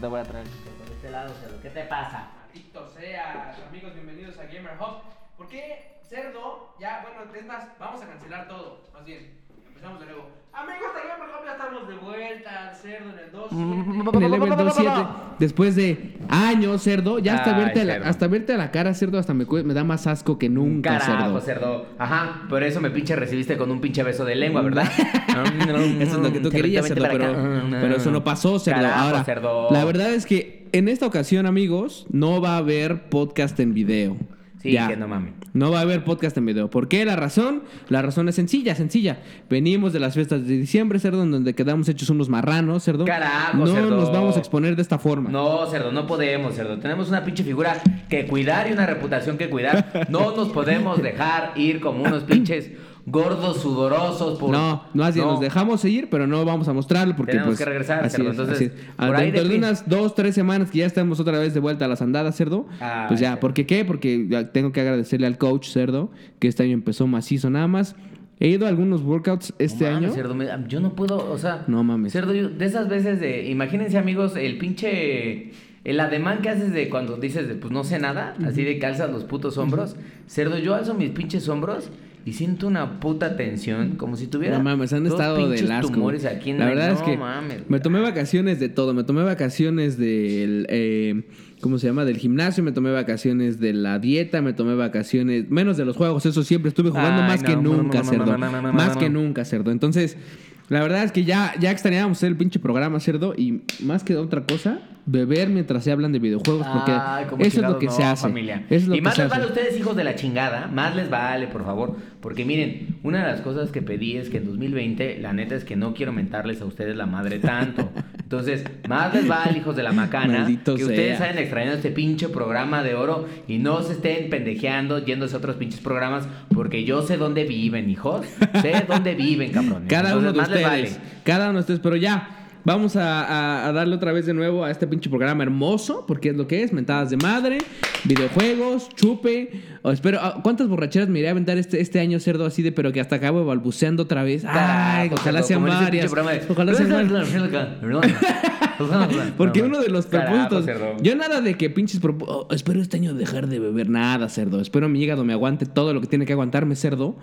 Te voy a traer por este lado, cerdo. ¿Qué te pasa? Maldito sea, amigos, bienvenidos a Gamer Hub. ¿Por qué cerdo? Ya, bueno, es más, vamos a cancelar todo. Más bien, empezamos de nuevo. Amigos de Gamer Hub, ya estamos de vuelta. Cerdo en el 2. En el level 2-7, después de años, cerdo, ya hasta Ay, verte, a la, hasta verte a la cara, cerdo, hasta me, me da más asco que nunca, Carajo, cerdo. cerdo. Ajá, por eso me pinche recibiste con un pinche beso de lengua, ¿verdad? Eso es lo que tú querías, cerdo, pero, acá. pero eso no pasó, cerdo. Carajo, Ahora, cerdo. la verdad es que en esta ocasión, amigos, no va a haber podcast en video. Sí, Ya. que no mames. No va a haber podcast en video. ¿Por qué? La razón, la razón es sencilla, sencilla. Venimos de las fiestas de diciembre, cerdo, en donde quedamos hechos unos marranos, cerdo. Carajo, no cerdo. nos vamos a exponer de esta forma. No, cerdo, no podemos, cerdo. Tenemos una pinche figura que cuidar y una reputación que cuidar. No nos podemos dejar ir como unos pinches gordos sudorosos. Por... No, no así, No. nos dejamos seguir, pero no vamos a mostrarlo porque Tenemos pues, que regresar, así cerdo. es, Entonces, así es. Ah, por ahí dentro de unas dos, tres semanas que ya estamos otra vez de vuelta a las andadas, cerdo. Ay, pues ya, cerdo. ¿por qué qué? Porque tengo que agradecerle al coach, cerdo, que este año empezó macizo nada más. He ido a algunos workouts este No mames, año. cerdo, me- yo no puedo, o sea. No mames. Cerdo, yo- de esas veces de. Imagínense, amigos, el pinche. El ademán que haces de cuando dices de pues no sé nada, así de calzas los putos hombros. Cerdo, yo alzo mis pinches hombros y siento una puta tensión, como si tuviera. No mames, han estado del asco. tumores aquí en la la- verdad es no que mames, me tomé vacaciones de todo. Me tomé vacaciones del, eh, ¿cómo se llama? Del gimnasio, me tomé vacaciones de la dieta, me tomé vacaciones, menos de los juegos, eso siempre estuve jugando Ay, más no, que nunca, no, no, cerdo. no, no, no, no, Más que nunca, cerdo. Entonces, la verdad es que ya, ya extrañábamos el pinche programa, cerdo, y más que otra cosa, beber mientras se hablan de videojuegos, porque Ay, como eso es lo que no, se hace. Familia. Es lo y que más se les vale a ustedes, hijos de la chingada, más les vale, por favor. Porque miren, una de las cosas que pedí es que en 2020, la neta es que no quiero mentarles a ustedes la madre tanto. Entonces, más les vale, hijos de la macana, Maldito que ustedes hayan extrañado este pinche programa de oro y no se estén pendejeando yéndose a otros pinches programas, porque yo sé dónde viven, hijos. Sé dónde viven, cabrones. Cada uno de ustedes. vale. Cada uno de ustedes. Pero ya, vamos a, a- a darle otra vez de nuevo a este pinche programa hermoso. Porque es lo que es: mentadas de madre, videojuegos, chupe. O espero, ah, ¿cuántas borracheras me iré a aventar este, este año cerdo así de, pero que hasta acabo balbuceando otra vez? Ay, Carajo, ojalá sean varias. Ojalá sean varias. Porque uno de los propósitos. yo nada de que pinches propo- oh, espero este año dejar de beber nada, cerdo. Espero mi hígado me aguante todo lo que tiene que aguantarme, cerdo.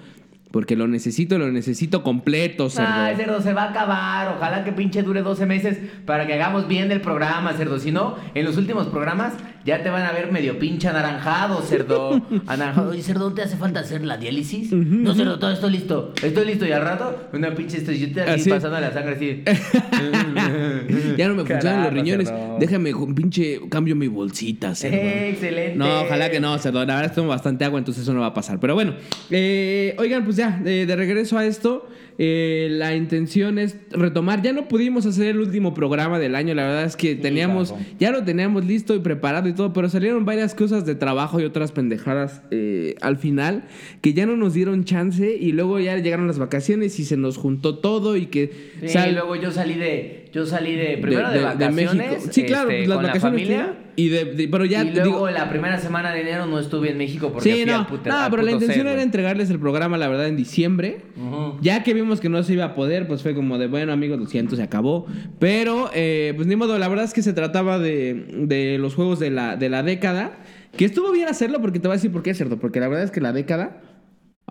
Porque lo necesito, lo necesito completo, cerdo. Ay, cerdo, se va a acabar. Ojalá que pinche dure 12 meses para que hagamos bien el programa, cerdo. Si no, en los últimos programas ya te van a ver medio pinche anaranjado, cerdo. Anaranjado. Oye, cerdo, ¿te hace falta hacer la diálisis? No, cerdo, todo estoy listo. Estoy listo. Y al rato, una pinche estrellita así Así. pasando la sangre así. Ya no me funcionan los riñones. cerdo. Déjame, pinche, cambio mi bolsita, cerdo. Excelente. No, ojalá que no, cerdo. La verdad tomo bastante agua, entonces eso no va a pasar. Pero bueno, eh, oigan, pues ya, de, de regreso a esto, eh, la intención es retomar. Ya no pudimos hacer el último programa del año. La verdad es que teníamos, ya lo teníamos listo y preparado y todo, pero salieron varias cosas de trabajo y otras pendejadas eh, al final que ya no nos dieron chance y luego ya llegaron las vacaciones y se nos juntó todo y que Sí, sal- luego yo salí de. Yo salí de. Primero de, de- de vacaciones. México. Sí, claro, este, las con vacaciones. la. Y de, de- pero ya y luego digo, la primera semana de enero no estuve en México porque sí, fui no, al puto- no, pero la intención era entregarles el programa, la verdad, en diciembre. Ya que vimos que no se iba a poder, pues fue como de, bueno, amigos, lo siento, se acabó. Pero, eh, pues ni modo, la verdad es que se trataba de, de los juegos de la, de la década. Que estuvo bien hacerlo porque te voy a decir por qué es cierto. Porque la verdad es que la década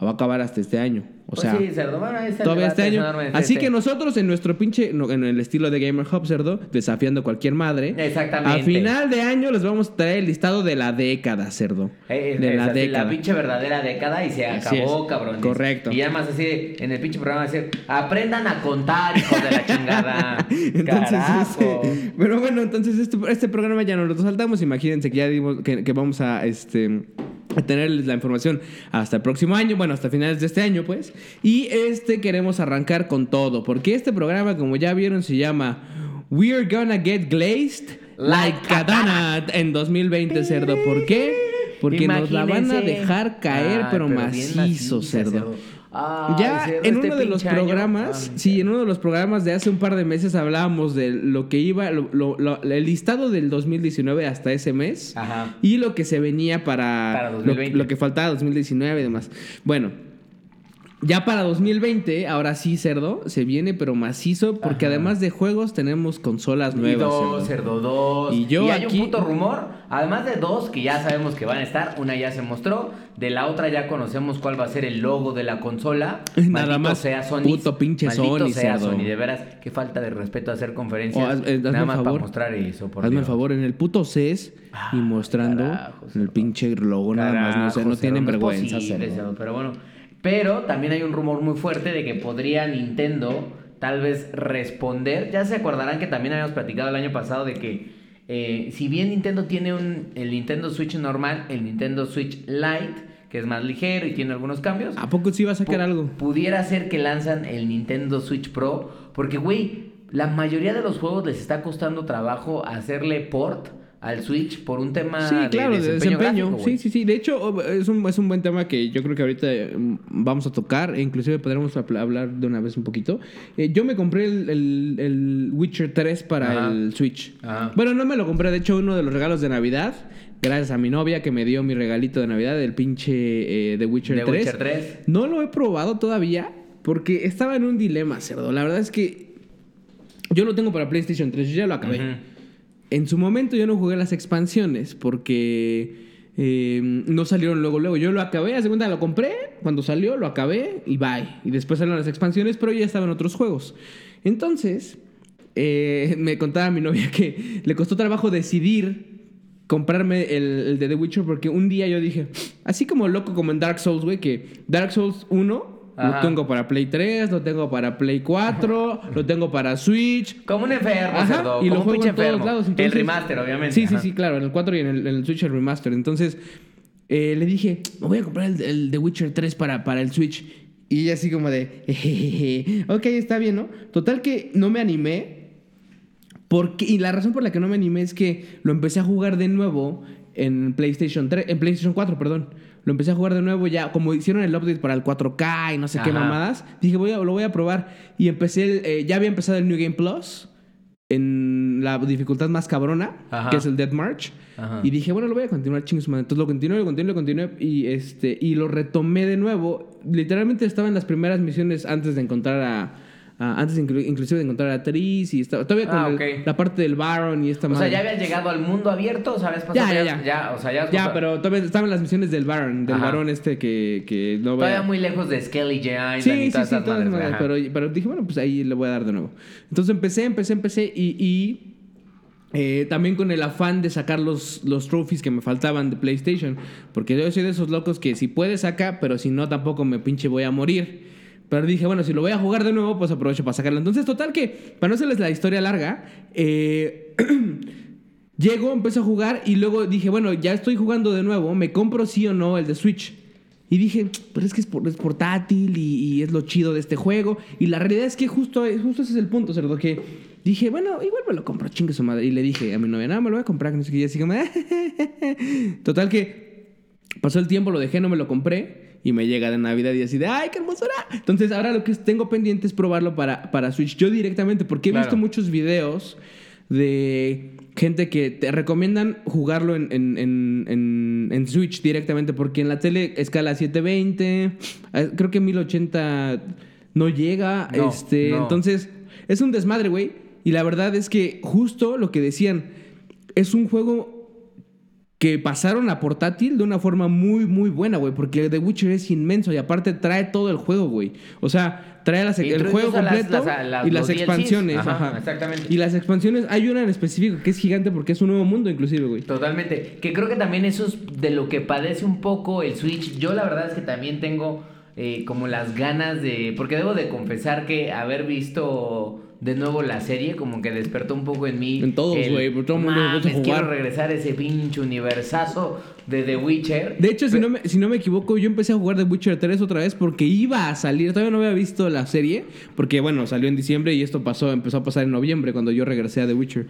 va a acabar hasta este año. O Pues sea, sí, cerdo. Bueno, ahí está todavía este año. Así este. que nosotros en nuestro pinche, en el estilo de Gamer Hub, cerdo, desafiando cualquier madre. Exactamente. A final de año les vamos a traer el listado de la década, cerdo. Eh, de es la así, década. pinche verdadera década y se Así acabó, es. cabrón. Correcto. Y además así en el pinche programa decir, aprendan a contar, hijos de la chingada. Entonces, este, pero bueno, entonces este, este programa ya nos lo saltamos. Imagínense que ya dimos que, que vamos a este a tenerles la información hasta el próximo año, bueno, hasta finales de este año, pues. Y este queremos arrancar con todo, porque este programa, como ya vieron, se llama We're Gonna Get Glazed Like Katana en 2020, cerdo. ¿Por qué? Porque nos la van a dejar caer, Ay, pero, bien macizo, cerdo. Ay, Ya en este uno de los programas, Ay, sí, en uno de los programas de hace un par de meses hablábamos de lo que iba, lo- lo- lo- el listado del 2019 hasta ese mes Ajá. y lo que se venía para, Para lo- 2020. Lo, que faltaba 2019 y demás. Bueno, ya para 2020, ahora sí, cerdo, se viene pero macizo, porque Ajá. además de juegos tenemos consolas Y nuevas. dos, cerdo. cerdo, dos. Y yo hay aquí- un puto rumor, además de dos que ya sabemos que van a estar, una ya se mostró, de la otra ya conocemos cuál va a ser el logo de la consola. Nada Maldito más, sea Sony. puto pinche Maldito Sony, sea cerdo. Sony, de veras, qué falta de respeto hacer conferencias. Oh, haz- eh, nada más favor. para mostrar eso, por Hazme el favor, en el puto CES y mostrando carajo, el pinche logo nada más. No, sé, no tienen cerdo, no es vergüenza, posible, cerdo, Pero bueno, pero también hay un rumor muy fuerte de que podría Nintendo tal vez responder. Ya se acordarán que también habíamos platicado el año pasado de que eh, si bien Nintendo tiene un, el Nintendo Switch normal, el Nintendo Switch Lite, que es más ligero y tiene algunos cambios, ¿A poco sí va a sacar algo? pudiera ser que lanzan el Nintendo Switch Pro, porque güey, la mayoría de los juegos les está costando trabajo hacerle port al Switch por un tema Sí, de claro, de desempeño. desempeño. gráfico, güey. sí, sí, sí. De hecho, es un, es un buen tema que yo creo que ahorita mm, vamos a tocar. E inclusive podremos hablar de una vez un poquito. Eh, yo me compré el, el- el Witcher 3 para Ajá. el Switch. Ajá. Bueno, no me lo compré. De hecho, uno de los regalos de Navidad. Gracias a mi novia que me dio mi regalito de Navidad, el pinche eh, The Witcher The 3. Witcher 3. No lo he probado todavía porque estaba en un dilema, cerdo. La verdad es que yo lo tengo para PlayStation 3. Yo ya lo acabé. En su momento yo no jugué las expansiones porque eh, no salieron luego, luego. Yo lo acabé, hace cuenta, lo compré, cuando salió lo acabé y bye. Y después salieron las expansiones, pero ya estaba en otros juegos. Entonces, eh, me contaba mi novia que le costó trabajo decidir comprarme el, el de The Witcher porque un día yo dije, así como loco como en Dark Souls, güey, que Dark Souls 1 Ajá. lo tengo para Play 3, lo tengo para Play 4, lo tengo para Switch, Como un enfermo, Ajá, cerdo. y lo un juego en todos enfermo. lados, el remaster, obviamente. Sí, sí, sí, claro, en el 4 y en el, en el Switch el remaster. Entonces, eh, le dije, me voy a comprar el, el The Witcher 3 para, para el Switch. Y ella así como de, "Jejeje, ok, está bien, ¿no? Total que no me animé. Porque, y la razón por la que no me animé es que lo empecé a jugar de nuevo en PlayStation 3, en PlayStation 4, perdón. Lo empecé a jugar de nuevo ya, como hicieron el update para el 4K y no sé qué mamadas. Dije, voy a, lo voy a probar. Y empecé, el, eh, ya había empezado el New Game Plus en la dificultad más cabrona, Ajá. que es el Dead March. Ajá. Y dije, bueno, lo voy a continuar, chingos, madre. Entonces lo continué, lo continué, lo continué. Y, este, y lo retomé de nuevo. Literalmente estaba en las primeras misiones antes de encontrar a. a- antes inclu- inclusive de encontrar a Tris y estaba todavía con Ah, el- la parte del Baron y esta O sea, ya habías llegado al mundo abierto, o sea, habías pasado. Ya, ya, ya. o sea, ya. Ya, pero todavía estaban las misiones del Baron, del varón este que, que no Todavía muy lejos de Skelly Island Sí, y sí, todas sí, todas madres, madres, ajá. pero, pero dije, bueno, pues ahí le voy a dar de nuevo. Entonces empecé, empecé, empecé y, y, eh, también con el afán de sacar los, los trophies que me faltaban de PlayStation. Porque yo soy de esos locos que si puedes saca, pero si no tampoco me pinche voy a morir. Pero dije, bueno, si lo voy a jugar de nuevo, pues aprovecho para sacarlo. Entonces, total que, para no hacerles la historia larga, eh, Llego, empecé a jugar y luego dije, bueno, ya estoy jugando de nuevo, ¿me compro sí o no el de Switch? Y dije, pero es que es, por- es portátil y, y es lo chido de este juego. Y la realidad es que justo, justo ese es el punto, cerdo, que dije, bueno, igual me lo compro, chingue su madre. Y le dije a mi novia, no, me lo voy a comprar, que no sé qué. Y así como, total que pasó el tiempo, lo dejé, no me lo compré. Y me llega de Navidad y así de, ¡ay, qué hermosura! Entonces ahora lo que tengo pendiente es probarlo para, para Switch. Yo directamente, porque he Claro. visto muchos videos de gente que te recomiendan jugarlo en, en, en, Switch directamente, porque en la tele escala 720, eh, creo que 1080 no llega. No, este, no. Entonces, es un desmadre, güey. Y la verdad es que justo lo que decían, es un juego que pasaron a portátil de una forma muy, muy buena, güey. Porque The Witcher es inmenso y aparte trae todo el juego, güey. O sea, trae las- el juego las- completo las- las- y las expansiones. Ajá, ajá. exactamente. Y las expansiones, hay una en específico que es gigante porque es un nuevo mundo, inclusive, güey. Totalmente. Que creo que también eso es de lo que padece un poco el Switch. Yo la verdad es que también tengo eh, como las ganas de... Porque debo de confesar que haber visto de nuevo la serie como que despertó un poco en mí. En todos, güey, porque todo el mundo "Mames, quiero jugar". regresar a ese pinche universazo de The Witcher. De hecho, si no, me, si no me equivoco, yo empecé a jugar The Witcher 3 otra vez porque iba a salir. Todavía no había visto la serie. Porque, bueno, salió en diciembre y esto pasó, empezó a pasar en noviembre cuando yo regresé a The Witcher.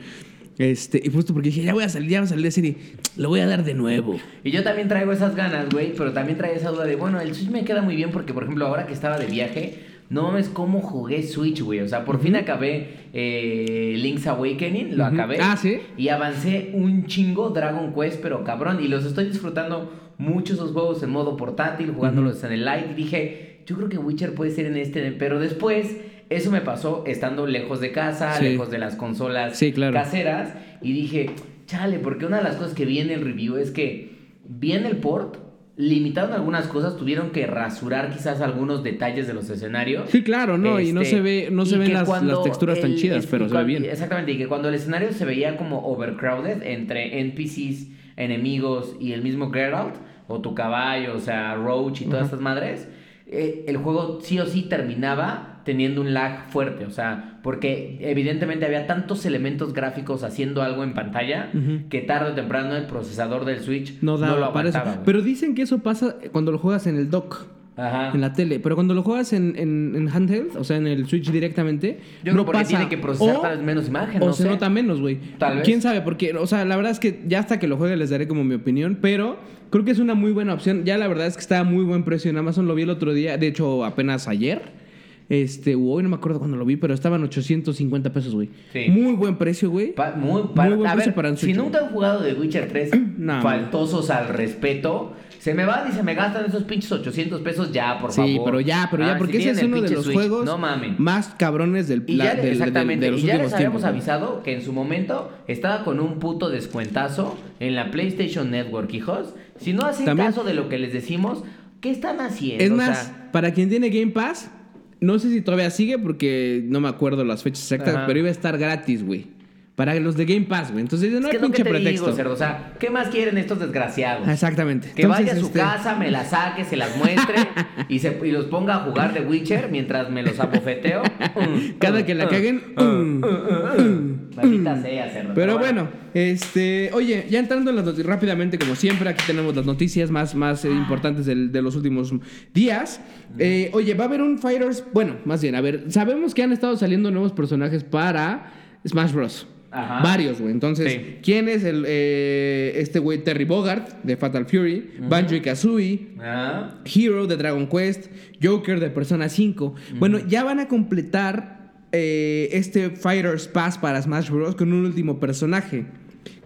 Este, y justo porque dije, ya voy a salir, ya va a salir la serie. Lo voy a dar de nuevo. Y yo también traigo esas ganas, güey, pero también traigo esa duda de, bueno, el Switch me queda muy bien porque, por ejemplo, ahora que estaba de viaje, no mames cómo jugué Switch, güey. O sea, por fin acabé eh, Link's Awakening, lo acabé. Ah, ¿sí? Y avancé un chingo Dragon Quest, pero cabrón. Y los estoy disfrutando mucho esos juegos en modo portátil, jugándolos en el light. Y dije, yo creo que Witcher puede ser en este, pero después eso me pasó estando lejos de casa, Sí. lejos de las consolas Sí, claro. caseras y dije, chale, porque una de las cosas que vi en el review es que vi en el port, limitaron algunas cosas, tuvieron que rasurar quizás algunos detalles de los escenarios. Sí, claro, no, y no Este, se ve, no se ven las, las texturas tan chidas, pero se ve bien. Exactamente, y que cuando el escenario se veía como overcrowded entre NPCs, enemigos y el mismo Geralt, o tu caballo, o sea, Roach y todas estas madres, eh, el juego sí o sí terminaba teniendo un lag fuerte, o sea, porque evidentemente había tantos elementos gráficos haciendo algo en pantalla que tarde o temprano el procesador del Switch No daba lo para eso. aguantaba. Pero dicen que eso pasa cuando lo juegas en el dock. Ajá. En la tele, pero cuando lo juegas en, en, en handheld, o sea, en el Switch directamente, Yo no creo porque pasa. tiene que procesar O- tal vez menos imagen, O no se sé. nota menos, güey. Tal vez. ¿Quién sabe? Porque, o sea, la verdad es que ya hasta que lo juegue les daré como mi opinión, pero creo que es una muy buena opción. Ya la verdad es que está a muy buen precio en Amazon. Lo vi el otro día, de hecho, apenas ayer. Este, hoy no me acuerdo cuando lo vi, pero estaban 850 pesos, güey. Sí. Muy buen precio, güey. Pa- muy, Muy buen a precio ver, para un si nunca han jugado de Witcher 3, No, faltosos al respeto, se me van y se me gastan esos pinches 800 pesos ya, por favor. Sí, pero ya, pero ya, Ah, porque si ese es uno de los Switch, juegos No más cabrones del, Y ya, del- exactamente, de los y ya les habíamos tiempos. avisado que en su momento estaba con un puto descuentazo en la PlayStation Network, hijos. Si no hacen También- caso de lo que les decimos, ¿qué están haciendo? Es O más, sea, para quien tiene Game Pass, no sé si todavía sigue porque no me acuerdo las fechas exactas, Ajá. pero iba a estar gratis, güey. Para los de Game Pass, güey. Entonces no es hay que es lo pinche que te pretexto. digo, cerdo. O sea, ¿qué más quieren estos desgraciados? Exactamente. Que Entonces, vaya a su este, casa, me las saque, se las muestre y, se, y los ponga a jugar de Witcher mientras me los abofeteo. Cada que la caguen. Maldita sea, cerdo. Pero bueno, este, oye, ya entrando en las noticias rápidamente, como siempre, aquí tenemos las noticias más, más eh, importantes del- de los últimos días. Eh, oye, va a haber un Fighters, bueno, más bien, a ver, sabemos que han estado saliendo nuevos personajes para Smash Bros. Ajá. Varios, güey. Entonces, Sí. ¿quién es el, eh, este güey Terry Bogart de Fatal Fury? Banjo y Kazooie. Hero de Dragon Quest, Joker de Persona 5. Bueno, ya van a completar eh, este Fighters Pass para Smash Bros. con un último personaje.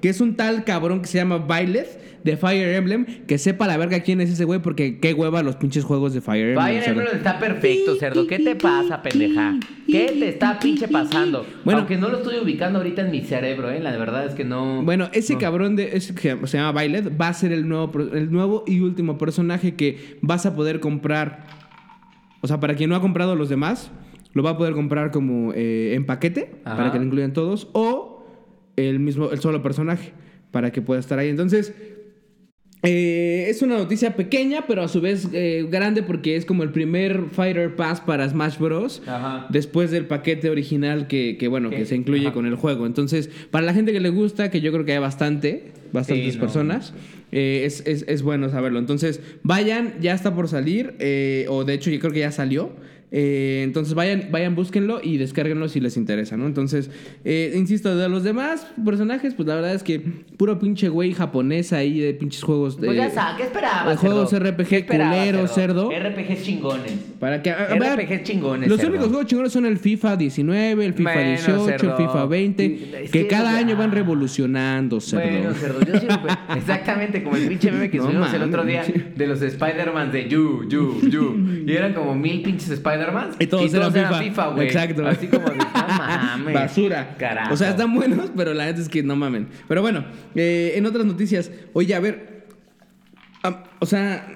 Que es un tal cabrón que se llama Violet de Fire Emblem. Que sepa la verga quién es ese güey, porque qué hueva los pinches juegos de Fire Emblem. Fire cerdo. Emblem está perfecto, cerdo. ¿Qué te pasa, pendeja? ¿Qué te está pinche pasando? Bueno. Aunque no lo estoy ubicando ahorita en mi cerebro, ¿eh? La verdad es que no. Bueno, ese no. cabrón de ese que se llama Violet va a ser el nuevo, el nuevo y último personaje que vas a poder comprar. O sea, para quien no ha comprado los demás, lo va a poder comprar como eh, en paquete Ajá. para que lo incluyan todos o el mismo, el solo personaje para que pueda estar ahí. Entonces, eh, es una noticia pequeña, pero a su vez eh, grande porque es como el primer Fighter Pass para Smash Bros. Ajá. Después del paquete original que, que, bueno, ¿Qué? que se incluye Ajá. con el juego. Entonces, para la gente que le gusta, que yo creo que hay bastante, bastantes Sí, no. personas, eh, es, es- es bueno saberlo. Entonces, vayan, ya está por salir, eh, o de hecho yo creo que ya salió. Eh, entonces vayan, vayan, búsquenlo y descárguenlo si les interesa, ¿no? Entonces, eh, insisto, de los demás personajes, pues la verdad es que puro pinche güey japonés ahí de pinches juegos de... Pues ya sabes, ¿qué esperabas? de juegos cerdo? RPG ¿Qué esperabas, culeros, cerdo. RPGs chingones. Para que, a- a chingones, Los cerdo. únicos juegos chingones son el FIFA 19, el FIFA Bueno, 18, cerdo. el FIFA 20, Es que cada año van revolucionando, cerdo. Bueno, cerdo, yo siempre. Exactamente como el pinche meme que No subimos el otro día de los Spider-Man de You, You, You. Y eran como mil pinches Spider-Man. Y todos eran FIFA. güey. Exacto. Así como de, no mames. Basura. Carajo. O sea, están buenos, pero la neta es que no mamen. Pero bueno, eh, en otras noticias, oye, a ver. o sea,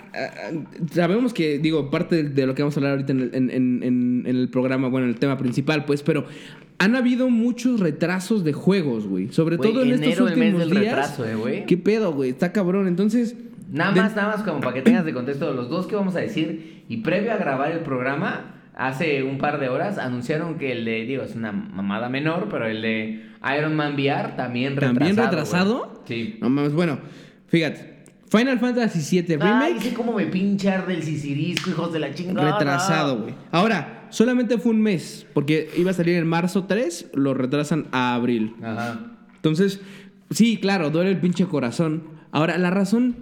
sabemos que, digo, parte de, lo que vamos a hablar ahorita en el, en- en- en- en el programa, bueno, en el tema principal, pues, pero han habido muchos retrasos de juegos, güey. Sobre todo en estos enero, el mes últimos del días. retraso, eh. ¿Qué pedo, güey? Está cabrón. Entonces. Nada de- más, nada más como para que tengas de contexto los dos que vamos a decir. Y previo a grabar el programa, hace un par de horas, anunciaron que el de, digo, es una mamada menor, pero el de Iron Man VR también retrasado. ¿También retrasado? Sí. No mames, bueno, fíjate. Final Fantasy VII Ay, Remake. sé cómo me pinchar del sisirisco, hijos de la chingada. Retrasado, güey. Ahora, solamente fue un mes, porque iba a salir en marzo 3, lo retrasan a abril. Ajá. Entonces, sí, claro, duele el pinche corazón. Ahora, la razón,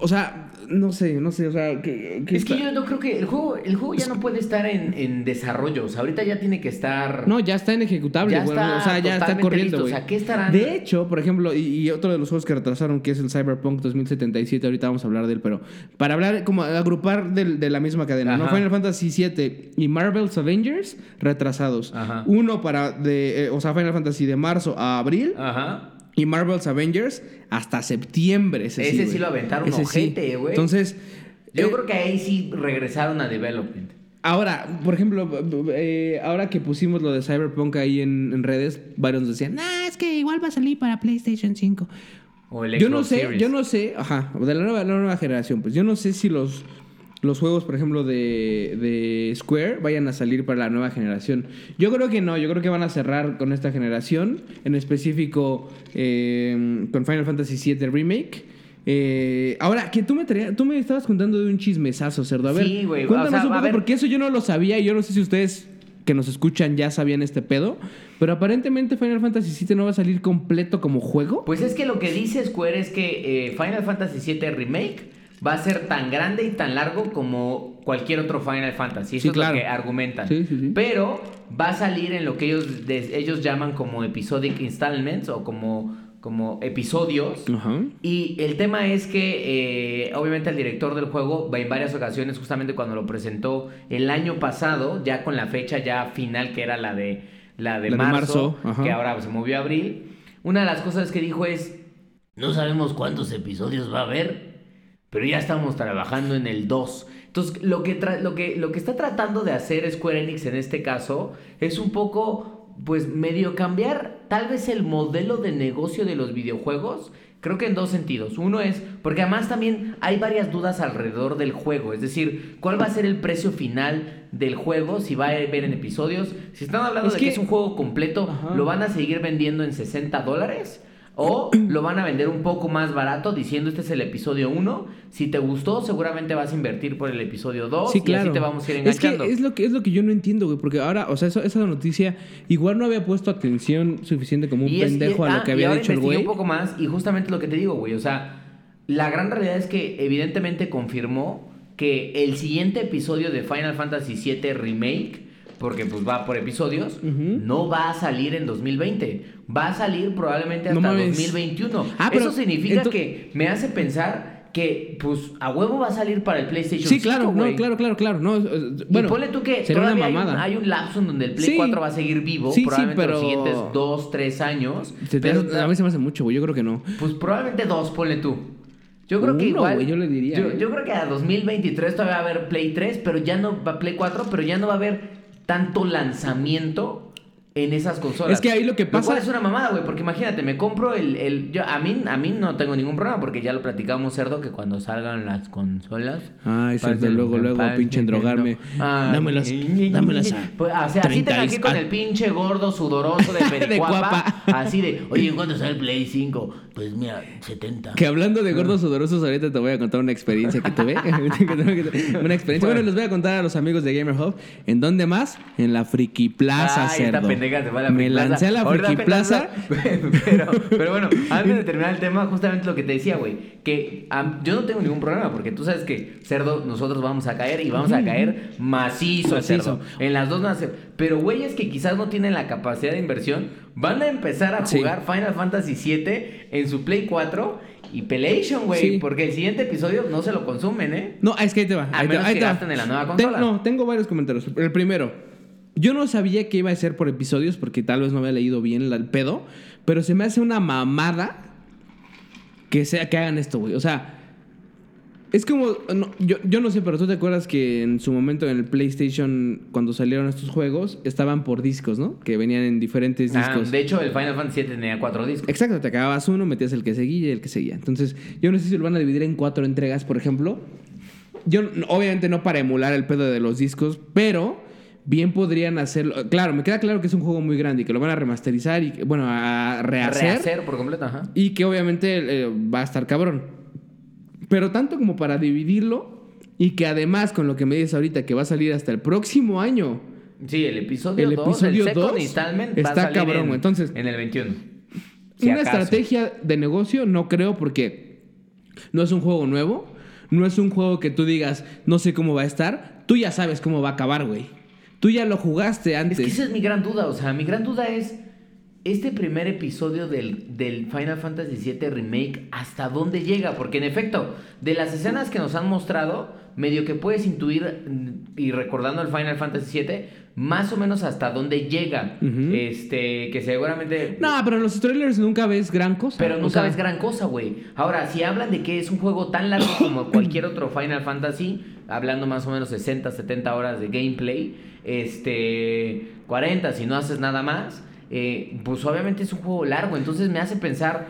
O sea, no sé, no sé, o sea, que, Es que yo no creo que el juego, el juego ya no puede estar en, en desarrollo. O sea, ahorita ya tiene que estar. No, ya está en ejecutable, Ya está O sea, ya está corriendo, listo. O sea, ¿qué estarán? De hecho, por ejemplo, y, y otro de los juegos que retrasaron, que es el Cyberpunk 2077, ahorita vamos a hablar de él, pero para hablar, como agrupar del- de, la misma cadena, ¿no? Ajá. Final Fantasy VII y Marvel's Avengers retrasados. Ajá. Uno para, de, eh, o sea, Final Fantasy de marzo a abril Ajá. Y Marvel's Avengers hasta septiembre. Ese, Ese sí lo aventaron Ese ojete, güey. Entonces, Yo eh, creo que ahí sí regresaron a development. Ahora, por ejemplo, eh, ahora que pusimos lo de Cyberpunk ahí en, en redes, varios nos decían, nah, es que igual va a salir para PlayStation 5. O el Yo no sé, Series. yo no sé, ajá, de la nueva, la nueva generación, pues yo no sé si los, los juegos, por ejemplo, de, de Square vayan a salir para la nueva generación. Yo creo que no, yo creo que van a cerrar con esta generación, en específico eh, con Final Fantasy VII Remake. Eh, ahora, que tú me, traías- tú me estabas contando de un chismesazo, cerdo. A ver, Sí, güey, cuéntanos o sea, un a poco, ver. porque eso yo no lo sabía y yo no sé si ustedes que nos escuchan ya sabían este pedo, pero aparentemente Final Fantasy VII no va a salir completo como juego. Pues es que lo que dice Square es que eh, Final Fantasy VII Remake va a ser tan grande y tan largo como cualquier otro Final Fantasy. Eso Sí, es claro. lo que argumentan. Sí, sí, sí. Pero va a salir en lo que ellos, de- ellos llaman como episodic installments o como, como episodios. Y el tema es que, eh, obviamente, el director del juego, en varias ocasiones, justamente cuando lo presentó el año pasado, ya con la fecha ya final, que era la de, la de La de marzo, marzo, que ahora se movió a abril, una de las cosas que dijo es: No sabemos cuántos episodios va a haber, pero ya estamos trabajando en el 2. Entonces, lo que, lo, que, lo que está tratando de hacer Square Enix en este caso es un poco, pues, medio cambiar tal vez el modelo de negocio de los videojuegos. Creo que en dos sentidos. Uno es, porque además también hay varias dudas alrededor del juego. Es decir, ¿cuál va a ser el precio final del juego? Si va a ver en episodios. Si están hablando Es de que, que- es un juego completo, Ajá. ¿lo van a seguir vendiendo en 60 dólares? O lo van a vender un poco más barato diciendo este es el episodio 1. Si te gustó, seguramente vas a invertir por el episodio 2 Sí, y claro. así te vamos a ir es que enganchando. es lo que es lo que yo no entiendo, güey, porque ahora, o sea, eso- esa noticia igual no había puesto atención suficiente como un Y es- pendejo y- a ah, lo que y había ahora dicho el güey. un poco más y justamente lo que te digo, güey, o sea, la gran realidad es que evidentemente confirmó que el siguiente episodio de Final Fantasy VII Remake, porque pues va por episodios, no va a salir en 2020, va a salir probablemente hasta mames. 2021. Ah, pero Eso significa que me hace pensar que pues a huevo va a salir para el PlayStation Sí, 5, claro, no, claro, claro, claro. No, Y bueno, ponle tú que sería una todavía hay un, mamada. hay un lapso en donde el Play Sí. 4 va a seguir vivo, Sí, sí, probablemente los pero- siguientes 2, 3 años. Se te pero- hace- a mí se me hace mucho, güey. Yo creo que no. pues probablemente dos, ponle tú. Yo creo que Uno, igual. güey, yo le diría, Yo, ¿eh? yo creo que a 2023 todavía va a haber Play 3, pero ya no va Play 4, pero ya no va a haber tanto lanzamiento en esas consolas. Es que ahí lo que pasa- cual es una mamada, güey, porque imagínate, me compro el. el yo, a, mí, a mí no tengo ningún problema, porque ya lo platicamos, cerdo, que cuando salgan las consolas. Ay, parece cerdo, luego, lo luego, pinche endrogarme. Ay, Dámelas, dámelas a Pues, o sea, así te 30 aquí con el pinche gordo sudoroso de Pericuapa. guapa. así de, oye, ¿cuándo sale el Play 5? Pues mira, 70. Que hablando de gordos sudorosos, ahorita te voy a contar una experiencia que tuve. una experiencia. Bueno, les voy a contar a los amigos de Gamer Hub. ¿En dónde más? En la Friki Plaza, cerdo. Pendeja se fue a la Me Plaza. lancé a la Friki Plaza. la- pero, pero bueno, antes de terminar el tema, justamente lo que te decía, güey. Que yo no tengo ningún problema, porque tú sabes que, cerdo, nosotros vamos a caer y vamos a caer macizo, Macizo. cerdo. En las dos nace. Pero güeyes que quizás no tienen la capacidad de inversión, van a empezar a Sí. jugar Final Fantasy VII en su Play 4 y Pelation, güey. Sí. Porque el siguiente episodio no se lo consumen, ¿eh? No, es que ahí te va. A ahí te- menos ahí que te va. gasten en la nueva Ten- consola. no, tengo varios comentarios. El primero, yo no sabía que iba a ser por episodios porque tal vez no había leído bien el pedo, pero se me hace una mamada que sea que hagan esto, güey. O sea, es como no, yo, yo no sé, pero tú te acuerdas que en su momento en el PlayStation cuando salieron estos juegos estaban por discos, ¿no? Que venían en diferentes Ah, discos. de hecho, el Final Fantasy VII tenía cuatro discos. Exacto, te acababas uno, metías el que seguía y el que seguía. Entonces, yo no sé si lo van a dividir en cuatro entregas, por ejemplo. Yo, obviamente, no para emular el pedo de los discos, pero bien podrían hacerlo. Claro, me queda claro que es un juego muy grande y que lo van a remasterizar y, bueno, a rehacer. Rehacer por completo, ajá. Y que obviamente eh, va a estar cabrón. Pero tanto como para dividirlo y que además, con lo que me dices ahorita, que va a salir hasta el próximo año. Sí, el episodio El 2, episodio el second dos installment va a está salir cabrón, en. Entonces, en el 21. Si una acaso. estrategia de negocio no creo porque No es un juego nuevo. No es un juego que tú digas, no sé cómo va a estar. Tú ya sabes cómo va a acabar, güey. Tú ya lo jugaste Es antes. que esa es mi gran duda, o sea, mi gran duda es este primer episodio del, del Final Fantasy VII Remake, ¿hasta dónde llega? Porque en efecto, de las escenas que nos han mostrado, medio que puedes intuir, mm, y recordando el Final Fantasy VII, más o menos hasta dónde llega. Este, que seguramente... No, pero en los trailers nunca ves gran cosa. Pero O nunca sea, ves gran cosa, güey. Ahora, si hablan de que es un juego tan largo como cualquier otro Final Fantasy, hablando más o menos 60, 70 horas de gameplay, este, 40 si no haces nada más, eh, pues obviamente es un juego largo. Entonces me hace pensar,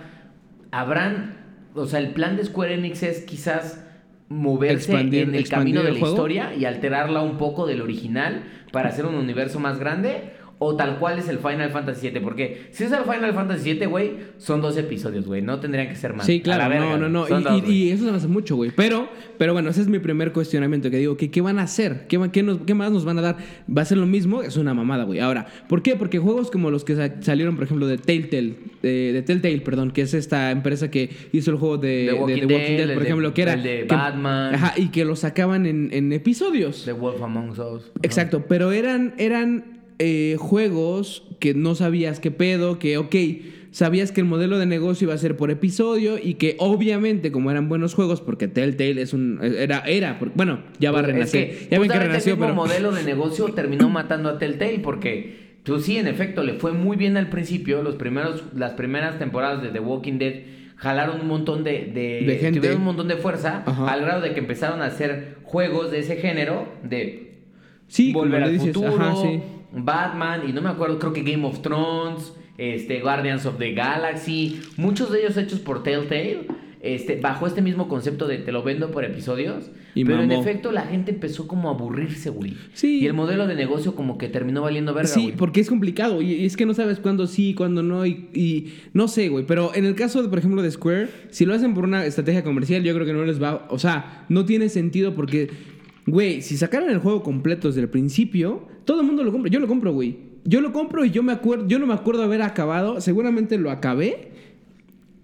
habrán, o sea, el plan de Square Enix es quizás moverse Expandir- en el camino de el la juego. historia y alterarla un poco del original para hacer un universo más grande. O tal cual es el Final Fantasy VII. Porque si es el Final Fantasy VII, güey, son dos episodios, güey. No tendrían que ser más. Sí, claro, verga, no, no, no. Y, dos, y- güey. y eso se me hace mucho, güey. Pero, pero bueno, ese es mi primer cuestionamiento. Que digo, que, ¿qué van a hacer? ¿Qué, qué nos- qué más nos van a dar? ¿Va a ser lo mismo? Es una mamada, güey. Ahora, ¿por qué? Porque juegos como los que sa- salieron, por ejemplo, de Telltale, de, de Telltale, perdón, que es esta empresa que hizo el juego de, The de Walking Walking Dead, por de- ejemplo, que era. el de que- Batman. Ajá, y que lo sacaban en, en episodios. The Wolf Among Us. Exacto, pero eran, eran eh, juegos que no sabías qué pedo, que ok, sabías que el modelo de negocio iba a ser por episodio y que obviamente como eran buenos juegos, porque Telltale es un... era, era, bueno, ya va a Pues, renacer. Es que, ya ven que renació, el mismo pero... modelo de negocio terminó matando a Telltale porque, pues sí, en efecto, le fue muy bien al principio. Los primeros, las primeras temporadas de The Walking Dead jalaron un montón de, de, De gente. tuvieron un montón de fuerza Ajá. al grado de que empezaron a hacer juegos de ese género de Sí, Volver le al dices, futuro, ajá, sí. Batman y no me acuerdo, creo que Game of Thrones, este Guardians of the Galaxy, muchos de ellos hechos por Telltale. Este, bajo este mismo concepto de te lo vendo por episodios, Y pero en efecto la gente empezó como a aburrirse, güey. Sí. Y el modelo de negocio como que terminó valiendo verga, Sí, güey. porque es complicado y y es que no sabes cuándo sí, cuándo no y, y no sé, güey, pero en el caso, de, por ejemplo, de Square, si lo hacen por una estrategia comercial, yo creo que no les va, o sea, no tiene sentido porque, güey, si sacaran el juego completo desde el principio, todo el mundo lo compra, yo lo compro, güey. Yo lo compro y yo me acuerdo, yo no me acuerdo haber acabado, seguramente lo acabé.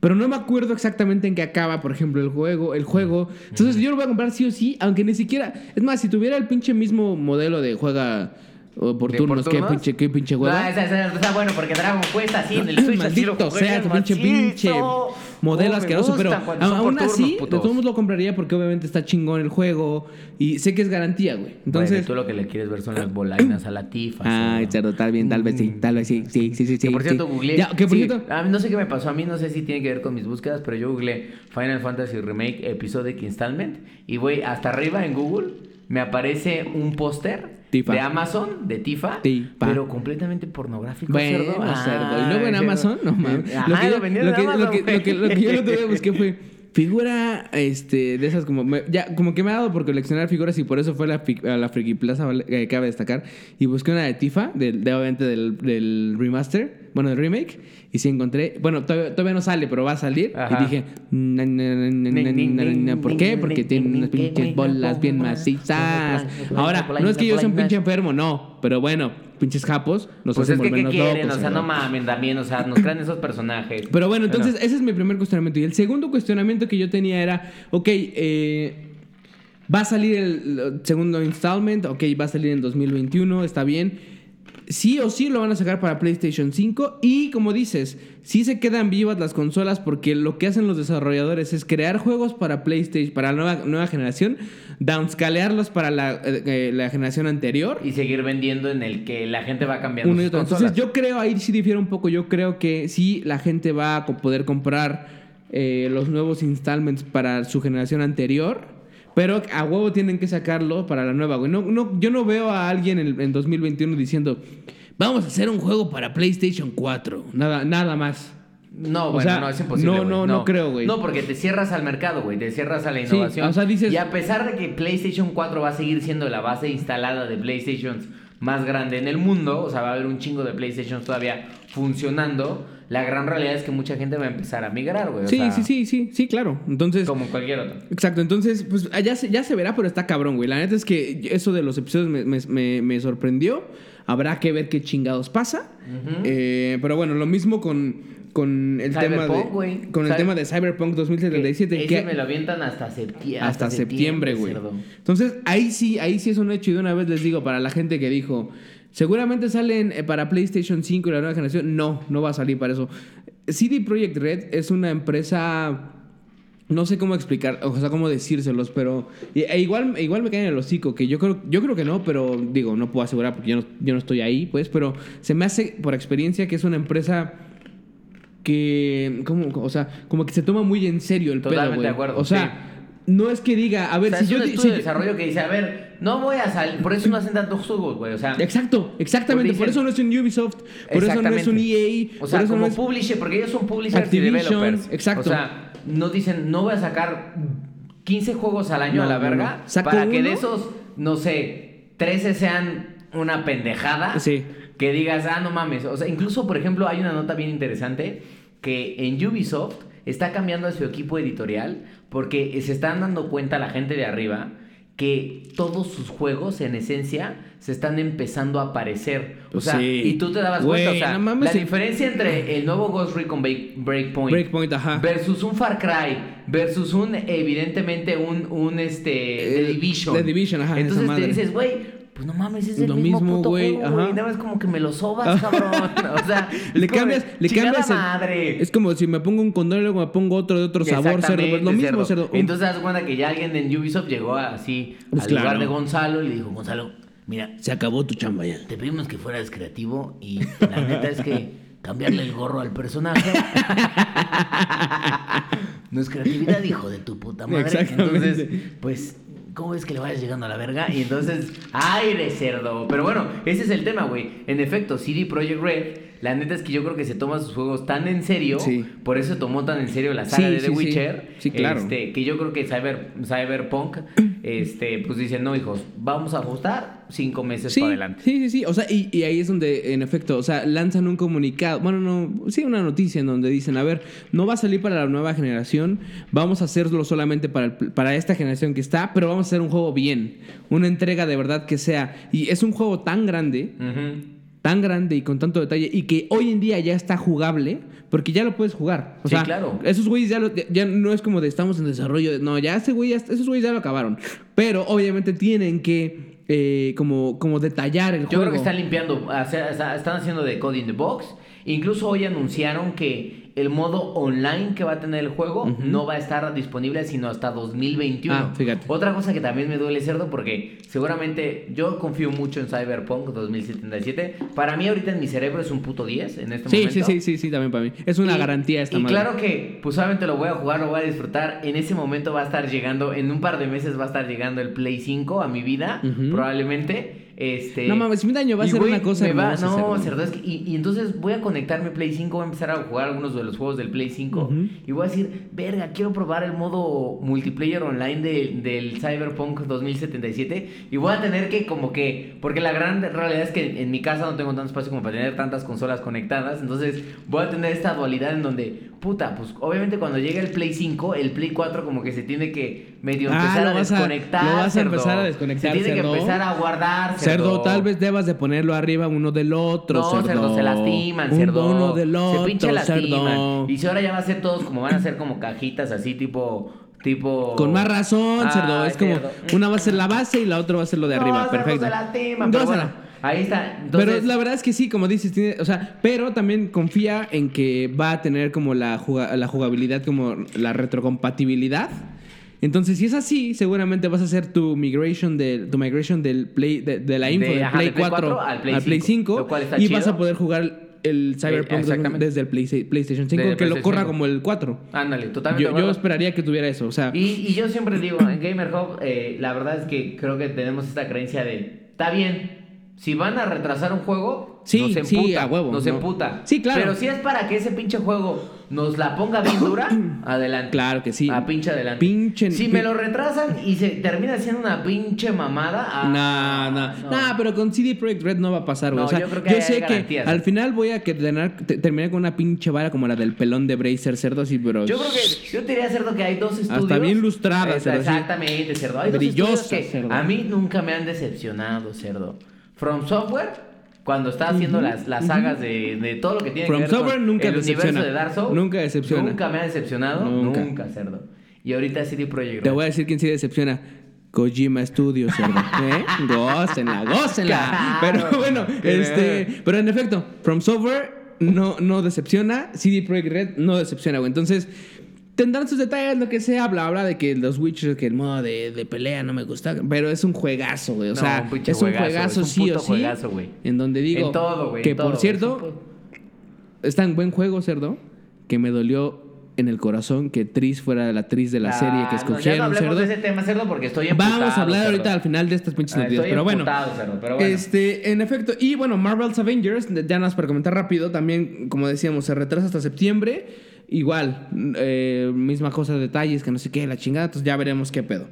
Pero no me acuerdo exactamente en qué acaba, por ejemplo, el juego, el juego. Entonces yo lo voy a comprar sí o sí, aunque ni siquiera. Es más, si tuviera el pinche mismo modelo de juega o por ¿De turnos, por qué turnos? pinche, qué pinche No, hueva. esa, esa- está bueno porque Dragon Quest así en el Switch así lo Maldito jugué, sea, tu pinche, pinche modelo Oh, asqueroso. Pero aún turnos, así, de putos. todos modos lo compraría porque obviamente está chingón el juego y sé que es garantía, güey. Entonces, Entonces. tú lo que le quieres ver son las bolainas a la tifa. Cerdo. cerdo, tal bien, tal vez sí, tal vez sí, sí, sí, sí. Que por sí, cierto, sí. googleé. Ya, que por sí, cierto. a mí no sé qué me pasó. A mí no sé si tiene que ver con mis búsquedas, pero yo googleé Final Fantasy Remake Episodic Installment. Y voy hasta arriba en Google. Me aparece un póster Tifa. de Amazon, de Tifa, Tifa. pero completamente pornográfico. Bueno, cerdo. cerdo. Y luego en Amazon, no mames. Ajá, Lo que lo yo- lo que- lo que- lo que- lo que yo güey. busqué fue figura este, de esas como... me- ya, como que me ha dado por coleccionar figuras y por eso fue a la, fi- a la Friki Plaza, vale, eh, cabe destacar. Y busqué una de Tifa, del, de, obviamente del, del remaster, bueno, del remake. Y sí encontré... Bueno, todavía, todavía no sale, pero va a salir. Ajá. Y dije... na, na, na, ¿Por qué? Porque tiene unas pinches bolas bien macizas. Ahora, no es que yo sea un pinche enfermo, no. Pero bueno, pinches japos nos Pues hacen es que, ¿qué volvernos quieren? locos, o sea, no mamen también. O sea, nos crean esos personajes. Pero bueno, entonces ese es mi primer cuestionamiento. Y el segundo cuestionamiento que yo tenía era, ok, eh, va a salir el, el segundo installment, ok, va a salir en 2021, está bien. Sí o sí lo van a sacar para PlayStation 5 y como dices, sí se quedan vivas las consolas porque lo que hacen los desarrolladores es crear juegos para PlayStation, para la nueva, nueva generación, downscalearlos para la, eh, eh, la generación anterior. Y seguir vendiendo en el que la gente va cambiando sus. Entonces yo creo, ahí sí difiere un poco, yo creo que sí la gente va a poder comprar eh, los nuevos installments para su generación anterior, pero a huevo tienen que sacarlo para la nueva, güey. No, no, yo no veo a alguien en, en 2021 diciendo, vamos a hacer un juego para PlayStation 4, nada, nada más. No, O bueno, sea, no, es imposible. no, güey. no, no creo, güey. No, porque te cierras al mercado, güey. Te cierras a la Sí, innovación. o sea, dices- Y a pesar de que PlayStation 4 va a seguir siendo la base instalada de PlayStations más grande en el mundo, o sea, va a haber un chingo de PlayStations todavía funcionando, la gran realidad es que mucha gente va a empezar a migrar, güey. o Sí, sea, sí, sí, sí, sí, claro. Entonces, Como cualquier otro. Exacto, entonces, pues ya se, ya se verá, pero está cabrón, güey. La neta es que eso de los episodios me, me- me- me sorprendió. Habrá que ver qué chingados pasa. Eh, pero bueno, lo mismo con, con el tema de. Con el Cyber- tema de Cyberpunk 2077. Ese que me lo avientan hasta, septi- hasta septiembre, güey. Entonces, ahí sí, ahí sí es un hecho. Y de una vez les digo, para la gente que dijo, seguramente salen eh, para PlayStation 5 y la nueva generación. No, no va a salir para eso. CD Projekt Red es una empresa. No sé cómo explicar, o sea, cómo decírselos, pero e igual, igual me caen en el hocico, que yo creo, yo creo que no, pero digo, no puedo asegurar porque yo no, yo no estoy ahí, pues, pero se me hace por experiencia que es una empresa que, como, o sea, como que se toma muy en serio el pedo, Totalmente güey. de acuerdo, O sea, no es que diga, a ver, O sea, si es yo un estudio si- de desarrollo que dice, a ver, no voy a salir, por eso no hacen tantos juegos, güey, o sea... Exacto, exactamente. Por dicen- eso no es un Ubisoft, por eso no es un EA, O sea, por eso como no es... publisher, porque ellos son publishers Activision, y developers. exacto. O sea, no dicen, no voy a sacar 15 juegos al año No, a la verga no. Para que uno. de esos, no sé, 13 sean una pendejada. Sí. Que digas, ah, no mames. O sea, incluso, por ejemplo, hay una nota bien interesante que en Ubisoft está cambiando a su equipo editorial porque se están dando cuenta la gente de arriba que todos sus juegos en esencia se están empezando a parecer. O Pues sea, sí. y tú te dabas cuenta, o sea, no mames, la diferencia entre el nuevo Ghost Recon Break- Breakpoint, Breakpoint, ajá. versus un Far Cry versus un evidentemente un un este Eh, The Division. The Division, ajá, Entonces te dices, güey, pues no mames, es el Lo mismo, mismo, puto güey, juego, ajá. güey. Nada más como que me lo sobas, cabrón. O sea, Le cambias, le "Chingada cambias el- madre. Es como si me pongo un condón y luego me pongo otro de otro sabor, cerdo. Pues lo mismo, cerdo. Un- Entonces das cuenta que ya alguien en Ubisoft llegó así Pues al claro. lugar de Gonzalo y le dijo, Gonzalo, mira, Se acabó tu chamba ya. te pedimos que fueras creativo y la neta es que cambiarle el gorro al personaje no es creatividad, hijo de tu puta madre. Entonces, pues, ¿cómo ves que le vayas llegando a la verga? Y entonces, aire cerdo. Pero bueno, ese es el tema, güey. En efecto, CD Projekt Red, la neta es que yo creo que se toma sus juegos tan en serio. Sí. Por eso tomó tan en serio la saga Sí, de The sí. Witcher. Sí, claro. Este, que yo creo que Cyber, Cyberpunk, este, pues dicen, no, hijos, vamos a ajustar cinco meses Sí, para adelante. sí, sí, sí. O sea, y, y ahí es donde, en efecto, o sea, lanzan un comunicado, bueno, no, sí, una noticia en donde dicen, a ver, no va a salir para la nueva generación, vamos a hacerlo solamente para, el- para esta generación que está, pero vamos a hacer un juego bien, una entrega de verdad que sea. Y es un juego tan grande, Ujú. Tan grande y con tanto detalle, y que hoy en día ya está jugable, porque ya lo puedes jugar. O Sí, sea, claro. esos güeyes ya, lo- ya- ya no es como de estamos en desarrollo, no, ya ese güey, ya- esos güeyes ya lo acabaron. Pero obviamente tienen que eh, como, como detallar el Yo juego. creo que están limpiando, o sea, está- están haciendo de Code in the Box. Incluso hoy anunciaron que el modo online que va a tener el juego no va a estar disponible sino hasta 2021. Ah, fíjate. Otra cosa que también me duele cerdo porque seguramente yo confío mucho en Cyberpunk 2077. Para mí ahorita en mi cerebro es un puto 10 en este Sí, momento. sí, sí, sí, sí, también para mí. Es una Y- garantía esta Y madre. claro que, pues obviamente lo voy a jugar, lo voy a disfrutar. En ese momento va a estar llegando, en un par de meses va a estar llegando el Play 5 a mi vida, probablemente. Este, No mames, un año va a ser una cosa me va- No, cerdo. es que- y, y entonces voy a conectar mi Play 5, voy a empezar a jugar algunos de los juegos del Play 5 Ujú. y voy a decir, verga, quiero probar el modo multiplayer online de- del Cyberpunk 2077 y voy a tener que como que, porque la gran realidad es que en mi casa no tengo tanto espacio como para tener tantas consolas conectadas, entonces voy a tener esta dualidad en donde, puta, pues obviamente cuando llegue el Play 5, el Play 4 como que se tiene que medio Ah, empezar a desconectar. lo vas a cerdo. empezar a desconectar, Se tiene cerdo. que empezar a guardar, Cerdo, tal vez debas de ponerlo arriba uno del otro, no, cerdo. cerdo, se lastiman, Un cerdo. Uno del otro, se pinche lastiman. cerdo. Y si ahora ya va a ser todos como van a ser como cajitas así tipo tipo Con más razón, cerdo. Ay, Es como cerdo. una va a ser la base y la otra va a ser lo de arriba. cerdo, Perfecto. se lastiman, pero bueno, ahí está. Entonces, pero la verdad es que sí, como dices, tiene, o sea, pero también confía en que va a tener como la, juga- la jugabilidad, como la retrocompatibilidad. Entonces, si es así, seguramente vas a hacer tu migration del, tu migration del play, de, de la info De- del ajá, Play, de Play 4, 4 al Play al Play 5, 5 lo cual está y vas a poder jugar el Cyberpunk exactamente. desde el Play- PlayStation 5, Desde que lo corra 5. como el 4. ándale, totalmente. Yo, yo esperaría que tuviera eso, o sea, Y, y yo siempre digo, en Gamer Hub, eh, la verdad es que creo que tenemos esta creencia de, está bien, si van a retrasar un juego, Sí, nos sí, emputa, a huevo, Nos no. emputa. Sí, claro. Pero si es para que ese pinche juego nos la ponga bien dura, adelante. Claro que sí. A pinche adelante. Pinche- si pin- me lo retrasan y se termina siendo una pinche mamada. ah, No, no, no, pero con CD Projekt Red no va a pasar, güey. No, o sea, yo yo, creo que hay sé garantías. que al final voy a que tener- te- terminar con una pinche vara como la del pelón de Bracer cerdo pero Yo creo que yo te diría, Cerdo, que hay dos estudios. bien lustrada, Cerdo, sí. Exactamente, Cerdo. Hay dos estudios que Cerdo. a mí nunca me han decepcionado, Cerdo. From Software, cuando está haciendo las, las sagas de, de todo lo que tiene From que ver Software con nunca el decepciona. universo de Dark Souls. Nunca decepciona. Nunca me ha decepcionado. Nunca. Nunca, Cerdo. Y ahorita CD Projekt te Red. voy a decir quién sí decepciona. Kojima Studios, cerdo. ¿Eh? Gócenla, gócenla. Claro. Pero bueno, este. Pero en efecto, From Software no, no decepciona. CD Projekt Red no decepciona, güey. Entonces, tendrán sus detalles, lo que sea, bla, bla, de que los Witcher, que el modo de, de pelea no me gusta. Pero es un juegazo, güey. O No, sea, un es un juegazo, es un sí o sí. juegazo, güey. En donde digo. En todo, güey, Que en todo, por cierto, Es está en buen juego, cerdo. Que me dolió en el corazón que Tris fuera la actriz de la serie que Ah, no, ya no escogieron, cerdo. de ese tema, Cerdo, porque estoy emputado, Vamos a hablar Cerdo. ahorita al final de estas pinches Ah, noticias. estoy Pero bueno, emputado, Cerdo, pero bueno. este, en efecto. Y bueno, Marvel's Avengers, ya nada más para comentar rápido, también, como decíamos, se retrasa hasta septiembre. Igual, eh, misma cosa, detalles, que no sé qué, la chingada. Entonces ya veremos qué pedo.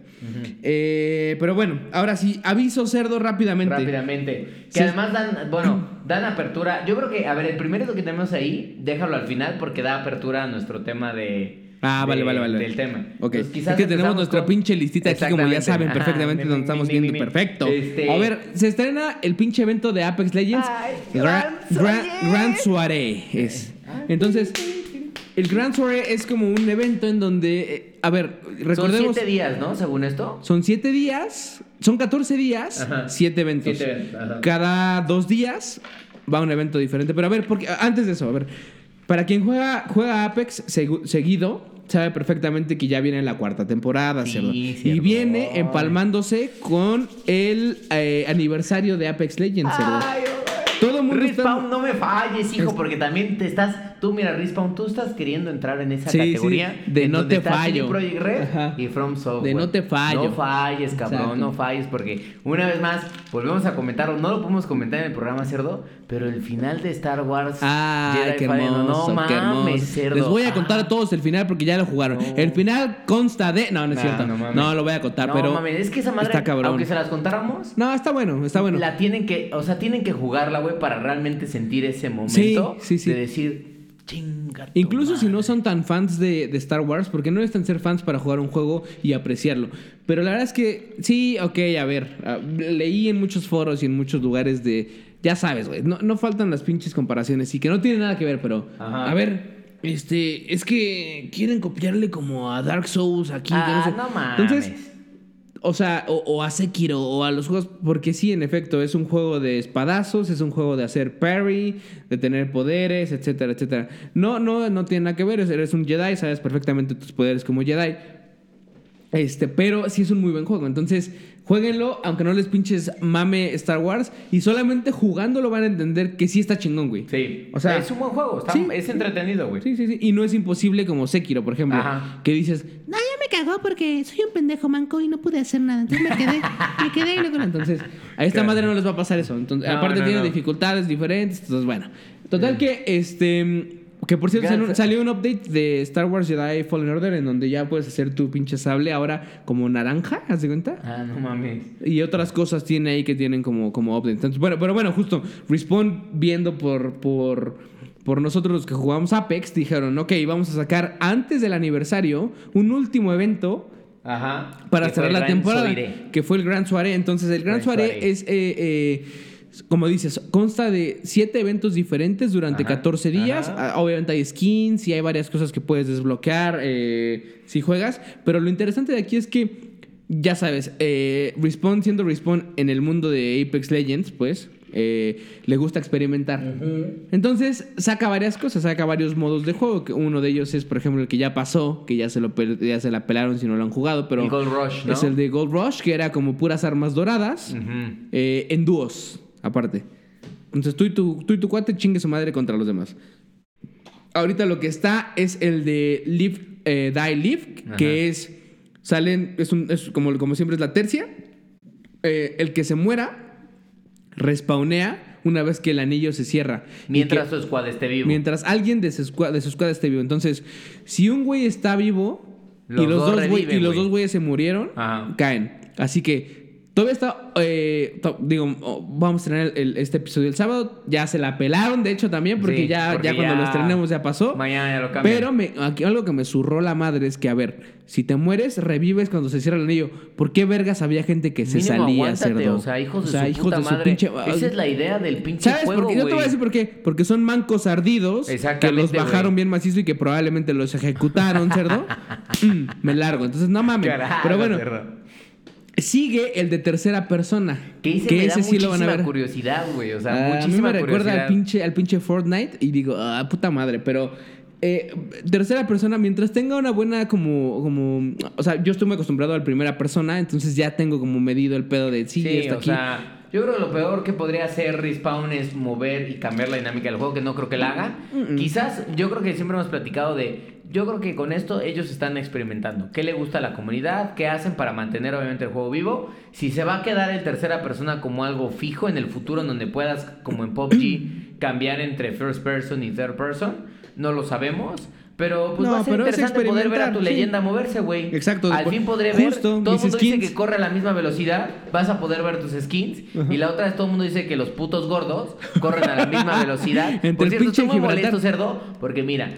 Eh, pero bueno, ahora sí, aviso cerdo rápidamente. Rápidamente. Que Sí. además dan, bueno, dan apertura. Yo creo que, a ver, el primero que tenemos ahí, déjalo al final porque da apertura a nuestro tema de. Ah, vale, de- vale, vale. Del tema. Ok. Entonces, quizás es que tenemos nuestra con- pinche listita aquí, como ya saben Ajá, perfectamente, mi, donde mi, estamos mi, viendo mi, mi. perfecto. Este- A ver, se estrena el pinche evento de Apex Legends. Ay, Gra- Grand Gra- Soirée. Grand Soirée es. Entonces, el Grand Soirée es como un evento en donde, eh, a ver, Son recordemos. siete días, ¿no? Según esto. Son siete días, son 14 días, Ajá. siete eventos. Siete eventos, ajá. Cada dos días va un evento diferente. Pero a ver, porque antes de eso, a ver, para quien juega, juega Apex segu- seguido, sabe perfectamente que ya viene la cuarta temporada, Sí, cerdo. Y cerdo. viene empalmándose con el eh, aniversario de Apex Legends, cerdo. Todo el mundo está- Respawn, no me falles, hijo, porque también te estás. Tú, mira, Respawn, tú estás queriendo entrar en esa Sí, categoría. sí, de en no donde te fallo. CD Projekt Red Ajá. y From Software. De no te fallo. No falles, cabrón, Exacto. no falles, porque una vez más, volvemos a comentarlo. No lo podemos comentar en el programa, cerdo, pero el final de Star Wars. Ay, Jedi qué hermoso, no qué mames, hermoso. cerdo. Les voy a contar Ah. a todos el final porque ya lo jugaron. No. El final consta de... No, no es Nah, cierto. no lo voy a contar, No, pero... mames, es que esa madre, Está cabrón. aunque se las contáramos, No, está bueno, está bueno. La tienen que, o sea, tienen que jugarla, güey, para realmente sentir ese momento Sí, sí, sí. de decir, chinga. tu Incluso si no madre". son tan fans de, de Star Wars, porque no necesitan ser fans para jugar un juego y apreciarlo. Pero la verdad es que sí, ok, a ver, ah, leí en muchos foros y en muchos lugares de, ya sabes, güey, no, no faltan las pinches comparaciones y que no tiene nada que ver, pero, Ajá. a ver, este, es que quieren copiarle como a Dark Souls aquí. Ah, sé. no mames. Entonces, o sea, o, o a Sekiro o a los juegos, porque sí, en efecto, es un juego de espadazos, es un juego de hacer parry, de tener poderes, etcétera, etcétera. No, no, no tiene nada que ver, eres un Jedi, sabes perfectamente tus poderes como Jedi. Este, pero sí es un muy buen juego. Entonces, jueguenlo, aunque no les pinches mame Star Wars. Y solamente jugándolo van a entender que sí está chingón, güey. Sí, O sea, es un buen juego, está- sí. es entretenido, güey. Sí, sí, sí. Y no es imposible como Sekiro, por ejemplo. Ajá. Que dices, cagó porque soy un pendejo manco y no pude hacer nada. Entonces me quedé, me quedé y luego Entonces, a esta madre no les va a pasar eso. Entonces, No, aparte no, tiene no. dificultades diferentes. Entonces, bueno. Total que, este... Que por cierto, salió un update de Star Wars Jedi Fallen Order en donde ya puedes hacer tu pinche sable ahora como naranja, ¿haz de cuenta? Ah, no mames. Y otras cosas tiene ahí que tienen como, como update. Entonces, bueno, pero bueno, justo Respawn viendo por, por, por nosotros los que jugamos Apex, dijeron, ok, vamos a sacar antes del aniversario un último evento Ajá. para cerrar la Gran temporada, que fue el Grand Soirée. Entonces, el Soirée Soirée. es, eh, eh, como dices, consta de siete eventos diferentes durante Ajá, 14 días. ajá. Ah, Obviamente hay skins y hay varias cosas que puedes desbloquear eh, si juegas. Pero lo interesante de aquí es que, ya sabes, eh, Respawn siendo Respawn en el mundo de Apex Legends, pues, eh, le gusta experimentar. Entonces, saca varias cosas, saca varios modos de juego. Uno de ellos es, por ejemplo, el que ya pasó, que ya se, lo, ya se la pelaron si no lo han jugado, pero... El Gold Rush, ¿no? Es el de Gold Rush, que era como puras armas doradas eh, en dúos, aparte. Entonces tú y, tu, tú y tu cuate chingue su madre contra los demás. Ahorita lo que está es el de Live, eh, Die Live, Ajá. que es. Salen. Es, un, es como, como siempre es la tercia. Eh, el que se muera respawnea una vez que el anillo se cierra. Mientras que- su squad esté vivo. Mientras alguien de su, squad, de su squad esté vivo. Entonces, si un güey está vivo Los y los, dos dos, güey- reviven, y los güey. dos güeyes se murieron, Ajá. caen. Así que todavía está. eh, to- digo, oh, vamos a tener el- este episodio el sábado. Ya se la pelaron, de hecho, también, porque, Sí, ya, porque ya cuando lo estrenemos ya pasó. Mañana ya lo cambian. Pero me, aquí algo que me zurró la madre es que, a ver, si te mueres, revives cuando se cierra el anillo. ¿Por qué vergas había gente que se salía, cerdo? O sea, hijos de O sea, su hijos puta de su madre. pinche- Esa es la idea del pinche ¿Sabes juego, por qué? Yo te voy a decir por qué. Porque son mancos ardidos que los bajaron bien macizo y que probablemente los ejecutaron, cerdo. Mm, me largo. Entonces, no mames. Carajo, Pero bueno, cerdo. Sigue el de tercera persona. Que ese me da ese sí lo van a muchísima ver. curiosidad, güey. O sea, Ah, a mí muchísima me recuerda al pinche, al pinche Fortnite y digo, ah, puta madre, pero eh, tercera persona, mientras tenga una buena como, como, o sea, yo estoy muy acostumbrado al primera persona, entonces ya tengo como medido el pedo de sí, Sí, está o aquí. sea, yo creo que lo peor que podría hacer Respawn es mover y cambiar la dinámica del juego, que no creo que la haga. Quizás, yo creo que siempre hemos platicado de. Yo creo que con esto ellos están experimentando. ¿Qué le gusta a la comunidad? ¿Qué hacen para mantener obviamente el juego vivo? Si se va a quedar el tercera persona como algo fijo en el futuro, en donde puedas, como en PUBG, cambiar entre first person y third person, no lo sabemos. Pero pues No, va a ser interesante poder ver a tu sí. leyenda moverse, güey. Exacto, Al fin podré ver. justo, Todo el mundo dice que corre a la misma velocidad, vas a poder ver tus skins. Y la otra es todo el mundo dice que los putos gordos corren a la misma velocidad. Entre Por cierto, estoy muy molesto, cerdo, porque mira,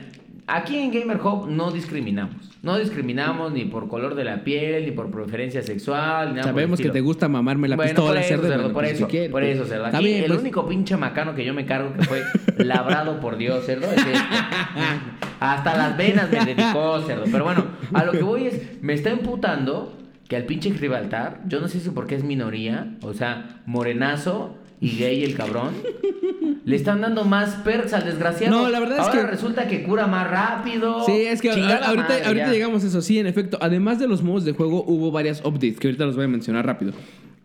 aquí en Gamer Hub no discriminamos. No discriminamos ni por color de la piel, ni por preferencia sexual, ni nada Sabemos que te gusta mamarme la Bueno, pistola, por eso, cerdo, por eso, si quieres, por eso, cerdo. Aquí bien, el pues. único pinche macano que yo me cargo que fue labrado por Dios, cerdo, es este. Hasta las venas me dedicó, cerdo. Pero bueno, a lo que voy es, me está emputando que al pinche Gibraltar, yo no sé si porque es minoría, o sea, morenazo y gay el cabrón, le están dando más perks al desgraciado. No, la verdad es Ahora que- resulta que cura más rápido. Sí, es que ahorita, madre, ahorita llegamos a eso. Sí, en efecto. Además de los modos de juego, hubo varias updates que ahorita los voy a mencionar rápido.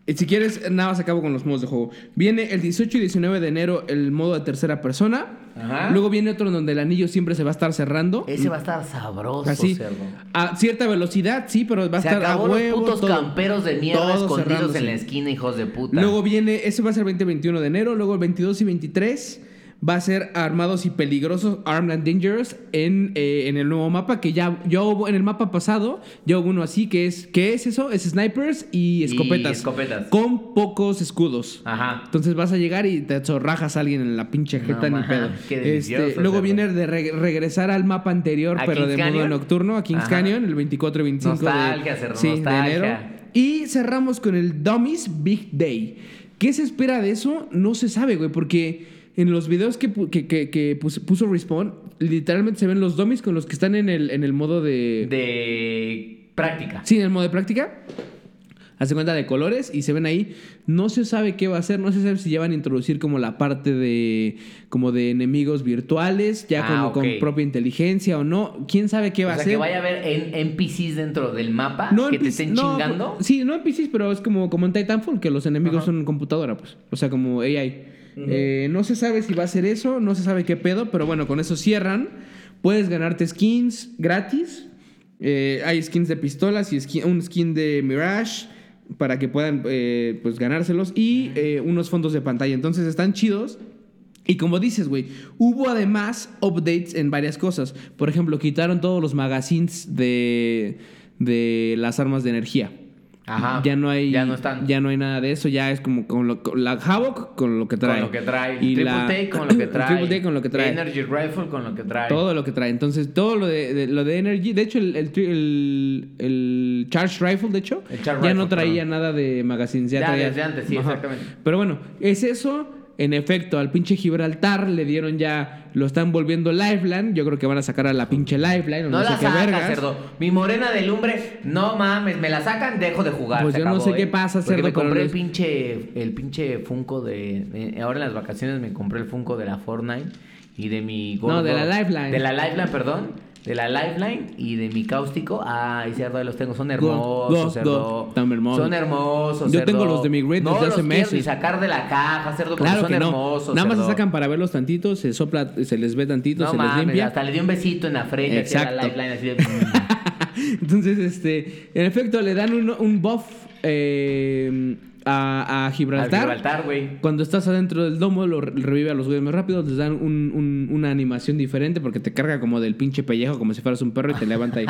Y si quieres, nada más acabo con los modos de juego. Viene el 18 y 19 de enero el modo de tercera persona. Ajá. Luego viene otro donde el anillo siempre se va a estar cerrando. Ese va a estar sabroso, Así. cerdo. A cierta velocidad, sí, pero va a Se estar acabó a huevo. los putos todo. camperos de mierda escondidos cerrándose. en la esquina, hijos de puta. Luego viene, ese va a ser el 20 y 21 de enero. Luego el 22 y 23 va a ser Armados y Peligrosos, Armed and Dangerous, en, eh, en el nuevo mapa. Que ya, ya hubo en el mapa pasado, ya hubo uno así, que es, ¿qué es eso? Es snipers y escopetas. escopetas. Con pocos escudos. Ajá. Entonces vas a llegar y te zorrajas a alguien en la pinche No jeta ni mames, pedo. qué delicioso, Este, luego viene de re- regresar al mapa anterior, ¿A pero Kings de modo Canyon? nocturno, a Kings Ajá. Canyon, el 24 y 25 Nostalgia, de, sí, de enero. Y cerramos con el Dummies Big Day. ¿Qué se espera de eso? No se sabe, güey, porque en los videos que, que, que- que puso, puso Respawn, literalmente se ven los dummies con los que están en el, en el modo de... De práctica. Sí, en el modo de práctica. Hace cuenta de colores y se ven ahí. No se sabe qué va a ser. No se sabe si ya van a introducir como la parte de como de enemigos virtuales, ya Ah, como con propia inteligencia o no. ¿Quién sabe qué va O sea, a ser? que vaya a haber en- NPCs dentro del mapa No que te estén no, chingando. Sí, no NPCs, pero es como, como en Titanfall, que los enemigos Ajá. son computadora, pues. O sea, como AI. Eh, no se sabe si va a ser eso, no se sabe qué pedo, pero bueno, con eso cierran. Puedes ganarte skins gratis. Eh, hay skins de pistolas y skin- un skin de Mirage para que puedan eh, pues ganárselos y unos fondos de pantalla. Entonces están chidos. Y como dices, güey, hubo además updates en varias cosas. Por ejemplo, quitaron todos los magazines de, de las armas de energía. Ajá. Ya no hay Ya no están. ya no hay nada de eso, ya es como con, lo- con la Havoc con lo que trae. Con lo que trae. Y Triple la- Take con lo que trae. Triple con lo que trae. Energy Rifle con lo que trae. Todo lo que trae. Entonces, todo lo de, de- lo de Energy. De hecho, el, el, el- el Charge Rifle, de hecho, ya Rifle, no traía nada de magazines. Ya, Ya, traía- desde antes, sí, exactamente. Pero bueno, es eso. En efecto, al pinche Gibraltar le dieron ya. Lo están volviendo Lifeline. Yo creo que van a sacar a la pinche Lifeline. o No, No, sé la qué saca, vergas. cerdo. Mi morena de lumbre, no mames, me la sacan, dejo de jugar. Pues yo no sé qué ¿eh? pasa, Porque cerdo, me compré el pinche, el pinche Funko de, de- Ahora en las vacaciones me compré el Funko de la Fortnite y de mi gordo. No, de la Lifeline. De la Lifeline, perdón. De la Lifeline y de mi cáustico. Ay, cerdo, los tengo. Son hermosos, go, cerdo. go. Tan hermosos. Son hermosos, Yo cerdo. tengo los de mi Grid no desde los hace meses. ni sacar de la caja, cerdo, porque Claro son que no. hermosos, Nada más se sacan para verlos tantitos, se sopla, se les ve tantito, No se les limpia. hasta le di un besito en la frente a la Exacto. Lifeline, así de... Entonces, este, en efecto, le dan un, un buff eh, a, a Al Gibraltar. Gibraltar, güey. Cuando estás adentro del domo, lo re- revive a los güeyes más rápido, les dan un- un- una animación diferente porque te carga como del pinche pellejo, como si fueras un perro y te levanta ahí.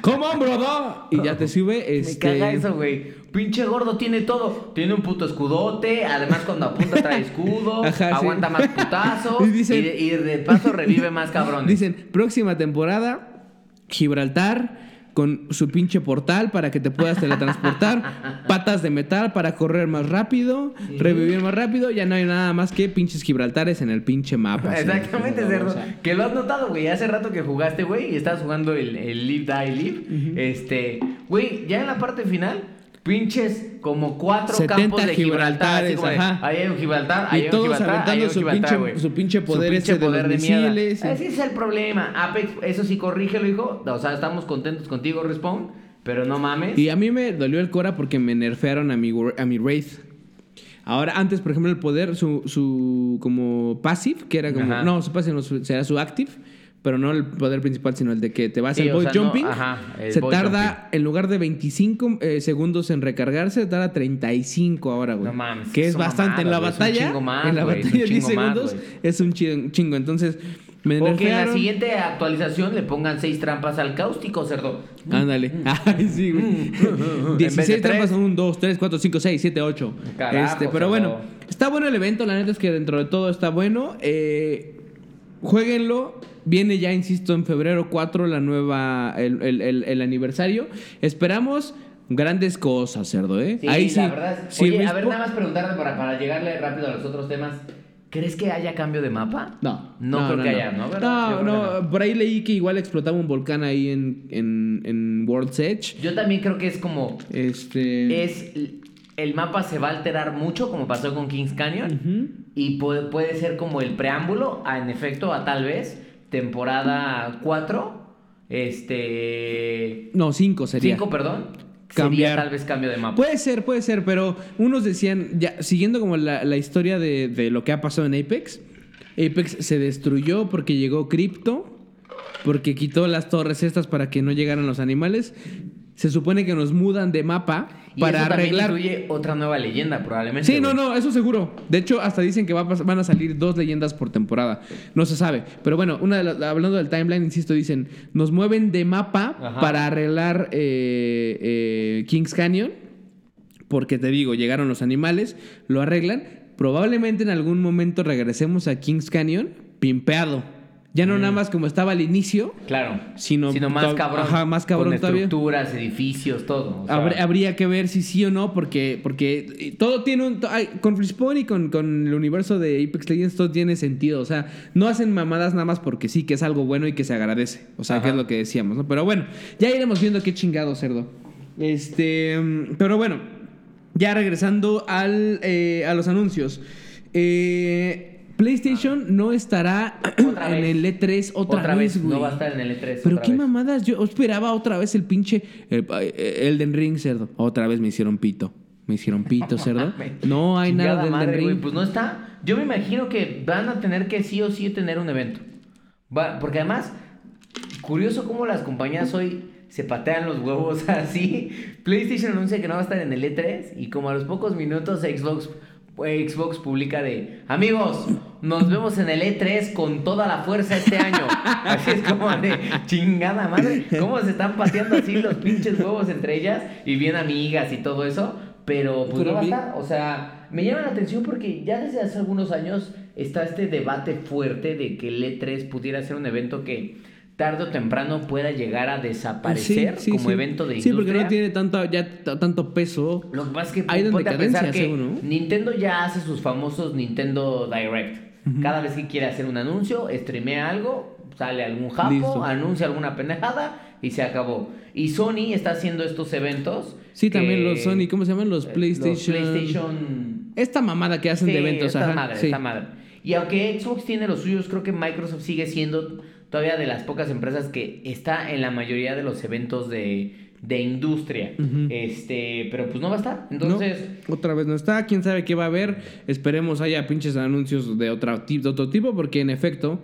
¡Come on, brother! Y ya te sube. Me Este... caga eso, güey. Pinche gordo tiene todo. Tiene un puto escudote. Además, cuando apunta trae escudo. Ajá, sí. aguanta más putazos. Y Y, dicen- de, y de paso revive más cabrones. Dicen, próxima temporada, Gibraltar con su pinche portal para que te puedas teletransportar, patas de metal para correr más rápido, revivir más rápido, ya no hay nada más que pinches Gibraltares en el pinche mapa. ¿sí? Exactamente, O cerdo. sea, Que lo has notado, güey. Hace rato que jugaste, güey, y estabas jugando el, el Live Die Live. Este, güey, ya en la parte final, pinches como cuatro 70 campos de Gibraltar. Así Gibraltares, como de, ajá. ahí hay un Gibraltar, ahí Y hay un todos Gibraltar, hay aventando un su Gibraltar, pinche- su pinche poder ese de los mierda. misiles. Ese es el problema. Apex, eso sí, corrígelo, hijo. O sea, estamos contentos contigo, Respawn. Pero no mames. Y a mí me dolió el cora porque me nerfearon a mi, a mi Wraith. Ahora, antes, por ejemplo, el poder, su, su como passive, que era como... Ajá. No, su passive no, su- será su active, pero no el poder principal, sino el de que te vas Sí, al void sea, no- jumping. ajá, el se tarda, jumping. en lugar de 25 eh, segundos en recargarse, tarda 35 ahora, güey. No mames, Que es bastante en la mamadas, es un batalla. más, en la güey, batalla 10 chingo más, segundos güey. es un chi- chingo. Entonces, me O que en la siguiente actualización le pongan seis trampas al cáustico, cerdo. Ándale. Ay, sí, güey. En vez 16 de trampas tres. son 1, 2, 3, 4, 5, 6, 7, 8. Carajo, Este, pero cerdo. bueno, está bueno el evento. La neta es que dentro de todo está bueno. Eh, jueguenlo. Viene ya, insisto, en febrero 4 la nueva, el, el- el- el aniversario. Esperamos grandes cosas, cerdo, ¿eh? Sí, Ahí sí. la verdad. si Oye, a ver, nada más preguntarte para, para llegarle rápido a los otros temas. ¿Crees que haya cambio de mapa? No, No, creo que haya, ¿no? ¿Verdad? No, no, por ahí leí que igual explotaba un volcán ahí en, en, en World's Edge. Yo también creo que es como. Este. Es. El mapa se va a alterar mucho, como pasó con Kings Canyon. Ujú. Y puede, puede ser como el preámbulo, a, en efecto, a tal vez temporada 4. Este. No, 5 sería. 5, perdón. Cambiar. Sería tal vez cambio de mapa. Puede ser, puede ser, pero unos decían, ya siguiendo como la, la historia de, de lo que ha pasado en Apex, Apex se destruyó porque llegó Crypto, porque quitó las torres estas para que no llegaran los animales. Se supone que nos mudan de mapa Y para eso arreglar. incluye otra nueva leyenda, probablemente. Sí, no, no, eso seguro. De hecho, hasta dicen que va a pas- van a salir dos leyendas por temporada. No se sabe. Pero bueno, una de las- hablando del timeline, insisto, dicen, nos mueven de mapa Ajá. para arreglar eh, eh, Kings Canyon. Porque te digo, llegaron los animales, lo arreglan. Probablemente en algún momento regresemos a Kings Canyon pimpeado. Ya no nada más como estaba al inicio, Claro. Sino más cabrón. ajá, más cabrón Con todavía. estructuras, edificios, todo. o sea, Habr- habría que ver si sí o no, porque, porque todo tiene un. ay, con Respawn y con, con el universo de Apex Legends todo tiene sentido. O sea, no hacen mamadas nada más porque sí, que es algo bueno y que se agradece. O sea, que es lo que decíamos, ¿no? Pero bueno, ya iremos viendo qué chingado cerdo. Este. mm, Pero bueno, ya regresando al, eh, a los anuncios. Eh, PlayStation no estará en el E3 otra, Otra vez, güey. no va a estar en el E3 Pero otra qué vez. mamadas, yo esperaba otra vez el pinche el- eh, Elden Ring, cerdo. Otra vez me hicieron pito. Me hicieron pito, cerdo. No hay nada de Elden madre, Ring. Pues no está. Yo me imagino que van a tener que sí o sí tener un evento. Va- porque además, curioso cómo las compañías hoy se patean los huevos así. PlayStation anuncia que no va a estar en el E3 y como a los pocos minutos Xbox, Xbox publica de amigos, nos vemos en el E3 con toda la fuerza este año. Así es como de chingada madre. Cómo se están pateando así los pinches huevos entre ellas y bien amigas y todo eso. Pero pues Pero no va a bien. estar. O sea, me llama la atención porque ya desde hace algunos años está este debate fuerte de que el E3 pudiera ser un evento que tarde o temprano pueda llegar a desaparecer Sí, sí, como sí. evento de Sí, industria. porque no tiene tanto, ya tanto peso. Lo que pasa es que Ha ido en ponte a pensar que. Nintendo ya hace sus famosos Nintendo Direct. Cada vez que quiere hacer un anuncio, streamea algo, sale algún japo, Listo. anuncia alguna pendejada y se acabó. Y Sony está haciendo estos eventos. Sí, también los Sony, ¿cómo se llaman? Los eh, PlayStation. PlayStation Esta mamada que hacen de Sí, eventos, esta ajá. madre, sí. esta madre. Y aunque Xbox tiene los suyos, creo que Microsoft sigue siendo todavía de las pocas empresas que está en la mayoría de los eventos de, de industria. Este, pero pues no va a estar. No, Entonces, otra vez no está. Quién sabe qué va a haber. Esperemos haya pinches anuncios de, otra, de otro tipo, porque en efecto,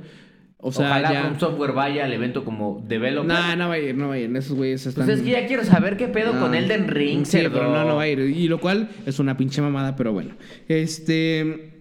O sea, Ojalá ya. From Software vaya al evento como developer. No, no va a ir, no va a ir. Esos güeyes están. Pues es que ya quiero saber qué pedo No. con Elden Ring, Sí, cerdo. pero no, no va a ir. Y lo cual es una pinche mamada, pero bueno. Este.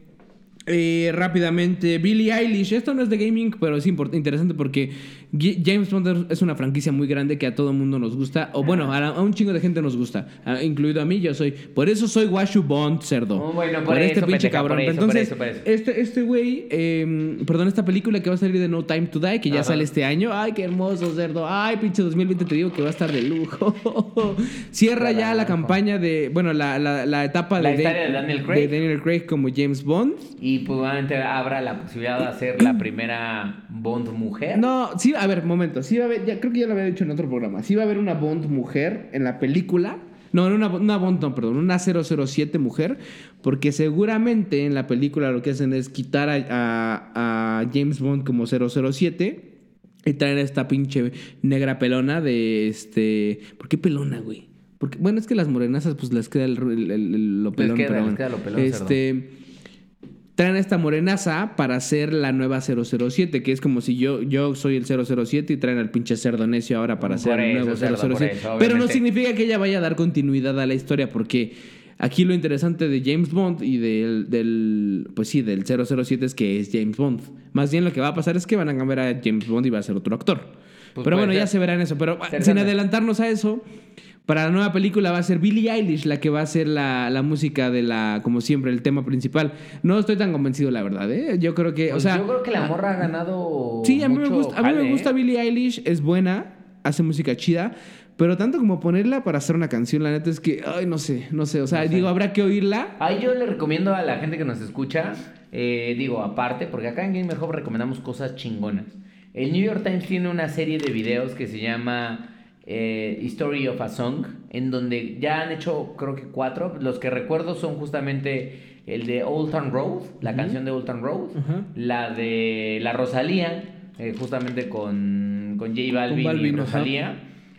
Eh, rápidamente, Billie Eilish. Esto no es de gaming, pero es interesante porque James Bond es una franquicia muy grande que a todo mundo nos gusta. O bueno, a, a un chingo de gente nos gusta. a- incluido a mí, yo soy. Por eso soy Washu Bond, cerdo. Oh, bueno, por eso, pendeja, por eso, por Entonces, eso, por eso. este este güey, eh, perdón, esta película que va a salir de No Time to Die, que ya Ajá. sale este año. Ay, qué hermoso, cerdo. Ay, pinche 2020, te digo que va a estar de lujo. Cierra ya la campaña de, bueno, la, la, la etapa La de, Daniel Craig. de Daniel Craig como James Bond. Y probablemente abra la posibilidad de hacer la primera Bond mujer. No, sí, a ver, momento. Sí va a haber, ya, creo que ya lo había dicho en otro programa. Sí va a haber una Bond mujer en la película. No, no una, una Bond, no, perdón, una 007 mujer. Porque seguramente en la película lo que hacen es quitar a, a- a James Bond como 007 y traer a esta pinche negra pelona de este. ¿Por qué pelona, güey? Porque, bueno, es que las morenazas, pues les queda el, el- el- el- lo Les pelón, queda- pero les bueno. queda lo pelón, Este traen a esta morenaza para hacer la nueva 007, que es como si yo, yo soy el 007 y traen al pinche cerdo necio ahora para hacer el nuevo cerdo, por 007. eso, Pero no significa que ella vaya a dar continuidad a la historia, porque aquí lo interesante de James Bond y del, del pues sí, del 007 es que es James Bond. Más bien lo que va a pasar es que van a cambiar a James Bond y va a ser otro actor. Pues pero bueno, ya se verá en eso. Pero sin adelantarnos a eso, para la nueva película va a ser Billie Eilish la que va a hacer la, la música de la, como siempre, el tema principal. No estoy tan convencido, la verdad, ¿eh? Yo creo que, o Pues sea... yo creo que la morra ha ganado. Sí, a mí me gusta, a mí me jale, ¿eh? Billie Eilish, es buena, hace música chida, pero tanto como ponerla para hacer una canción, la neta es que, ay, no sé, no sé, o sea, No sé. digo, habrá que oírla. Ahí yo le recomiendo a la gente que nos escucha, eh, digo, aparte, porque acá en Gamer Hub recomendamos cosas chingonas. El New York Times tiene una serie de videos que se llama eh, History of a Song, en donde ya han hecho, creo que cuatro. Los que recuerdo son justamente el de Old Town Road, la canción de Old Town Road, la de La Rosalía, eh, justamente con, con J Balvin, Balvin, y. Rosalía.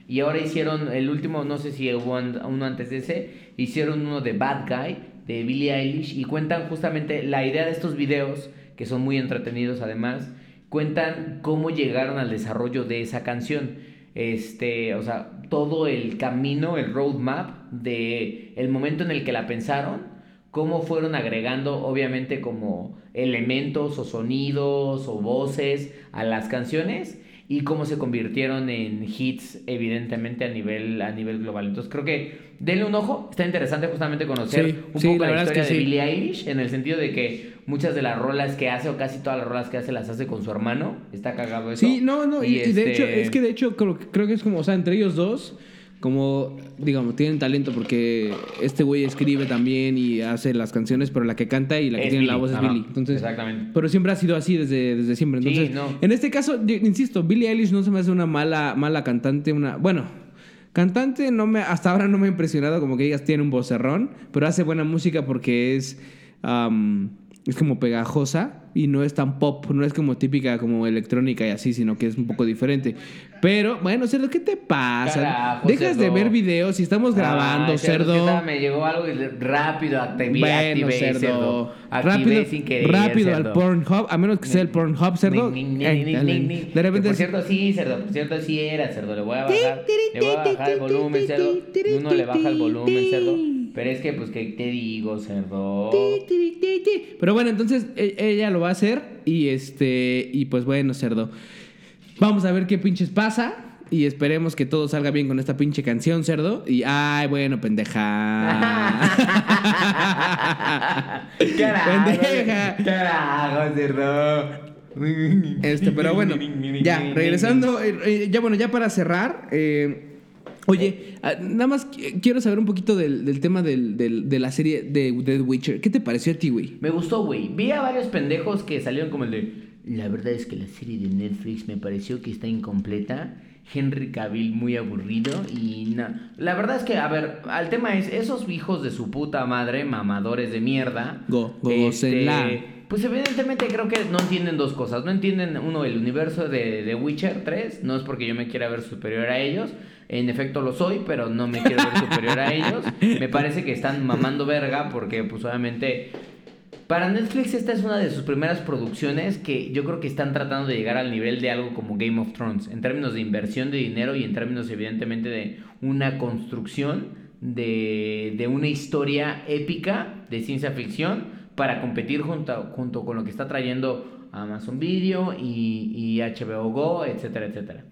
Y ahora hicieron el último, no sé si hubo un- uno antes de ese, hicieron uno de Bad Guy, de Billie Eilish, y cuentan justamente la idea de estos videos, que son muy entretenidos además, cuentan cómo llegaron al desarrollo de esa canción. Este, o sea, todo el camino, el roadmap de el momento en el que la pensaron, cómo fueron agregando obviamente como elementos o sonidos o voces a las canciones y cómo se convirtieron en hits evidentemente a nivel a nivel global. Entonces creo que denle un ojo, está interesante justamente conocer Sí, un sí, poco la la, verdad es historia que de sí. Billie Eilish en el sentido de que muchas de las rolas que hace o casi todas las rolas que hace las hace con su hermano, está cagado eso. Sí, no, no, y, y de este, hecho, es que de hecho creo, creo que es como, o sea, entre ellos dos, como, digamos, tienen talento porque este güey escribe también y hace las canciones, pero la que canta y la que Es tiene la voz es ajá, Billy. Entonces, exactamente. Pero siempre ha sido así desde, desde siempre. Sí, Entonces, no. en este caso, yo insisto, Billie Eilish no se me hace una mala, mala cantante, una, bueno, cantante no me, hasta ahora no me ha impresionado como que digas tiene un vocerrón, pero hace buena música porque es, es como pegajosa y no es tan pop, no es como típica como electrónica y así, sino que es un poco diferente. Pero bueno, cerdo, ¿qué te pasa? Carajo, Dejas de cerdo. ver videos y estamos grabando, Ay, cerdo. estaba- me llegó algo rápido activé, Bueno, activé, cerdo. cerdo. Activé Rápido, sin querer, rápido al cerdo. Pornhub, a menos que sea el Pornhub, cerdo. Ni, ni, ni. De repente Por cierto, sí, cerdo. Por cierto, sí era, cerdo. Le voy a bajar. Le voy a bajar el volumen, cerdo. Uno le baja el volumen, cerdo. Pero es que, pues, ¿qué te digo, cerdo? Pero bueno, entonces e- ella lo va a hacer y este y pues bueno, cerdo. Vamos a ver qué pinches pasa y esperemos que todo salga bien con esta pinche canción, cerdo. Y ay, bueno, pendeja. Carajo, pendeja. Carajo, cerdo. Este, pero bueno, ya, regresando, eh, eh, ya bueno, ya para cerrar, eh, oye, ah, nada más qui- quiero saber un poquito del, del tema del- del- de la serie de, The Witcher. ¿Qué te pareció a ti, güey? Me gustó, güey. Vi a varios pendejos que salieron como el de. La verdad es que la serie de Netflix me pareció que está incompleta. Henry Cavill muy aburrido y na- La verdad es que, a ver, al tema es, esos hijos de su puta madre, mamadores de mierda. Go- go- este. Pues evidentemente creo que no entienden dos cosas. No entienden, uno, el universo de, de Witcher 3. No es porque yo me quiera ver superior a ellos. En efecto lo soy, pero no me quiero ver superior a ellos. Me parece que están mamando verga porque pues obviamente Para Netflix esta es una de sus primeras producciones que yo creo que están tratando de llegar al nivel de algo como Game of Thrones, en términos de inversión de dinero y en términos evidentemente de una construcción de, de una historia épica de ciencia ficción para competir junto, junto con lo que está trayendo Amazon Video y, y HBO Go, etcétera, etcétera.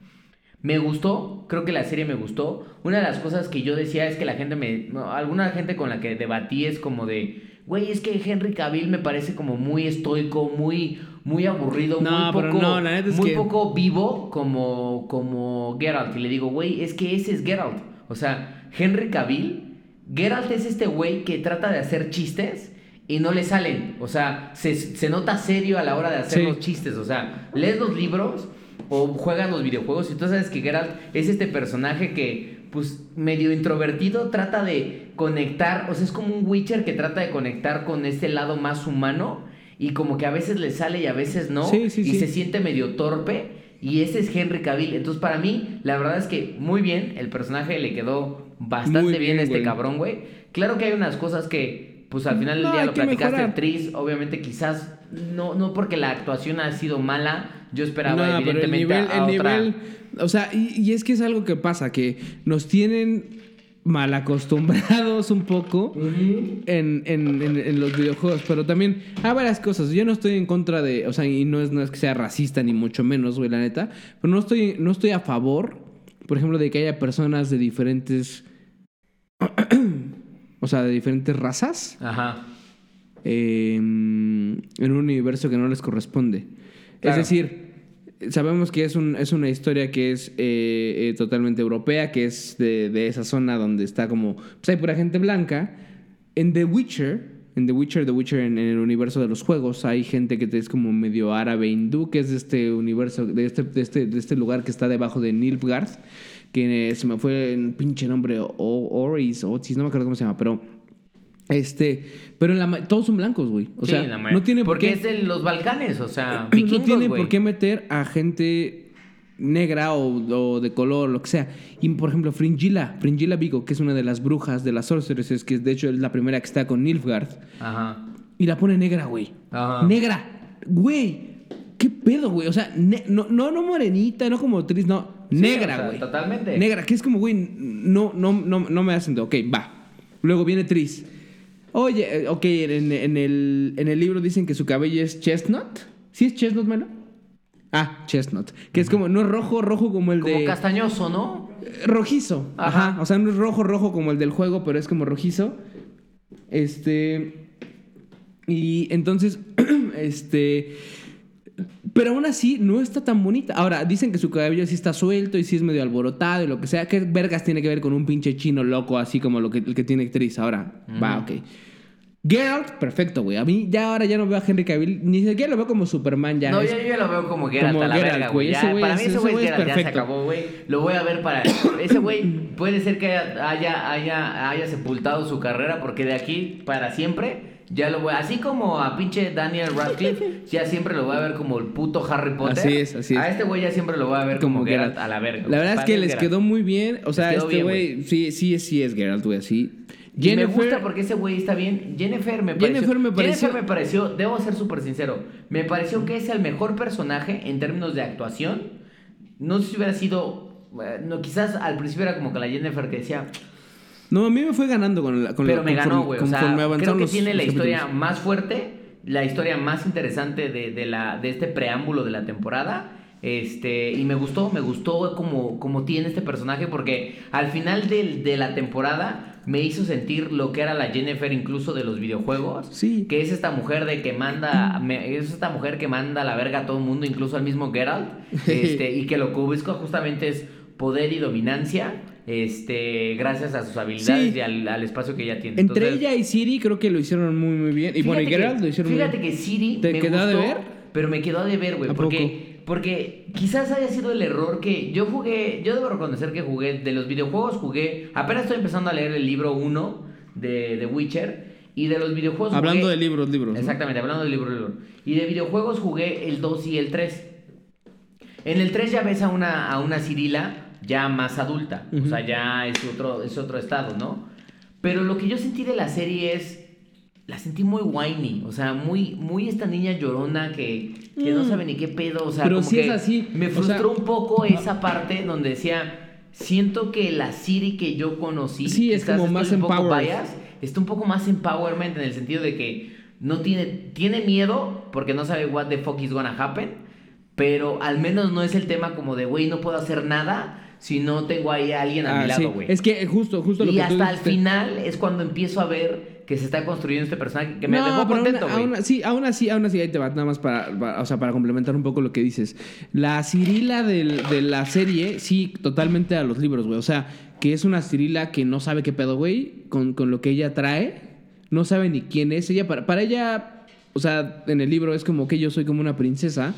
Me gustó, creo que la serie me gustó. Una de las cosas que yo decía es que la gente me. alguna gente con la que debatí es como de. Güey, es que Henry Cavill me parece como muy estoico, muy, muy aburrido, No, muy pero poco, no, la neta es muy que- poco vivo como, como Geralt. Y le digo, güey, es que ese es Geralt. O sea, Henry Cavill, Geralt es este güey que trata de hacer chistes y no le salen. O sea, se, se nota serio a la hora de hacer Sí. los chistes. O sea, lees los libros o juegas los videojuegos y tú sabes que Geralt es este personaje que, pues, medio introvertido, trata de conectar, o sea, es como un Witcher que trata de conectar con este lado más humano y como que a veces le sale y a veces no, Sí, sí, y se siente medio torpe y ese es Henry Cavill. Entonces, para mí, la verdad es que muy bien, el personaje le quedó bastante bien, bien, a este güey. cabrón, güey. Claro que hay unas cosas que, pues, al final del día lo platicaste. Tris, obviamente quizás no, no porque la actuación ha sido mala, yo esperaba No, pero el evidentemente nivel, a el otra... nivel, o sea, y, y es que es algo que pasa, que nos tienen mal acostumbrados un poco en, en- en- en los videojuegos, pero también hay varias cosas. Yo no estoy en contra de, o sea, y no es, no es que sea racista ni mucho menos, güey, la neta, pero no estoy, no estoy a favor, por ejemplo, de que haya personas de diferentes, o sea, de diferentes razas Ajá. eh, en un universo que no les corresponde. Claro. Es decir, sabemos que es, un, es una historia que es eh, eh, totalmente europea, que es de, de esa zona donde está como... Pues hay pura gente blanca. En The Witcher, en The Witcher, The Witcher en, en el universo de los juegos, hay gente que es como medio árabe hindú, que es de este universo, de este, de este, de este lugar que está debajo de Nilfgaard, que se me fue el pinche nombre, o, Oris, Otis, no me acuerdo cómo se llama, pero... Este, pero en la todos son blancos, güey. O Sí, sea, no tiene por Porque qué es de los Balcanes, o sea, no vikingos, tienen güey. por qué meter a gente negra o, o de color, lo que sea. Y por ejemplo, Fringilla, Fringilla Vigo, que es una de las brujas de las sorceresses, que de hecho es la primera que está con Nilfgaard, Ajá. y la pone negra, güey. Ajá. Negra. Güey. ¿Qué pedo, güey? O sea, no, no, no morenita, no como Tris, no. Sí, negra, o sea, güey. totalmente. Negra, que es como, güey, no, no, no, no me hacen. Ok, va. Luego viene Tris. Oye, eh, ok, en, en el, en el libro dicen que su cabello es chestnut. ¿Sí es chestnut, mano? Ah, chestnut. Que es como, no es rojo, rojo como el Como de. castañoso, ¿no? Eh, Rojizo. Ajá. Ajá. O sea, no es rojo, rojo como el del juego, pero es como rojizo. Este. Y entonces, este. Pero aún así no está tan bonita. Ahora, dicen que su cabello sí está suelto y sí es medio alborotado y lo que sea. ¿Qué vergas tiene que ver con un pinche chino loco así como lo que, el que tiene actriz? Ahora, va, ok. Geralt, perfecto, güey. A mí ya ahora ya no veo a Henry Cavill. Ni siquiera lo veo como Superman ya. no, Es- yo, yo ya lo veo como Geralt Como a la Geralt, verga, güey. Ya, Para mí ese güey es Geralt, ya se acabó, güey. Lo voy a ver para... Ese güey puede ser que haya, haya, haya sepultado su carrera porque de aquí para siempre... Ya lo voy, así como a pinche Daniel Radcliffe, ya siempre lo voy a ver como el puto Harry Potter. Así es, así es. A este güey ya siempre lo voy a ver como, como Geralt Geralt. a la verga. La verdad es que les Geralt. quedó muy bien. O sea, este güey, sí, sí, sí es Geralt, güey, así. Y me gusta porque ese güey está bien. Jennifer me pareció. Jennifer me pareció- Jennifer me pareció, debo ser súper sincero, me pareció que es el mejor personaje en términos de actuación. No sé si hubiera sido. eh, No, quizás al principio era como que la Jennifer que decía. No, a mí me fue ganando con la con Pero la- me ganó, güey. O sea, creo que los- tiene la historia capítulos. más fuerte, la historia más interesante de, de la, de este preámbulo de la temporada. Este, y me gustó, me gustó como, como tiene este personaje, porque al final del- de la temporada me hizo sentir lo que era la Jennifer incluso de los videojuegos. Sí. Que es esta mujer de que manda, me- es esta mujer que manda a la verga a todo el mundo, incluso al mismo Geralt. Este, y que lo que busca justamente es poder y dominancia. Este, gracias a sus habilidades Sí. y al, al espacio que ella tiene. Entre Entonces, ella y Siri creo que lo hicieron muy, muy bien. Y bueno, y fíjate Geralt lo hicieron muy Fíjate bien. que Siri ¿Te me quedó de gustó, ver? Pero me quedó de ver, güey. ¿A Porque, porque quizás haya sido el error que yo jugué. Yo debo reconocer que jugué. De los videojuegos jugué. Apenas estoy empezando a leer el libro 1 de The Witcher. Y de los videojuegos Hablando jugué- de libros, libros. ¿no? Exactamente, hablando del libro, libro. Y de videojuegos jugué el 2 y el 3. En el 3 ya ves a una, a una Cirila ya más adulta. O sea, ya es otro, es otro estado, ¿no? Pero lo que yo sentí de la serie es la sentí muy whiny, o sea, muy, muy esta niña llorona que, que no Mm. sabe ni qué pedo, o sea, Pero como sí que es así, me o frustró sea- un poco esa parte donde decía, siento que la Siri que yo conocí, Sí, es como más un poco biased, está un poco más empowerment en el sentido de que no tiene, tiene miedo porque no sabe what the fuck is gonna happen, pero al menos no es el tema como de, güey, no puedo hacer nada si no tengo ahí a alguien a Ah, mi sí. lado, güey. Es que justo, justo lo Y que tú hasta el final es cuando empiezo a ver que se está construyendo este personaje que me No, dejó contento, güey. aún así, aún así, aún así, ahí te va, nada más para, para- o sea, para complementar un poco lo que dices. La Cirila del- de la serie, sí, totalmente a los libros, güey. O sea, que es una Cirila que no sabe qué pedo, güey, con, con lo que ella trae. No sabe ni quién es. Ella, para, para ella, o sea, en el libro es como que yo soy como una princesa.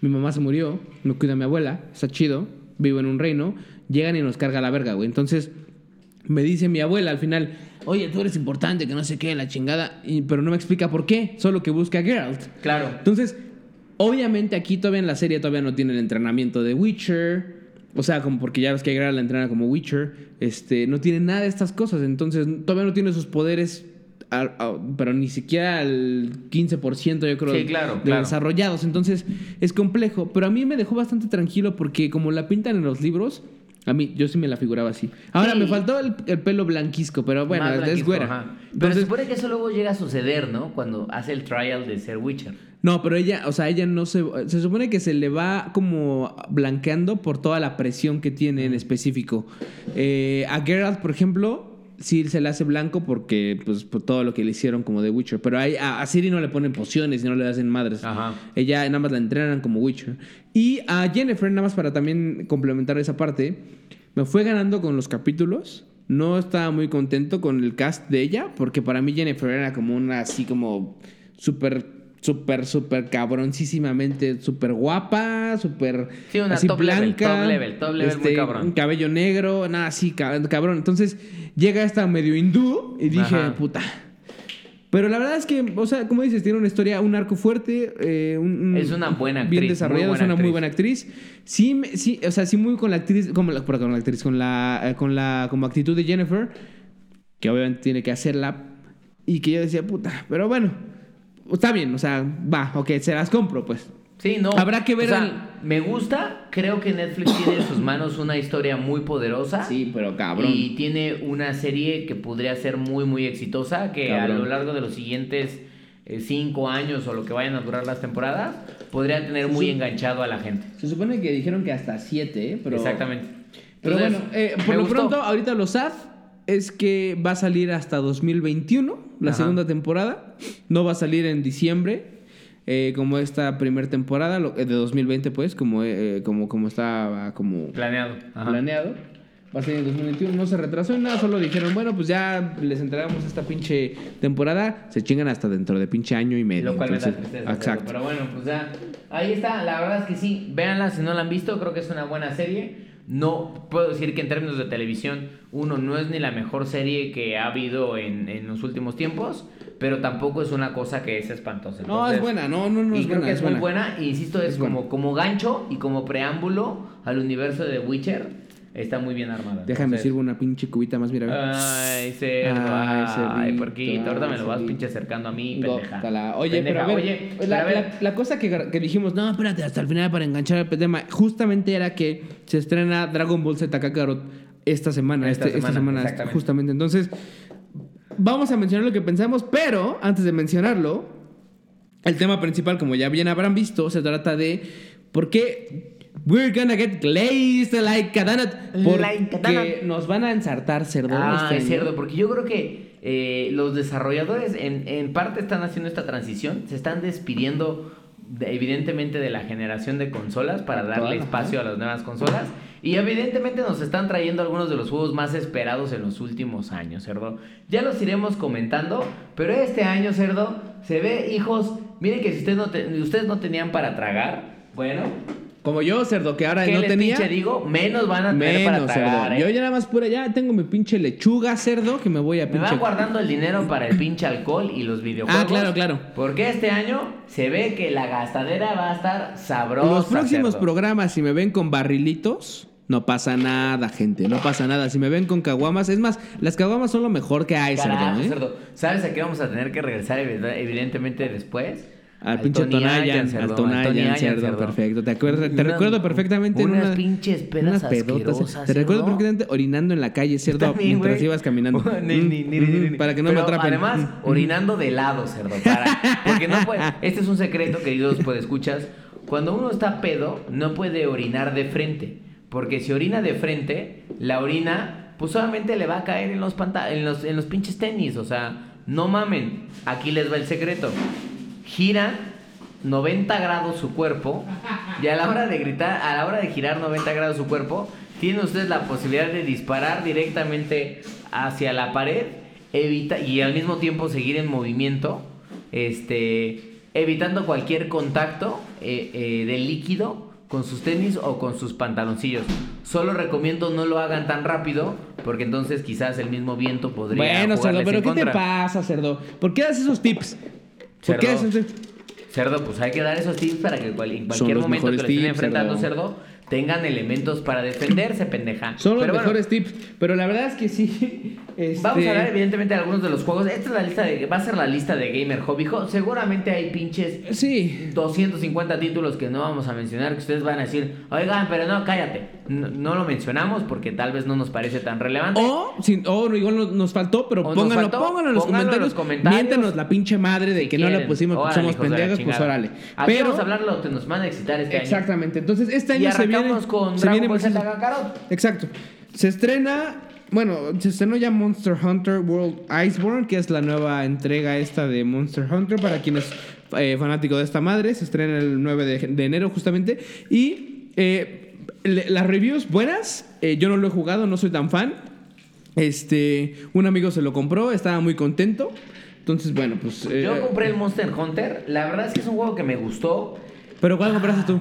Mi mamá se murió, me cuida mi abuela, está chido, vivo en un reino. Llegan y nos carga la verga, güey. Entonces, me dice mi abuela al final, oye, tú eres importante, que no sé qué, la chingada, y- pero no me explica por qué, solo que busca a Geralt. Claro. Entonces, obviamente aquí todavía en la serie todavía no tiene el entrenamiento de Witcher, o sea, como porque ya ves que Geralt la entrena como Witcher, este, no tiene nada de estas cosas, entonces todavía no tiene sus poderes, al- pero ni siquiera al 15% yo creo Sí, claro, de claro. desarrollados, entonces es complejo, pero a mí me dejó bastante tranquilo porque como la pintan en los libros, a mí yo sí me la figuraba así. Ahora Sí. me faltó el, el pelo blanquisco, pero bueno, Más es blanquisco, güera. ajá. Pero Entonces, se supone que eso luego llega a suceder, ¿no? Cuando hace el trial de ser Witcher. no, pero ella, o sea, ella no se. Se supone que se le va como blanqueando por toda la presión que tiene en específico. Eh, a Geralt, por ejemplo, sí se le hace blanco porque, pues, por todo lo que le hicieron como de Witcher. Pero ahí- a, a Ciri no le ponen pociones y no le hacen madres. Ajá. Ella nada más la entrenan como Witcher. Y a Jennifer, nada más para también complementar esa parte, me fue ganando con los capítulos. No estaba muy contento con el cast de ella, porque para mí Jennifer era como una así como súper, súper, súper cabroncísimamente, súper guapa, súper Sí, una así top level, blanca. top level, top level muy este, cabrón. cabello negro, nada así, ca- cabrón. Entonces llega esta medio hindú y dije, Ajá. puta. Pero la verdad es que, o sea, como dices, tiene una historia, un arco fuerte, eh, un, Es una buena bien actriz, desarrollado, muy es una muy buena actriz. Sí, sí, o sea, sí muy con la actriz, como la, perdón, con la actriz, con la, eh, con la, como actitud de Jennifer, que obviamente tiene que hacerla y que yo decía, puta, pero bueno, está bien, o sea, va, ok, se las compro, pues. Sí, no. Habrá que ver O sea, me gusta. Creo que Netflix tiene en sus manos una historia muy poderosa. Sí, pero cabrón. Y tiene una serie que podría ser muy, muy exitosa. Que a lo largo de los siguientes eh, cinco años o lo que vayan a durar las temporadas, podría tener muy Sí. enganchado a la gente. Se supone que dijeron que hasta siete, ¿eh? pero... Exactamente. Pero Entonces, bueno, eh, por lo gustó. pronto, ahorita lo sad es que va a salir hasta 2021, la Ajá. segunda temporada. No va a salir en diciembre, eh, como esta primera temporada lo- eh, de 2020, pues, como, eh, como, como estaba como Planeado. Ajá. planeado. Va a salir en 2021, no se retrasó en nada, solo dijeron, bueno, pues ya les entregamos esta pinche temporada, se chingan hasta dentro de pinche año y medio. Lo cual me da tristeza. Exacto. Pero bueno, pues ya. Ahí está. La verdad es que sí. Véanla si no la han visto. Creo que es una buena serie. No puedo decir que en términos de televisión, uno no es ni la mejor serie que ha habido en, en los últimos tiempos. Pero tampoco es una cosa que es espantosa. No, es buena, no, no, no y es creo buena, que es es, muy buena. buena. Y insisto, es, Es como, buena. como gancho y como preámbulo al universo de The Witcher. Está muy bien armada. Déjame Entonces, sirvo una pinche cubita más, mira. Ay, cerdo. Ay, Ay, porquito. Ahorita me lo vas pinche acercando a mí, pendeja. Gótala. Oye, Pendeja, pero a ver, oye, pero la, a ver. la- la cosa que, que dijimos, no, espérate, hasta el final para enganchar el tema, justamente era que se estrena Dragon Ball Z Kakarot esta semana, Esta este- esta semana, semana, exactamente. justamente. Entonces, vamos a mencionar lo que pensamos, pero antes de mencionarlo, el tema principal, como ya bien habrán visto, se trata de por qué we're gonna get glazed like a donut. Porque Like a donut. nos van a ensartar cerdo. Ah, este es cierto, porque yo creo que eh, los desarrolladores en, en parte están haciendo esta transición, se están despidiendo de- evidentemente de la generación de consolas para darle espacio a las nuevas consolas y evidentemente nos están trayendo algunos de los juegos más esperados en los últimos años, cerdo. Ya los iremos comentando, pero este año, cerdo, se ve, hijos, miren que si ustedes no, te- ustedes no tenían para tragar, bueno, Como yo, cerdo, que ahora ¿qué no les tenía. pinche digo? Menos van a tener Menos, para tragar, cerdo. ¿eh? Yo ya nada más pura, ya tengo mi pinche lechuga, cerdo, que me voy a Me pinche. van guardando el dinero para el pinche alcohol y los videojuegos. Ah, claro, claro. Porque este año se ve que la gastadera va a estar sabrosa. Los próximos cerdo. programas, si me ven con barrilitos, No pasa nada, gente. No pasa nada. Si me ven con caguamas, es más, las caguamas son lo mejor que hay, cerdo, Carajo, ¿eh? cerdo. ¿Sabes a qué vamos a tener que regresar evi- evidentemente después? Al pinche Tonayan, al Tonayan, cerdo, perfecto. Te, acuerdas, te Unas- recuerdo perfectamente en unas una- pinches pedas unas pedotas. Te recuerdo perfectamente orinando en la calle, cerdo, También, mientras güey. ibas caminando. Ni- ni- ni- Para que no me Pero atrapen. Además, orinando de lado, cerdo. Para, porque no puede. Este es un secreto, queridos escuchas. Cuando uno está pedo, no puede orinar de frente. Porque si orina de frente, la orina, pues solamente le va a caer en los, en los, en los pinches tenis. O sea, no mamen. Aquí les va el secreto. Gira 90 grados su cuerpo. Y a la hora de gritar, a la hora de girar 90 grados su cuerpo, tiene usted la posibilidad de disparar directamente hacia la pared evita, y al mismo tiempo seguir en movimiento, este, evitando cualquier contacto eh, eh, del líquido con sus tenis o con sus pantaloncillos. Solo recomiendo no lo hagan tan rápido, porque entonces quizás el mismo viento podría. Bueno, cerdo, pero en ¿qué te pasa, cerdo? ¿Por qué das esos tips? ¿Por qué Cerdo. Cerdo, pues hay que dar esos tips para que en cualquier momento que lo estén tips, enfrentando, cerdo. cerdo, tengan elementos para defenderse, pendeja. Son los Pero bueno, mejores tips. Pero la verdad es que sí. Este, Vamos a hablar evidentemente de algunos de los juegos. Esta es la lista de, va a ser la lista de Gamer Hobby. Seguramente hay pinches Sí. 250 títulos que no vamos a mencionar, que ustedes van a decir, oigan, pero no, cállate. No, no lo mencionamos porque tal vez no nos parece tan relevante. O, sin, o igual nos, faltó, pero O pónganlo, faltó, pónganlo en los pónganlo en los comentarios. Miéntenos la pinche madre de Si que no la pusimos porque Órale, somos pendejos, pues órale. Aquí Pero, vamos a hablar lo que nos van a excitar este año. exactamente. Entonces, este Y año se viene. con se Dragon viene Ball Z Kakarot. Exacto. Se estrena. Bueno, se estrenó ya Monster Hunter World Iceborne, que es la nueva entrega esta de Monster Hunter para quien es eh, fanático de esta madre. Se estrena el 9 de, de enero justamente. Y eh, le- las reviews buenas. eh, yo no lo he jugado, no soy tan fan. Este, un amigo se lo compró, estaba muy contento. Entonces, bueno, pues... eh, Yo compré el Monster Hunter. La verdad es que es un juego que me gustó. ¿Pero cuál compraste tú?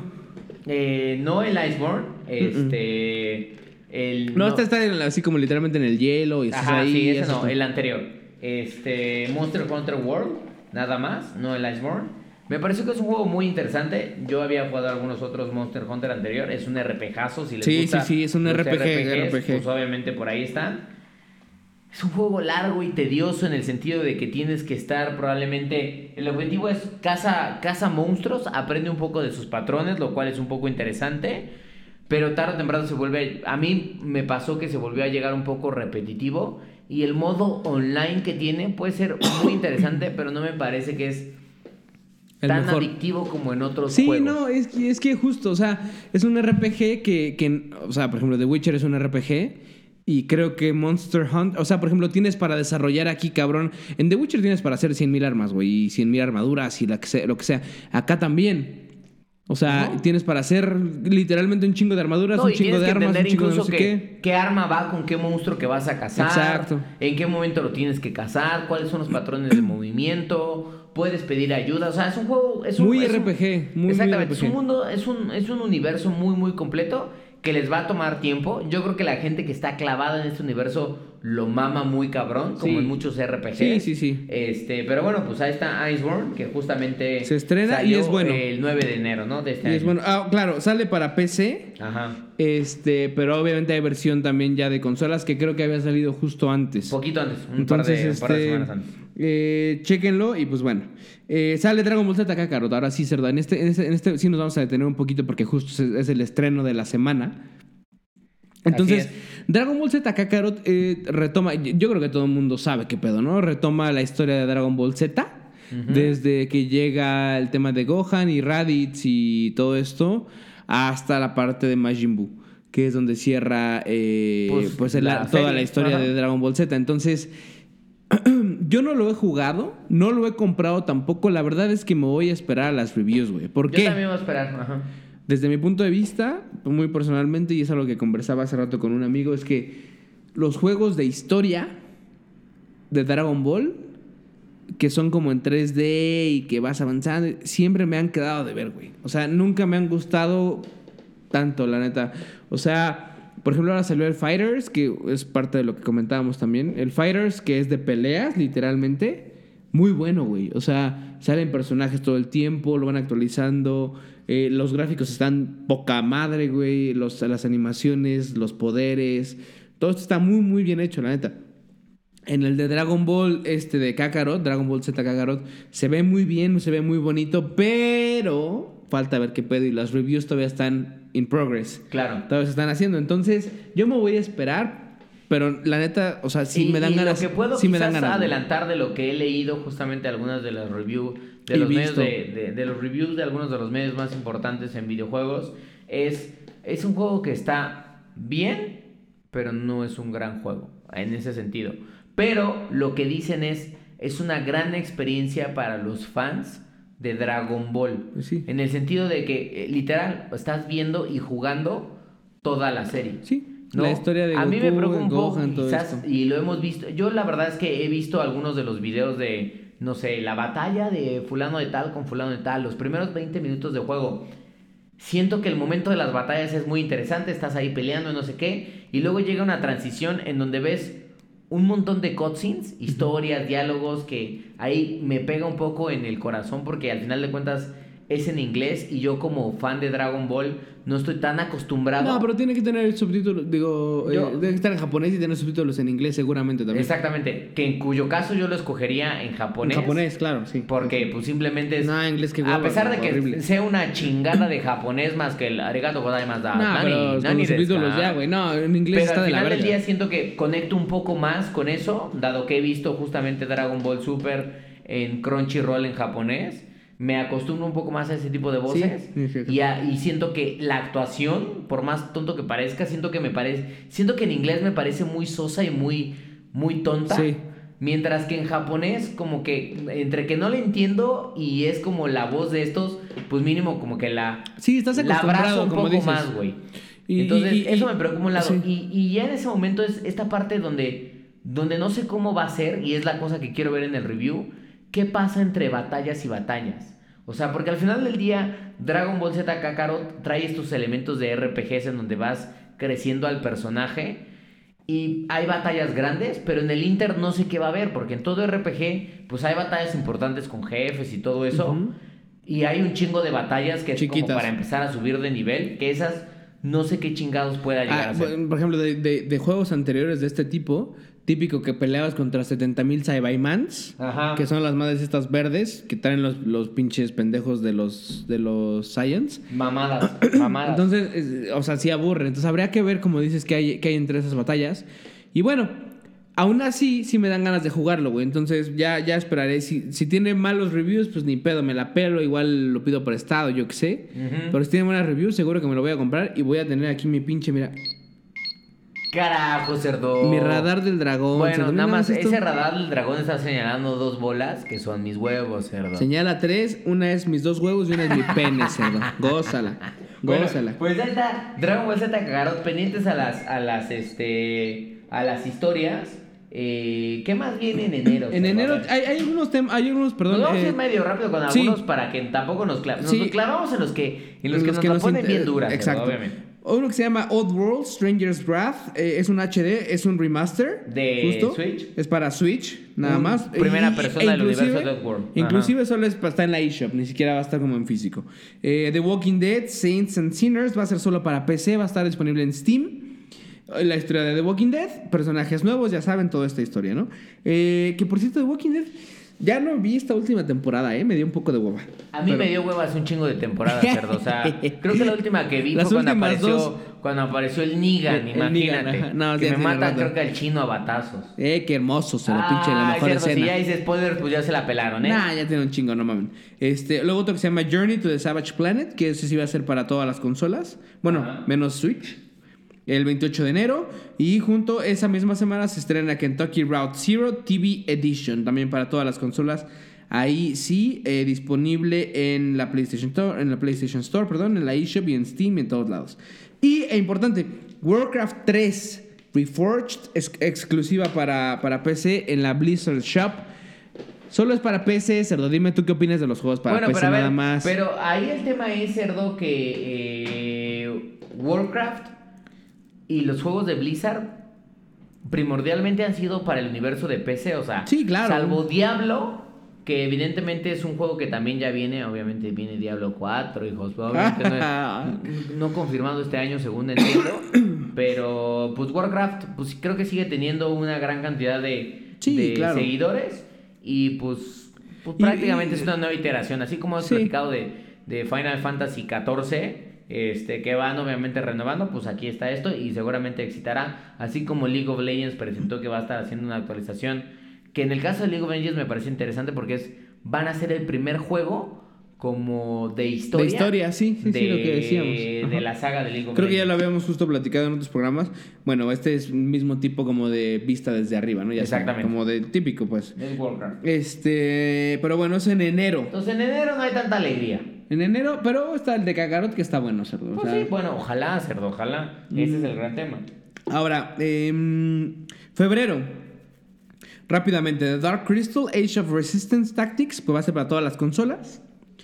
Eh, no el Iceborne. Este. El, No, está, está en- así como literalmente en el hielo y Ajá, ahí. sí, ese no, el anterior. Este, Monster Hunter World, nada más, no el Iceborne. Me pareció que es un juego muy interesante. Yo había jugado algunos otros Monster Hunter anterior. Es un RPGazo, si les Sí, gusta. sí, sí, es un RPG, RPGs, RPG. Pues obviamente por ahí están. Es un juego largo y tedioso en el sentido de que tienes que estar probablemente... El objetivo es caza, caza monstruos, aprende un poco de sus patrones, lo cual es un poco interesante. Pero tarde o temprano se vuelve... A mí me pasó que se volvió a llegar un poco repetitivo. Y el modo online que tiene puede ser muy interesante, pero no me parece que es El tan mejor. adictivo como en otros Sí, juegos. no, es que, es que justo, o sea, es un RPG que, que, o sea, por ejemplo, The Witcher es un RPG y creo que Monster Hunt, o sea, por ejemplo, tienes para desarrollar aquí, cabrón, en The Witcher tienes para hacer 100.000 armas, güey, y 100.000 armaduras y la que sea, lo que sea. Acá también. O sea, tienes para hacer literalmente un chingo de armaduras, No, un chingo de que armas, un chingo de no sé qué. qué arma va con qué monstruo que vas a cazar. Exacto. En qué momento lo tienes que cazar, cuáles son los patrones de movimiento, puedes pedir ayuda. O sea, es un juego. Es un, Muy es un- RPG, muy, muy exactamente. Es un RPG. mundo, es un, es un universo muy, muy completo que les va a tomar tiempo. Yo creo que la gente que está clavada en este universo lo mama muy cabrón, como Sí. en muchos RPGs. Sí, sí, sí. Este, pero bueno, pues ahí está Iceborne, que justamente Se estrena y es bueno. el 9 de enero, ¿no? De este Y es año. bueno, ah, claro, sale para PC, Ajá. este, pero obviamente hay versión también ya de consolas que creo que había salido justo antes. Poquito antes, un, Entonces, par, de, un par de este, semanas antes. eh, chéquenlo y pues bueno. Eh, sale Dragon Ball Z Kakarot. Ahora sí, cerdo. En este, en, este, en este sí nos vamos a detener un poquito porque justo es, el estreno de la semana. Entonces, Así Dragon Ball Z Kakarot eh, retoma. Yo creo que todo el mundo sabe qué pedo, ¿no? Retoma la historia de Dragon Ball Z. Desde que llega el tema de Gohan y Raditz y todo esto, hasta la parte de Majin Buu, que es donde cierra eh, Pues, pues, el- la toda la historia Ajá. de Dragon Ball Z. Entonces, yo no lo he jugado, no lo he comprado tampoco. La verdad es que me voy a esperar a las reviews, güey. ¿Por Yo qué? también voy a esperar. Ajá. Desde mi punto de vista, muy personalmente, y es algo que conversaba hace rato con un amigo, es que los juegos de historia de Dragon Ball, que son como en 3D y que vas avanzando, siempre me han quedado de ver, güey. O sea, nunca me han gustado tanto, la neta. O sea, por ejemplo, ahora salió el Fighters, que es parte de lo que comentábamos también. El Fighters, que es de peleas, literalmente. muy bueno, güey. O sea, salen personajes todo el tiempo, lo van actualizando. Eh, los gráficos están poca madre, güey. Los, las animaciones, los poderes. Todo esto está muy, muy bien hecho, la neta. En el de Dragon Ball, este de Kakarot, Dragon Ball Z Kakarot, se ve muy bien, se ve muy bonito, pero falta ver qué pedo y las reviews todavía están in progress. Claro. Todavía se están haciendo. Entonces, yo me voy a esperar, pero la neta, o sea, sí Y- me dan y ganas. Lo que puedo sí me dan ganas. adelantar de lo que he leído justamente algunas de las reviews de los medios de, de- de los reviews de algunos de los medios más importantes en videojuegos es es un juego que está bien, pero no es un gran juego en ese sentido. Pero lo que dicen es es una gran experiencia para los fans de Dragon Ball. Pues sí. En el sentido de que, eh, literal, estás viendo y jugando toda la serie. Sí, ¿no? la historia de A mí me Goku, preocupa un poco, Gohan, quizás, y lo hemos visto. Yo la verdad es que he visto algunos de los videos de, no sé, la batalla de fulano de tal con fulano de tal, los primeros 20 minutos de juego. Siento que el momento de las batallas es muy interesante, estás ahí peleando y no sé qué, y luego llega una transición en donde ves un montón de cutscenes, historias, diálogos, que ahí me pega un poco en el corazón porque al final de cuentas es en inglés y yo como fan de Dragon Ball no estoy tan acostumbrado. No, pero tiene que tener subtítulos, digo, eh, Yo- debe estar en japonés y tener subtítulos en inglés seguramente también. Exactamente, que en cuyo caso yo lo escogería en japonés. En japonés, claro, sí. Porque pues simplemente es... No, inglés que A pesar de que horrible. sea una chingada de japonés más que el arigato gozaimasu. No, nani, pero nani los subtítulos ya, güey. No, en inglés Pero está al de la final del día siento que conecto un poco más con eso, dado que he visto justamente Dragon Ball Super en Crunchyroll en japonés. Me acostumbro un poco más a ese tipo de voces. Sí, sí, sí. y, a- y siento que la actuación, por más tonto que parezca, siento que me parece. Siento que en inglés me parece muy sosa y muy, muy tonta. Sí. Mientras que en japonés, como que entre que no le entiendo y es como la voz de estos, pues mínimo como que la. Sí, estás la acostumbrado, abrazo un como poco dices. más, güey. Y- Entonces, y- y- eso me preocupa un lado. y ya en ese momento es esta parte donde, donde no sé cómo va a ser, y es la cosa que quiero ver en el review, qué pasa entre batallas y batallas. O sea, porque al final del día, Dragon Ball Z Kakarot trae estos elementos de RPGs en donde vas creciendo al personaje. Y hay batallas grandes, pero en el Inter no sé qué va a haber, porque en todo RPG, pues hay batallas importantes con jefes y todo eso. Y hay un chingo de batallas que es como Chiquitas. para empezar a subir de nivel, que esas no sé qué chingados pueda llegar Ah, a ser. por por ejemplo, de, de- de juegos anteriores de este tipo, típico que peleabas contra 70.000 Saibaimans, que son las madres estas verdes que traen los, los pinches pendejos de los, de los Science. Mamadas, mamadas. Entonces, es- o sea, sí aburre. Entonces habría que ver, como dices, que hay, que hay entre esas batallas. Y bueno, aún así, sí me dan ganas de jugarlo, güey. Entonces ya, ya esperaré. Si, si tiene malos reviews, pues ni pedo, me la pelo. Igual lo pido por estado, yo qué sé. Pero si tiene buenas reviews, seguro que me lo voy a comprar. Y voy a tener aquí mi pinche, mira, Carajo, cerdo. mi radar del dragón. Bueno, cerdo. nada más, esto. ese radar del dragón está señalando dos bolas que son mis huevos, cerdo. Señala tres. Una es mis dos huevos y una es mi pene, cerdo. Gózala. Bueno, Gózala. pues ya está Dragon Ball Z Kakarot pendientes a las a las este a las historias. Eh, ¿Qué más viene en enero? En cerdo? enero hay, hay algunos temas, hay algunos, perdón. Nos vamos a eh, ir medio rápido con sí. algunos para que tampoco nos, cla- nos Sí. clavamos en los que en los En que nos, la ponen bien duras, cerdo, Exacto. obviamente. Uno que se llama Odd World, Stranger's Wrath. eh, es un HD, es un remaster. ¿De Switch? Es para Switch, nada Un más. primera persona del universo de Oddworld. Ajá. Inclusive solo es, está en la eShop, ni siquiera va a estar como en físico. Eh, The Walking Dead, Saints and Sinners va a ser solo para PC, va a estar disponible en Steam. Eh, La historia de The Walking Dead, personajes nuevos, ya saben toda esta historia, ¿no? Eh, que por cierto, The Walking Dead, ya no vi esta última temporada, ¿eh? Me dio un poco de hueva. A mí Pero- me dio huevas un chingo de temporada, cerdo. O sea, creo que la última que vi Las fue cuando apareció, dos. cuando apareció el El- el imagínate. Negan, ajá. No, que me mata, creo que al chino a batazos. Eh, qué hermoso, se lo pinche, la mejor cerdo, escena. Si ya hice spoilers, pues ya se la pelaron, ¿eh? Nah, ya tiene un chingo, no mames. Este, luego otro que se llama Journey to the Savage Planet, que ese sí va a ser para todas las consolas. Bueno, menos Switch. El 28 de enero. Y junto esa misma semana se estrena Kentucky Route Zero TV Edition. También para todas las consolas. Ahí sí, eh, disponible en la PlayStation Store, en la PlayStation Store, perdón, en la eShop y en Steam y en todos lados. Y, e importante, Warcraft 3 Reforged, es exclusiva para, para PC en la Blizzard Shop. Solo es para PC, Cerdo. Dime tú qué opinas de los juegos para bueno, PC pero a ver, nada más. pero ahí el tema es, cerdo, que eh, Warcraft y los juegos de Blizzard primordialmente han sido para el universo de PC, o sea, Sí, claro. salvo Diablo, que evidentemente es un juego que también ya viene, obviamente viene Diablo 4, hijos, obviamente no, es- no confirmado este año según entiendo, pero pues Warcraft pues creo que sigue teniendo una gran cantidad de, Sí, de claro. seguidores y pues, pues prácticamente y- es una nueva iteración, así como has Sí. platicado de, de Final Fantasy XIV. Este, que van obviamente renovando, pues aquí está esto y seguramente excitará, así como League of Legends presentó que va a estar haciendo una actualización, que en el caso de League of Legends me parece interesante porque es, van a ser el primer juego como de historia. De historia, sí, sí, sí, de, lo que decíamos. de la saga de League of Creo que ya Legends. lo habíamos justo platicado en otros programas. Bueno, este es mismo tipo como de vista desde arriba, ¿no? Ya Exactamente. como de típico, pues. Es Warcraft. Este, pero bueno, es en enero. Entonces en enero no hay tanta alegría. En enero, pero está el de Kakarot que está bueno, cerdo. o Pues sea, sí, bueno, ojalá, cerdo, ojalá. Ese es el gran tema. Ahora, em, febrero. Rápidamente, The Dark Crystal Age of Resistance Tactics, pues va a ser para todas las consolas.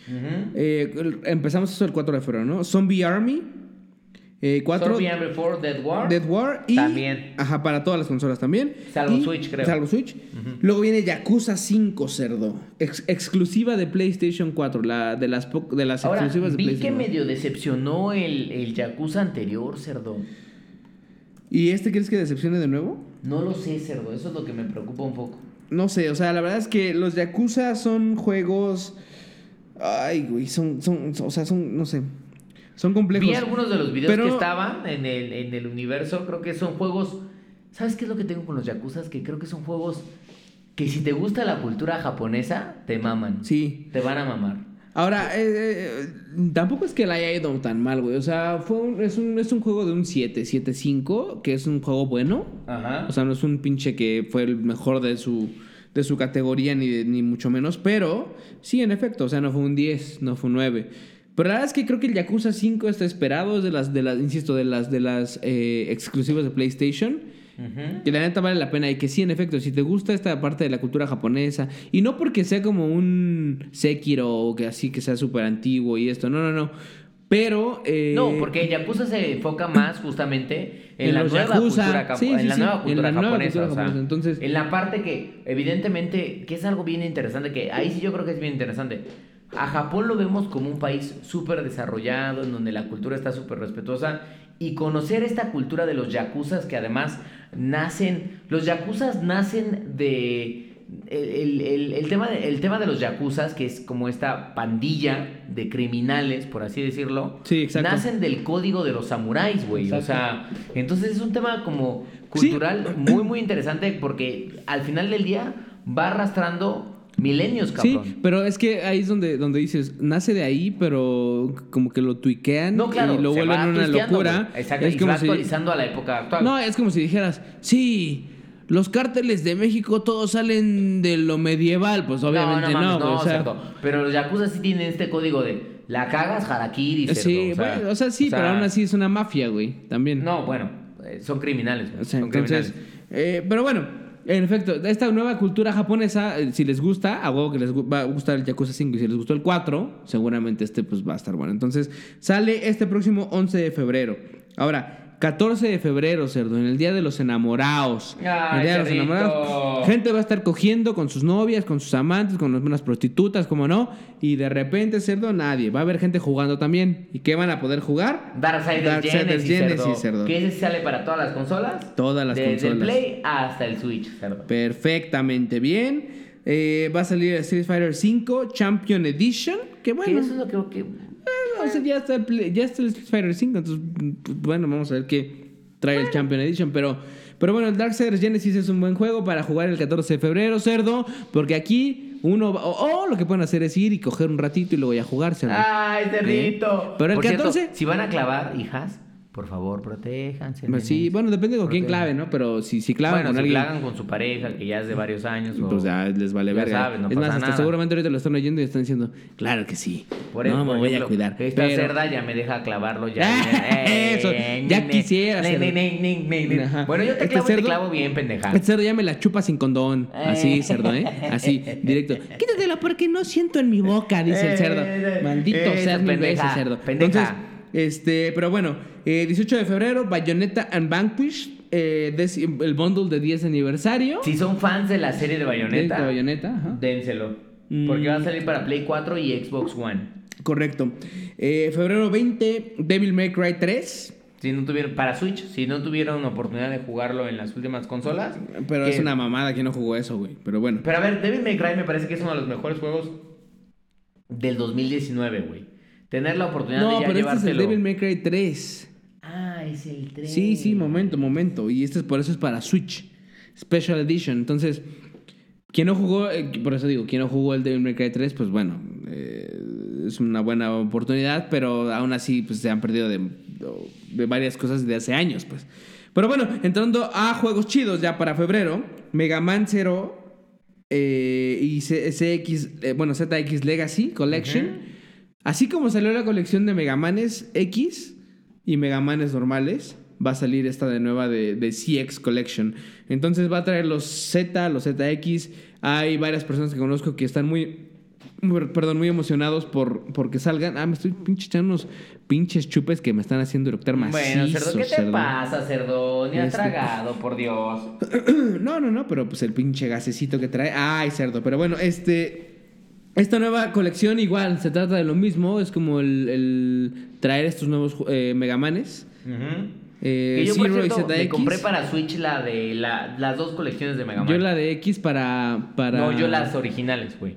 Eh, empezamos eso el 4 de febrero, ¿no? Zombie Army. Eh, 4. Zombie Army 4 Dead War. Dead War y También. ajá para todas las consolas también Salvo Y- Switch, creo. salvo Switch luego viene Yakuza 5 cerdo ex- exclusiva de PlayStation 4 la de las de las Ahora, exclusivas de vi que PlayStation 4. medio decepcionó el, el Yakuza anterior, cerdo. y este crees que decepcione de nuevo No lo sé, cerdo. Eso es lo que me preocupa un poco. no sé o sea la verdad es que los Yakuza son juegos ay güey son son o sea son no sé son complejos Vi algunos de los videos Pero- que estaban en el, en el universo. Creo que son juegos. ¿Sabes qué es lo que tengo con los Yakuzas? Que creo que son juegos que si te gusta la cultura japonesa, te maman. sí Te van a mamar. Ahora, eh, eh, tampoco es que la haya ido tan mal, güey. O sea, fue un- es, un, es un juego de un 7, 7-5, que es un juego bueno. Ajá. O sea, no es un pinche que fue el mejor de su, de su categoría, ni, ni mucho menos. Pero, sí, en efecto, o sea, no fue un 10, no fue un 9. Pero la verdad es que creo que el Yakuza 5 está esperado, es de las, de las insisto, de las, de las eh, exclusivas de PlayStation. Ujú. Que la neta vale la pena y que sí, en efecto, si te gusta esta parte de la cultura japonesa, y no porque sea como un Sekiro o que así que sea súper antiguo y esto, no, no, no. Pero. eh, No, porque Yakuza se enfoca más justamente en, En la nueva cultura, capo- Sí, en sí, la sí, nueva en cultura la nueva japonesa. cultura o sea, japonesa. Entonces- en la parte que, evidentemente, que es algo bien interesante, que ahí sí yo creo que es bien interesante. A Japón lo vemos como un país súper desarrollado, en donde la cultura está súper respetuosa. Y conocer esta cultura de los yakuzas que además nacen. Los yakuzas nacen de. El, el- el tema de, el tema de los yakuzas, que es como esta pandilla de criminales, por así decirlo, Sí, exacto. nacen del código de los samuráis, güey. O sea, entonces es un tema como Sí. cultural muy, muy interesante porque al final del día va arrastrando milenios, Sí, cabrón. pero es que ahí es donde, donde dices, nace de ahí, pero como que lo tuiquean No, claro, y lo vuelven una locura. Exacto, Es y como va si- actualizando a la época actual. No, es como si dijeras, sí, los cárteles de México todos salen de lo medieval. Pues obviamente no, mames, güey, o sea, cerdo. Pero los yakuza sí tienen este código de la cagas, harakiri, cerdo. Sí, o sea, bueno, o sea, sí, o sea, pero aún así es una mafia, güey, también. No, bueno, eh, son criminales, güey, O sea, son entonces, criminales. eh, pero bueno, en efecto, esta nueva cultura japonesa, eh, si les gusta, a que les va a gustar el Yakuza 5 y si les gustó el 4, seguramente este pues va a estar bueno. Entonces, sale este próximo 11 de febrero. Ahora, 14 de febrero, cerdo, en el Día de los Enamorados. Ay, el Día de los qué rico. Enamorados. Gente va a estar cogiendo con sus novias, con sus amantes, con unas prostitutas, como no, y de repente, cerdo, nadie. Va a haber gente jugando también. ¿Y qué van a poder jugar? Darksiders Darksiders Genesis, Genesis, cerdo. cerdo. Que ese sale para todas las consolas. Todas las Desde consolas. el Play hasta el Switch, cerdo. Perfectamente bien. Eh, va a salir el Street Fighter V Champion Edition. Que Que bueno. eso es lo que... que- o sea, ya, está el ya está el Street Fighter V. Entonces, pues, bueno, vamos a ver qué trae el Champion Edition. Pero, pero bueno, el Darksiders Genesis es un buen juego para jugar el 14 de febrero, cerdo. Porque aquí uno. va- O, o lo que pueden hacer es ir y coger un ratito y luego ya jugar, cerdo. ¡Ay, cerdito! Pero el Por cierto, 14 si van a clavar, hijas, por favor, protéjanse. Pues sí, bueno, depende con quién clave, ¿no? Pero si, si clavan bueno, con si alguien. clagan con su pareja, que ya es de varios años. o- Pues ya les vale ya verga. sabes, no es más, pasa hasta nada. seguramente ahorita lo están oyendo y están diciendo, claro que sí. Por no eso, me por voy ejemplo, a cuidar. Esta pero- cerda ya me deja clavarlo ya. Eso, ya quisiera, cerdo. Bueno, yo te Este clavo te cerdo- clavo bien, pendeja. Este cerdo ya me la chupa sin condón. Así, Eh. cerdo, ¿eh? Así, directo. Quítatelo porque no siento en mi boca, dice el cerdo. Eh, Maldito seas mil pendeja, cerdo. pendeja. Este, pero bueno, eh, 18 de febrero, Bayonetta and Vanquish, eh, el bundle de 10 aniversario. Si son fans de la serie de Bayonetta, de Bayonetta, ajá. dénselo. Porque Mm. va a salir para Play 4 y Xbox One. Correcto. Eh, febrero 20, Devil May Cry 3. Si no tuvieron, para Switch, si no tuvieron oportunidad de jugarlo en las últimas consolas. Pero que- es una mamada que no jugó eso, güey. Pero bueno. Pero a ver, Devil May Cry me parece que es uno de los mejores juegos del 2019, güey. Tener la oportunidad No, de ya pero este es el. Devil May Cry 3. Ah, es el 3. Sí, sí, momento, momento. Y este es por eso es para Switch. Special Edition. Entonces, quien no jugó, eh, por eso digo, quien no jugó el Devil May Cry 3, pues bueno, eh, es una buena oportunidad, pero aún así pues se han perdido de, de varias cosas de hace años, pues. Pero bueno, entrando a juegos chidos ya para febrero, Mega Man 0 eh, y CX, eh, bueno, ZX Legacy Collection. Así como salió la colección de Megamanes X y Megamanes normales, va a salir esta de nueva de, de CX Collection. Entonces va a traer los Z, los ZX. Hay varias personas que conozco que están muy, muy- perdón, muy emocionados por porque salgan. Ah, me estoy pinche echando unos pinches chupes que me están haciendo eructar macizo, Bueno, cerdo, ¿qué te cerdo. pasa, cerdo? Ni has Este- tragado, por Dios. No, no, no, pero pues el pinche gasecito que trae. Ay, cerdo. Pero bueno, este. Esta nueva colección igual se trata de lo mismo. Es como el, el traer estos nuevos eh, Megamanes. Eh, que yo, por cierto, me compré para Switch la de la- las dos colecciones de Mega Man. Yo la de X para. para... No, yo las originales, güey.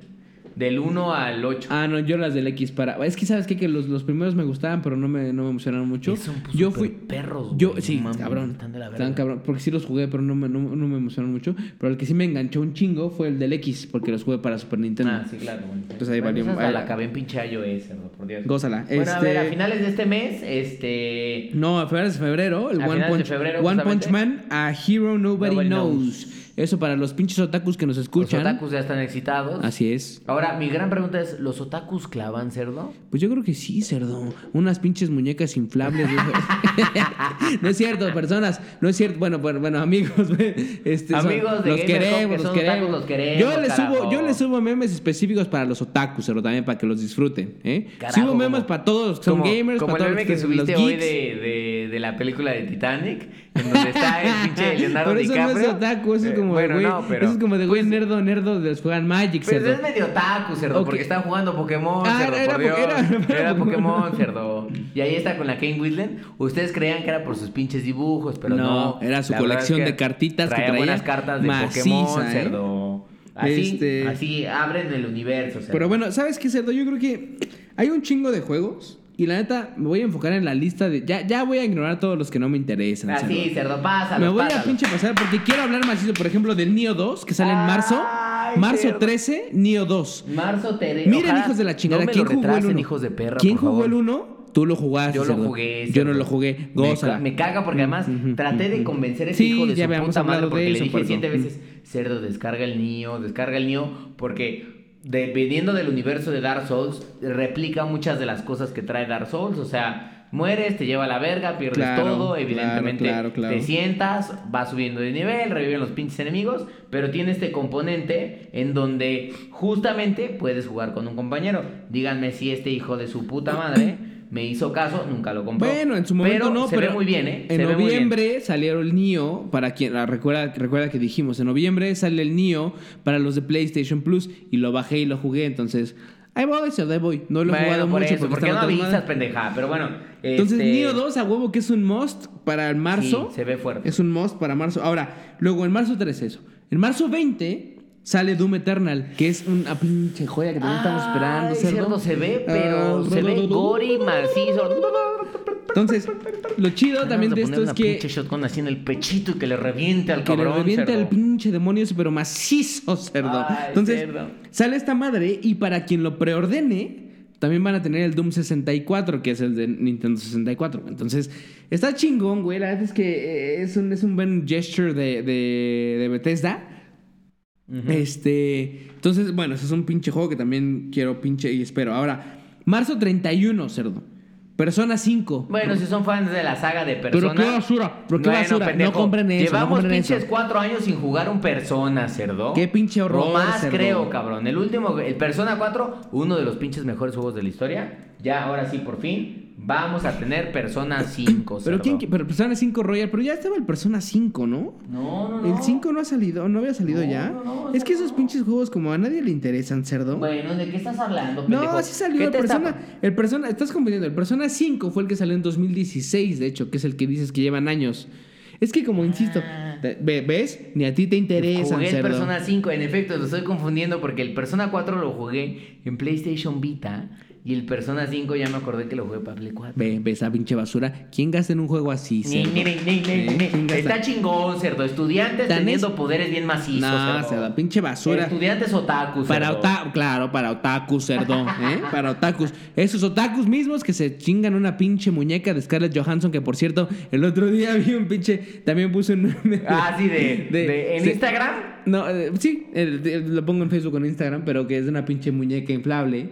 Del 1 al 8. Ah, no, yo las del X para. Es que sabes qué? que los, los primeros me gustaban, pero no me, no me emocionaron mucho. Son, pues, yo fui. perros, Yo, sí, cabrón. están de la Están verga. cabrón. Porque sí los jugué, pero no me, no, no me emocionaron mucho. Pero el que sí me enganchó un chingo fue el del X, porque los jugué para Super Nintendo. Ah, sí, claro. Entonces ahí Bueno, valió- la acabé en pinche iOS, por Dios. Gózala. Bueno, a Este- ver, a finales de este mes, este... No, a finales de febrero, el A One finales de Punch, febrero, One justamente. Punch Man, a Hero Nobody, Nobody knows. Eso para los pinches otakus que nos Los escuchan. otakus ya están excitados. Así es. Ahora, mi gran pregunta es, ¿los otakus clavan, cerdo? Pues yo creo que sí, cerdo. Unas pinches muñecas inflables. no es cierto, personas. No es cierto. Bueno, bueno, bueno, amigos. Este, son- Amigos de los queremos, que los queremos. otakus, los queremos, Yo les subo, yo les subo memes específicos para los otakus, cerdo, también para que los disfruten. ¿eh? Carajo, subo memes como- para todos los que son como, gamers, como para el todos meme los que los subiste hoy de, de, de la película de Titanic, en donde está el pinche Leonardo Pero eso DiCaprio. no es otaku, eso es Eh, como bueno, güey. no, pero... Eso es como de güey pues, nerdo, nerdo de los juegan Magic, Pero cerdo. es medio otaku, cerdo, porque están jugando Pokémon, Ah, cerdo, era por po- Dios. era- Era, Pokémon, cerdo. Y ahí está con la Kane Whitland. Ustedes creían que era por sus pinches dibujos, pero no. No, era su La colección es de cartitas que traía traía buenas cartas de maciza, Pokémon, ¿eh? cerdo. Así, Este- así abren el universo, cerdo. Pero bueno, ¿sabes qué, cerdo? Yo creo que hay un chingo de juegos. Y la neta, me voy a enfocar en la lista de. Ya, ya voy a ignorar todos los que no me interesan. Así, cerdo. cerdo, pásalo. Me voy a pinche pasar porque quiero hablar macizo, por ejemplo, del Neo 2, que sale en marzo. Ay, Marzo cerdo. 13, Neo 2. Marzo Tere. Miren, ojalá hijos de la chingada, no me ¿quién lo jugó el retrasen, 1? hijos de perra, ¿Quién por jugó favor. el 1? Tú lo jugaste. Yo lo cerdo. jugué. Yo no lo jugué. Me Gózala. ca- Me, caga porque además traté de convencer a ese Sí, hijo de ya su puta madre hablado de porque le eso, dije puerco. siete veces, cerdo, descarga el niño, descarga el niño, porque dependiendo del universo de Dark Souls, replica muchas de las cosas que trae Dark Souls, o sea, mueres, te lleva a la verga, pierdes Claro, todo, evidentemente claro, claro. te sientas, vas subiendo de nivel, reviven los pinches enemigos, pero tiene este componente en donde justamente puedes jugar con un compañero. Díganme si este hijo de su puta madre me hizo caso, nunca lo compró. Bueno, en su momento pero no, se pero ve muy bien, ¿eh? En Se noviembre salieron el Nio para quien ah, recuerda recuerda que dijimos, en noviembre sale el Nio para los de PlayStation Plus y lo bajé y lo jugué, entonces ahí voy, se ahí voy. No lo he jugado por mucho eso, porque ¿por qué no avisas, madre. pendeja? Pero bueno, Entonces este, Nio 2 a huevo que es un must para el marzo. Sí, se ve fuerte. Es un must para marzo. Ahora, luego en marzo 3 eso. En marzo 20 sale Doom Eternal, que es una pinche joya que también estamos esperando. Cerdo. se ve, pero Ah, se ve gory, macizo. Entonces, lo chido también de esto es que pinche shotgun así en el pechito y que le reviente al que le cabrón, cerdo. el pinche demonio pero macizo, cerdo. Entonces, sale esta madre y para quien lo preordene, también van a tener el Doom 64, que es el de Nintendo 64. Entonces, está chingón, güey. La verdad es que eh, es un, es un buen gesture de, de, de Bethesda. Este, entonces, bueno, ese es un pinche juego que también quiero pinche y espero. Ahora, marzo 31, cerdo. Persona 5. Bueno, si son fans de la saga de Pero Persona. qué basura, pero qué Bueno, basura. pendejo, No compren eso, no Llevamos compren pinches eso. cuatro años sin jugar un Persona, cerdo. Qué pinche horror, O más, cerdo. creo, cabrón. El último, el Persona 4, uno de los pinches mejores juegos de la historia. Ya, ahora sí, por fin. Vamos a tener Persona 5. Pero quién, qui- pero Persona 5 Royal, pero ya estaba el Persona 5, ¿no? No, no, no. El 5 no ha salido, no había salido No, ya. no, no, es que esos pinches juegos como a nadie le interesan, cerdo. Bueno, ¿de qué estás hablando, pendejo? No, sí salió ¿Qué el está- Persona. El Persona, estás confundiendo. El Persona 5 fue el que salió en 2016, de hecho, que es el que dices que llevan años. Es que como insisto, Ah. ve- ¿ves? Ni a ti te interesan, Jugué el. Persona 5, en efecto, lo estoy confundiendo porque el Persona 4 lo jugué en PlayStation Vita y el Persona 5 ya me acordé que lo jugué para Play 4. Ve, ve esa pinche basura. ¿Quién gasta en un juego así, Ni, cerdo? ni, ni, ni, ¿Eh? ni. ¿Quién gasta? Está chingón, cerdo. Estudiantes teniendo es- poderes bien macizos. No, cerdo. cerdo, pinche basura. Estudiantes otakus. Para cerdo. otakus, claro, para otakus, cerdo, ¿eh? Para otakus. Esos otakus mismos que se chingan una pinche muñeca de Scarlett Johansson, que por cierto, el otro día vi un pinche, también puse un... Ah, sí, de, de- en. Instagram. No, eh, sí, lo pongo en Facebook o en Instagram, pero que es de una pinche muñeca inflable.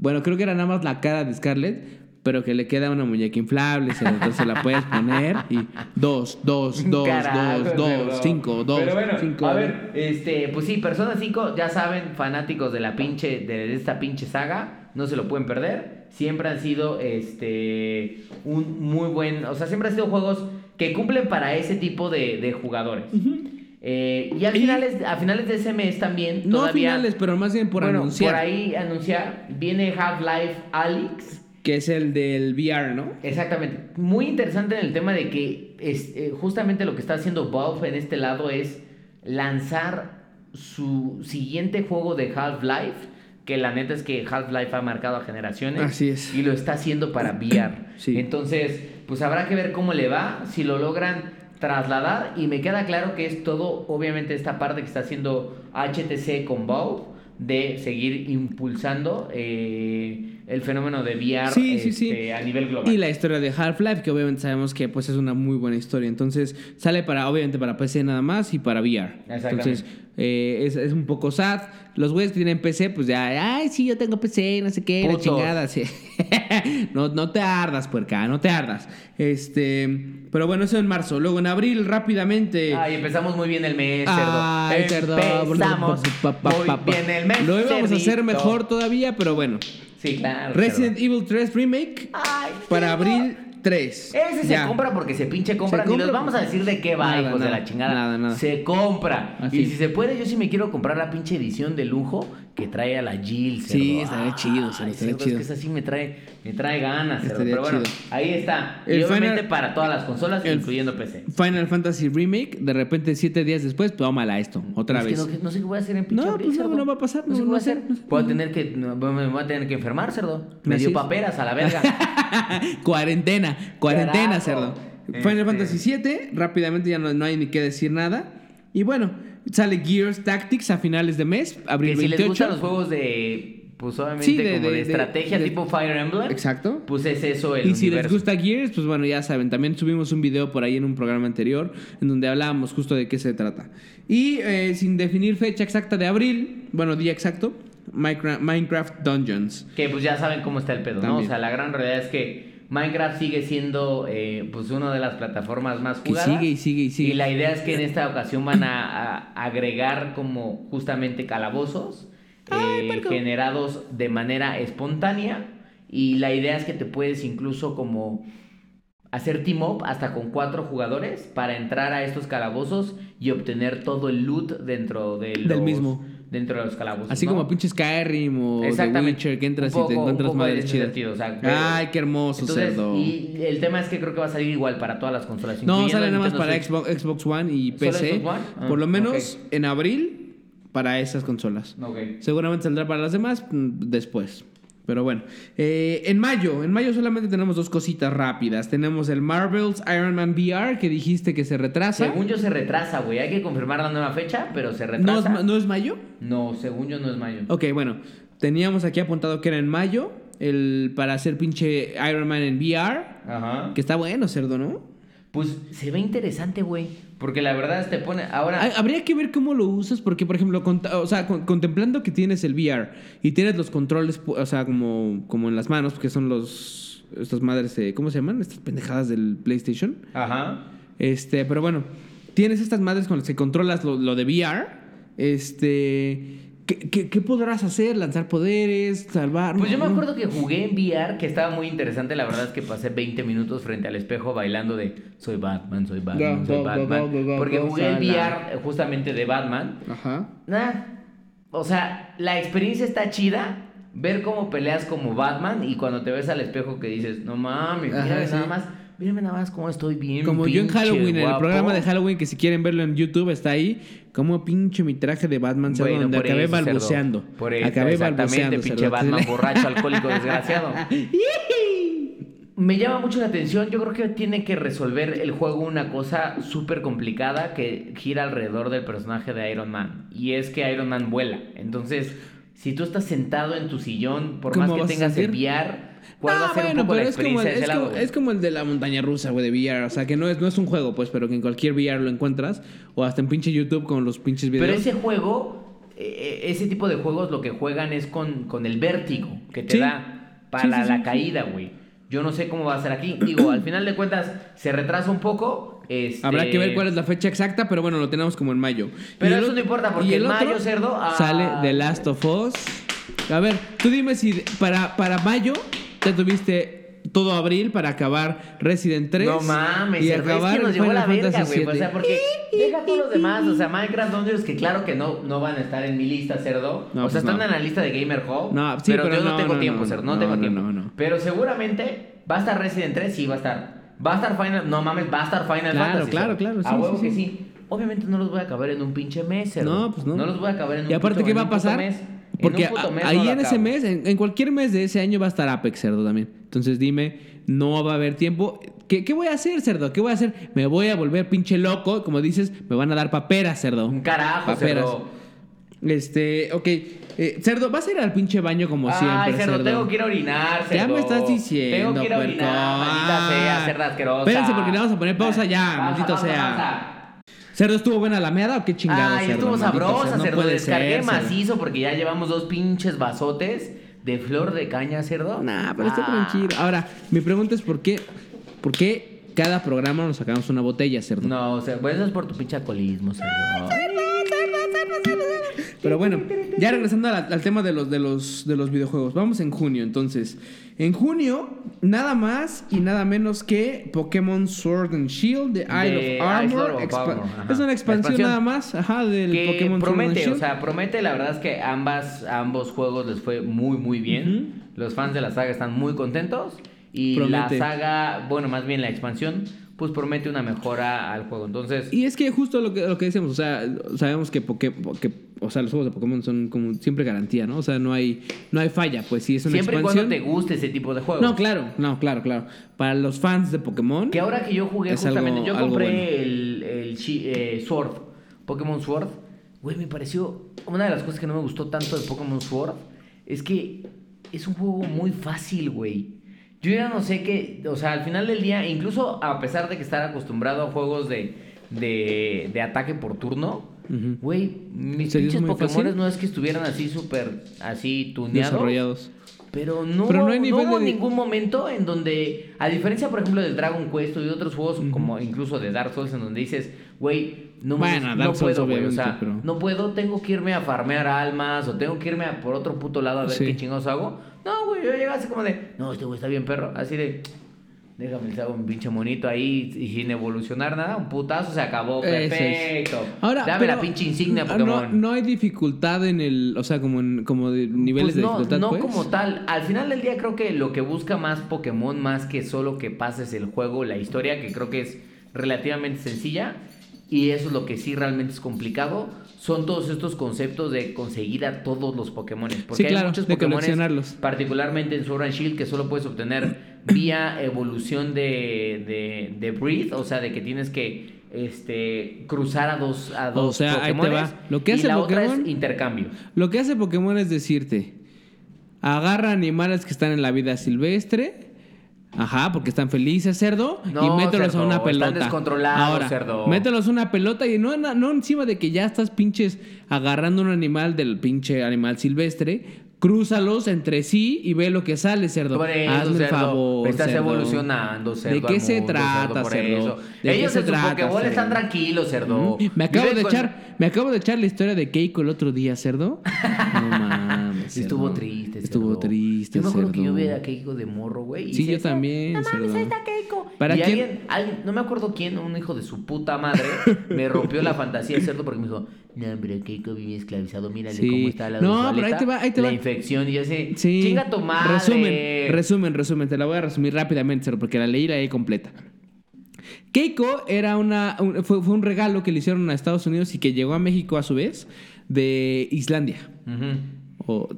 Bueno, creo que era nada más la cara de Scarlett, pero que le queda una muñeca inflable, cerdo, entonces la puedes poner y dos, dos, dos, Carajo, dos, dos, cinco, dos, Pero bueno, cinco. a ver, este, pues sí, Persona 5, ya saben, fanáticos de la pinche, de esta pinche saga, no se lo pueden perder. Siempre han sido, este, un muy buen, o sea, siempre han sido juegos que cumplen para ese tipo de, de jugadores. Eh, y a Y- finales, a finales de ese mes también, No todavía, finales, pero más bien por bueno, anunciar. por ahí anunciar, viene Half-Life Alyx. Que es el del VR, ¿no? Exactamente. Muy interesante en el tema de que es, eh, justamente lo que está haciendo Valve en este lado es lanzar su siguiente juego de Half-Life, que la neta es que Half-Life ha marcado a generaciones. Así es. Y lo está haciendo para VR. Sí. Entonces, pues habrá que ver cómo le va, si lo logran trasladar. Y me queda claro que es todo, obviamente, esta parte que está haciendo HTC con Valve de seguir impulsando eh, el fenómeno de VR Sí, sí, sí. este, a nivel global. Y la historia de Half-Life, que obviamente sabemos que pues es una muy buena historia. Entonces, sale para, obviamente, para PC nada más y para VR. Exactamente. Entonces, eh, es, es un poco sad. Los güeyes que tienen PC, pues ya, ay, sí, yo tengo PC, no sé qué, la Putos. chingada. sí. no, no te ardas, puerca, no te ardas. Este, pero bueno, eso en marzo. Luego en abril, rápidamente. Ay, empezamos muy bien el mes, cerdo. Ay, cerdo. Empezamos Pa, pa, pa, muy bien el mes, Lo íbamos a hacer mejor todavía, pero bueno. Sí, claro. Resident cerdo. Evil 3 Remake Ay, para cerdo. abril 3. Ese Ya. se compra porque se pinche compra. Ni les vamos a decir de qué va, Nada, hijos de la chingada. nada, nada. Se compra. Así. Y si se puede, yo sí me quiero comprar la pinche edición de lujo que trae a la Jill, cerdo. Sí, estaría chido, Ay, cerdo, estaría cerdo, chido. Es que esa sí me trae, me trae ganas, cerdo. Pero bueno, chido. ahí está. y El obviamente Final- para todas las consolas, el- incluyendo PC. Final Fantasy Remake, de repente siete días después, tómala esto, otra Es que vez. no, no sé qué voy a hacer en pinche No, pues no, cerdo. no va a pasar, No, sé qué voy a hacer. sé. Puedo tener que, me voy a tener que enfermar, cerdo. Me dio paperas a la verga. cuarentena, cuarentena, Carajo. cerdo. Este- Final Fantasy 7, rápidamente ya no, no hay ni que decir nada. Y bueno, sale Gears Tactics a finales de mes, abril que si 28. les gustan los juegos de, pues obviamente Sí, de- como de, estrategia de- tipo Fire Emblem. Exacto. Pues es eso el Y si les gusta Gears, pues bueno, ya saben, también subimos un video por ahí en un programa anterior en donde hablábamos justo de qué se trata. Y eh, sin definir fecha exacta de abril, bueno, día exacto, Minecraft, Dungeons. Que pues ya saben cómo está el pedo, ¿no? O sea, la gran realidad es que Minecraft sigue siendo eh, pues una de las plataformas más Que jugadas. sigue y sigue y sigue. Y la idea es que en esta ocasión van a, a agregar como justamente calabozos eh, generados de manera espontánea. Y la idea es que te puedes incluso como hacer team up hasta con cuatro jugadores para entrar a estos calabozos y obtener todo el loot dentro de los, Del mismo. Dentro de los calabozos. Así ¿no? como pinche Skyrim o The. Witcher que entras y te encuentras madres chidas. sentido, o sea, Ay, qué hermoso Entonces, cerdo. y el tema es que creo que va a salir igual para todas las consolas. No, sale nada más para. Xbox, Xbox One y ¿Solo PC. Xbox One? Ah, por lo menos en abril para esas consolas. Seguramente saldrá para las demás después. Pero bueno, Eh, en mayo, en mayo solamente tenemos dos cositas rápidas. Tenemos el Marvel's Iron Man VR que dijiste que se retrasa. Según yo se retrasa, güey. Hay que confirmar la nueva fecha, pero se ¿No es, retrasa. ¿No es mayo? No, según yo no es mayo. Ok, bueno, teníamos aquí apuntado que era en mayo el para hacer pinche Iron Man en VR, Ajá. que está bueno, cerdo, ¿no? Pues se ve interesante, güey. Porque la verdad te pone. Ahora. Ha- Habría que ver cómo lo usas, porque, por ejemplo, cont- o sea, con- contemplando que tienes el VR y tienes los controles, o sea, como, como en las manos, porque son los. Estas madres, de- ¿cómo se llaman? Estas pendejadas del PlayStation. Ajá. Este, pero bueno, tienes estas madres con las que controlas lo, lo de VR. Este. ¿Qué, qué, qué podrás hacer? ¿Lanzar poderes? ¿Salvar? Pues yo me acuerdo que jugué en VR, que estaba muy interesante. La verdad es que pasé 20 minutos frente al espejo bailando de soy Batman, soy Batman, soy Batman. Porque jugué en VR justamente de Batman. Ajá. Nah, o sea, la experiencia está chida. Ver cómo peleas como Batman y cuando te ves al espejo que dices, no mames, sí. nada más, mírame nada más cómo estoy bien. Como yo en Halloween, en el guapo". programa de Halloween, que si quieren verlo en YouTube, está ahí. Como pinche mi traje de Batman, cerdo, Bueno, donde por acabé eso, cerdo. balbuceando. Por eso, acabé exactamente, balbuceando. pinche cerdo. Batman borracho, alcohólico, desgraciado. Me llama mucho la atención. Yo creo que tiene que resolver el juego una cosa súper complicada que gira alrededor del personaje de Iron Man. Y es que Iron Man vuela. Entonces, si tú estás sentado en tu sillón, por ¿Cómo más que tengas el? VR, ¿cuál va No, a ser bueno, un poco la pero es como, el, de ese es, lado? como, güey? es como el de la montaña rusa, güey, de VR. O sea, que no es, no es un juego, pues, pero que en cualquier VR lo encuentras. O hasta en pinche YouTube con los pinches videos. Pero ese juego, eh, ese tipo de juegos lo que juegan es con, con el vértigo que te Sí. da para Sí, sí, la caída, güey. Yo no sé cómo va a ser aquí. Digo, al final de cuentas, se retrasa un poco. Este... Habrá que ver cuál es la fecha exacta, pero bueno, lo tenemos como en mayo. Pero eso no importa, porque en otro mayo, cerdo, ah. Sale The Last of Us. A ver, tú dime si para, para mayo ya tuviste todo abril para acabar Resident 3. No mames, y cerdo, es acabar que nos llevó Final la verga, güey. O sea, porque deja todos los demás. O sea, Minecraft Dungeons, que claro que no, no van a estar en mi lista, cerdo. No, o sea, pues están no. en la lista de Gamer Hub. No, sí, pero, pero yo no, no, tengo no, tiempo, cerdo. No, no, tengo no, tiempo. no, no. Pero seguramente va a estar Resident 3, sí, va a estar. Va a estar Final. No mames, va a estar Final Claro, Fantasy. claro, cerdo. claro, A huevo sí, que sí. sí. Obviamente no los voy a acabar en un pinche mes, cerdo. No, pues no. No los voy a acabar en un Y aparte, ¿qué va a pasar? mes. En Porque un mes ahí no en ese mes, en, en cualquier mes de ese año va a estar Apex, cerdo, también. Entonces dime, no va a haber tiempo. ¿Qué, qué voy a hacer, cerdo? ¿Qué voy a hacer? Me voy a volver pinche loco. Como dices, me van a dar paperas, cerdo. Un carajo, Paperas. cerdo. Este, ok. Eh, cerdo, ¿vas a ir al pinche baño como siempre, Ay, cerdo, cerdo? tengo que ir a orinar, cerdo. Ya me estás diciendo, Tengo que ir a orinar, maldita sea, cerda asquerosa. Espérense, porque le vamos a poner pausa ya, maldito sea. pausa. ¿Cerdo estuvo buena la meada o qué chingado, Ay, cerdo? estuvo sabrosa, no cerdo. Descargué ser, cerdo. macizo porque ya llevamos dos pinches vasotes de flor de caña, cerdo. Nah, pero está Ah. tranquilo. Ahora, mi pregunta es por qué, por qué cada programa nos sacamos una botella, cerdo. No, o sea, pues eso es por tu pinche alcoholismo, cerdo. Pero bueno, ya regresando al tema de los, de, los, de los videojuegos. Vamos en junio, entonces. En junio, nada más y nada menos que Pokémon Sword and Shield de Isle De of Armor. Of es una expansión, Expansión. nada más, ajá, del que Pokémon Sword and promete, Shield. o sea, promete, la verdad es que ambas, ambos juegos les fue muy, muy bien. Los fans de la saga están muy contentos. Y Promete. la saga, bueno, más bien la expansión, pues promete una mejora al juego. Entonces, Y es que justo lo que, lo que decimos, o sea, sabemos que, Poké- que, o sea, los juegos de Pokémon son como siempre garantía, ¿no? O sea, no hay, no hay falla, pues si es una siempre y expansión. cuando te guste ese tipo de juegos. No, claro, no, claro, claro. Para los fans de Pokémon. Que ahora que yo jugué justamente, algo- yo compré bueno. el, el eh, Sword, Pokémon Sword. Güey, me pareció. Una de las cosas que no me gustó tanto de Pokémon Sword es que es un juego muy fácil, güey. Yo ya no sé qué. O sea, al final del día, incluso a pesar de que estar acostumbrado a juegos de, de, de ataque por turno, güey, mis ¿Se te hizo pinches Pokémon no es que estuvieran así súper. Así tuneados. desarrollados. Pero no, Pero no hay no nivel hubo de- ningún momento en donde, a diferencia, por ejemplo, del Dragon Quest o de otros juegos, como incluso de Dark Souls, en donde dices, güey, no, Bueno, no puedo, güey, o sea, pero- no puedo, tengo que irme a farmear almas o tengo que irme a por otro puto lado a ver Sí. qué chingados hago. No, güey, yo llego así como de, no, este güey está bien perro, así de, déjame le hago un pinche monito ahí y sin evolucionar nada, un putazo, se acabó, Eso es. perfecto. Ahora, Dame la pinche insignia Pokémon. No, no hay dificultad en el, o sea, como en, como de niveles Pues de no, dificultad, no pues. como tal. Al final del día creo que lo que busca más Pokémon, más que solo que pases el juego, la historia, que creo que es relativamente sencilla, y eso es lo que sí realmente es complicado, son todos estos conceptos de conseguir a todos los Pokémon. Porque Sí, claro, hay muchos Pokémon, particularmente en Sword and Shield, que solo puedes obtener vía evolución de, de, de Breed, o sea, de que tienes que este cruzar a dos a dos sea, ahí te va. Lo que y hace la otra Pokémon- es intercambio. Lo que hace Pokémon es decirte, agarra animales que están en la vida silvestre, ajá, porque están felices, cerdo, No, y mételos cerdo, a una están pelota. descontrolados, Ahora, cerdo. mételos a una pelota y no, no encima de que ya estás pinches agarrando un animal del pinche animal silvestre, Crúzalos entre sí y ve lo que sale, cerdo. Por eso, Hazme el favor. Estás cerdo. evolucionando, cerdo. ¿De qué se trata, cerdo. ¿De qué Ellos se en su trata, Pokéball están tranquilos, cerdo. Mm, Me acabo de con- echar, me acabo de echar la historia de Keiko el otro día, cerdo. No mames. cerdo. Estuvo triste, Estuvo cerdo. Triste, Yo me acuerdo que yo veía a Keiko de morro, güey. Sí, yo decía, también, No mames, ahí está Keiko. ¿Para y quién? alguien, alguien, no me acuerdo quién, un hijo de su puta madre, me rompió la fantasía de cerdo porque me dijo, no, hombre, Keiko vive esclavizado, mírale Sí. cómo está la No, pero ahí te va, ahí te la va. infección. Y yo así, Sí. chinga tu madre. Resumen, resumen, resumen. Te la voy a resumir rápidamente, cerdo, porque la leí la leí completa. Keiko era una, un- fue, fue un regalo que le hicieron a Estados Unidos y que llegó a México a su vez de Islandia. Ujú. o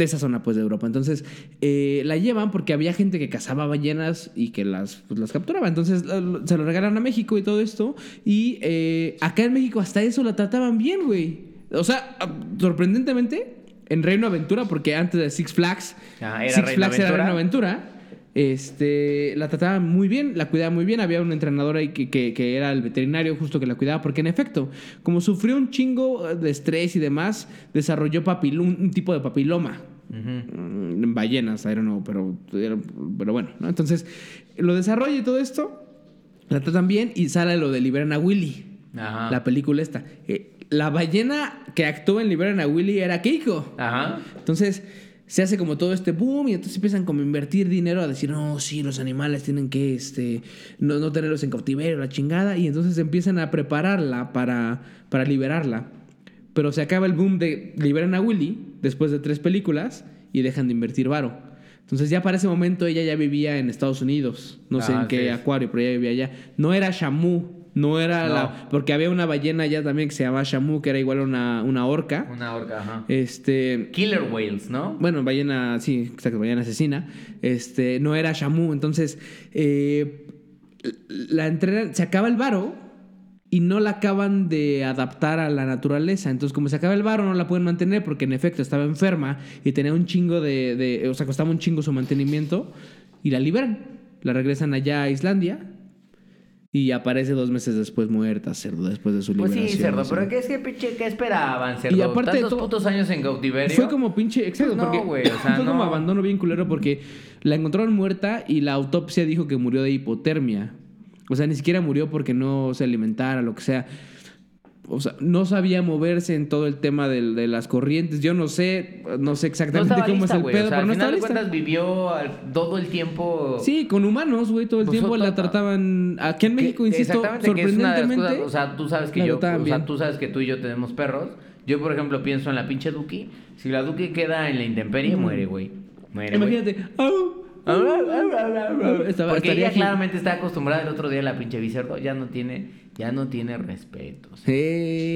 de esa zona pues de Europa. Entonces eh, la llevan porque había gente que cazaba ballenas y que las, pues, las capturaba. Entonces se lo regalan a México y todo esto. Y eh, acá en México hasta eso la trataban bien, güey. O sea, ah, sorprendentemente, en Reino Aventura, porque antes de Six Flags, Ah, era Six Reino Flags era Aventura. Reino Aventura. Este, la trataban muy bien, la cuidaba muy bien. Había un entrenador ahí que, que- que era el veterinario justo que la cuidaba, porque en efecto, como sufrió un chingo de estrés y demás, desarrolló un tipo de papiloma. En ballenas, I don't know, pero, pero bueno, ¿no? Entonces, lo desarrolla y todo esto, la tratan bien y sale lo de Liberan a Willy, Ajá. la película esta. Eh, la ballena que actuó en Liberan a Willy era Keiko. Ajá. Entonces se hace como todo este boom y entonces empiezan como a invertir dinero a decir, no, sí, los animales tienen que este, no, no tenerlos en cautiverio, la chingada. Y entonces empiezan a prepararla para, para liberarla. Pero se acaba el boom de liberan a Willy después de tres películas y dejan de invertir varo. Entonces ya para ese momento ella ya vivía en Estados Unidos, no sé Ah, en qué acuario, pero ella vivía allá. No era Shamu, no era No. la... Porque había una ballena allá también que se llamaba Shamu, que era igual una, una orca. Una orca, ajá. Este, Killer whales, ¿no? bueno, ballena, sí, exacto, ballena asesina. Este, no era Shamu. Entonces, eh, la entrenan, se acaba el varo y no la acaban de adaptar a la naturaleza. Entonces, como se acaba el varo, no la pueden mantener porque en efecto estaba enferma y tenía un chingo de, de- o sea, costaba un chingo su mantenimiento y la liberan. La regresan allá a Islandia y aparece dos meses después muerta, cerdo, después de su Pues liberación. sí, cerdo, pero ¿qué es que pinche, qué esperaban, cerdo? Y aparte de Tantos todo- putos años en cautiverio. Fue como pinche, exacto, Pues no, porque güey, o sea, fue como no. abandono bien culero porque la encontraron muerta y la autopsia dijo que murió de hipotermia. O sea, ni siquiera murió porque no se alimentara, lo que sea. O sea, no sabía moverse en todo el tema del- de, las corrientes. Yo no sé, no sé No exactamente estaba cómo lista, es el güey. pedo, o sea, pero al no final estaba de cuentas vivió todo el tiempo... Sí, con humanos, güey, todo el Pues, tiempo la trataban. Aquí en México, insisto, que de las sorprendentemente. cosas, o sea, tú sabes que yo, o sea, tú sabes que tú y yo tenemos perros. Yo, por ejemplo, pienso en la pinche Duki. Si la Duki queda en la intemperie, muere, güey. Muere. Imagínate. au. Estaba- Porque ella claramente está acostumbrada el otro día la pinche bicerdo, ya no tiene, ya no tiene respeto. Sí.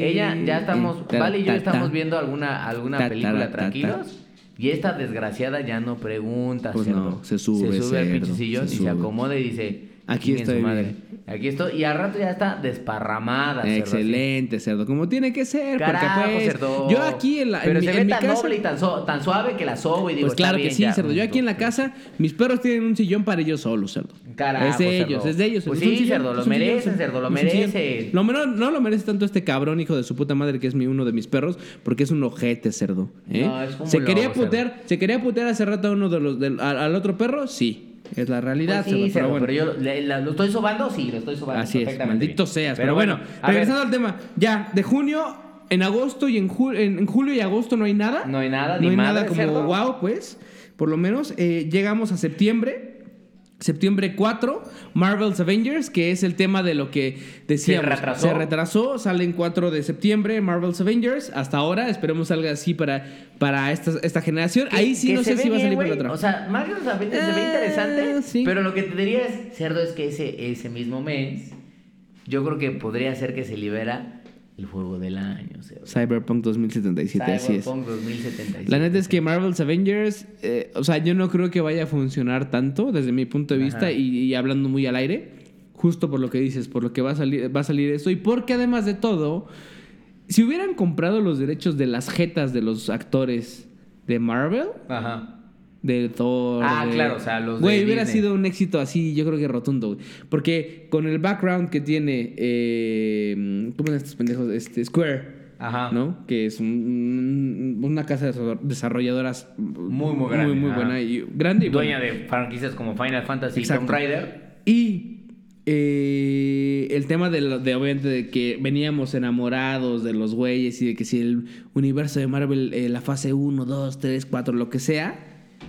Ella, ya estamos, Ta- Vale y yo ta- estamos ta. viendo alguna, alguna película tranquilos. Y esta desgraciada ya no pregunta, Pues cerdo. no, se sube, Se sube al pinche sillón se y se acomoda y dice, Aquí "Chinguen estoy su madre. bien". Aquí estoy. Y al rato ya está desparramada, cerdo. Excelente, cerdo. Como tiene que ser. Carajo, porque pues. cerdo. Yo aquí en la. en Pero mi- se en ve mi tan casa- noble y tan, so- tan suave que la sobo y digo, Pues claro está que sí, ya. cerdo. Yo aquí en la casa, mis perros tienen un sillón para ellos solos, cerdo. Carajo, es de cerdo. ellos, es de ellos. Pues sí, sillón, cerdo, lo merecen, cerdo, lo merecen. Lo menor- no lo merece tanto este cabrón, hijo de su puta madre, que es mi uno de mis perros, porque es un ojete, cerdo. ¿eh? No, es como se quería cerdo. putear, se quería putear hace rato a uno de los del- al, al otro perro, sí. Es la realidad, Pues sí, pero pero, bueno. yo le- la- lo estoy sobando, sí, lo estoy sobando. Así es, maldito seas. Pero, bueno, a ver, regresando al tema. Ya, de junio, en agosto y en, ju- en, julio y agosto no hay nada. No hay nada, No ni hay madre, nada como cerdo. wow, pues. Por lo menos eh, llegamos a septiembre. Septiembre 4, Marvel's Avengers, que es el tema de lo que decíamos. Se retrasó. Se retrasó, sale en 4 de septiembre, Marvel's Avengers. Hasta ahora, esperemos salga así para, para esta, esta generación. Ahí sí no sé si va a salir la otra. O sea, Marvel Avengers se ve Eh, interesante, sí. pero lo que te diría es, cerdo, es que ese, ese mismo mes, yo creo que podría ser que se libera el juego del año, cerdo. Cyberpunk 2077, así es. Cyberpunk 2077. La neta es que Marvel's Avengers, eh, o sea, yo no creo que vaya a funcionar tanto desde mi punto de vista y hablando muy al aire, justo por lo que dices, por lo que va a salir, va a salir esto y porque además de todo, si hubieran comprado los derechos de las jetas de los actores de Marvel, Ajá. De Thor. Ah, de- claro, o sea, los de Güey, hubiera Disney. sido un éxito así, yo creo que rotundo, güey. Porque con el background que tiene. Eh, ¿Cómo llaman estos pendejos? Este, Square. Ajá. ¿no? Que es un- un- una casa de desarro- desarrolladoras Muy, muy grande, Muy, buena y grande y Dueña buena. de franquicias como Final Fantasy y. Tomb Raider. Y eh, el tema de, lo- de, obviamente, de que veníamos enamorados de los güeyes y de que si el universo de Marvel, eh, la fase 1, 2, 3, 4, lo que sea,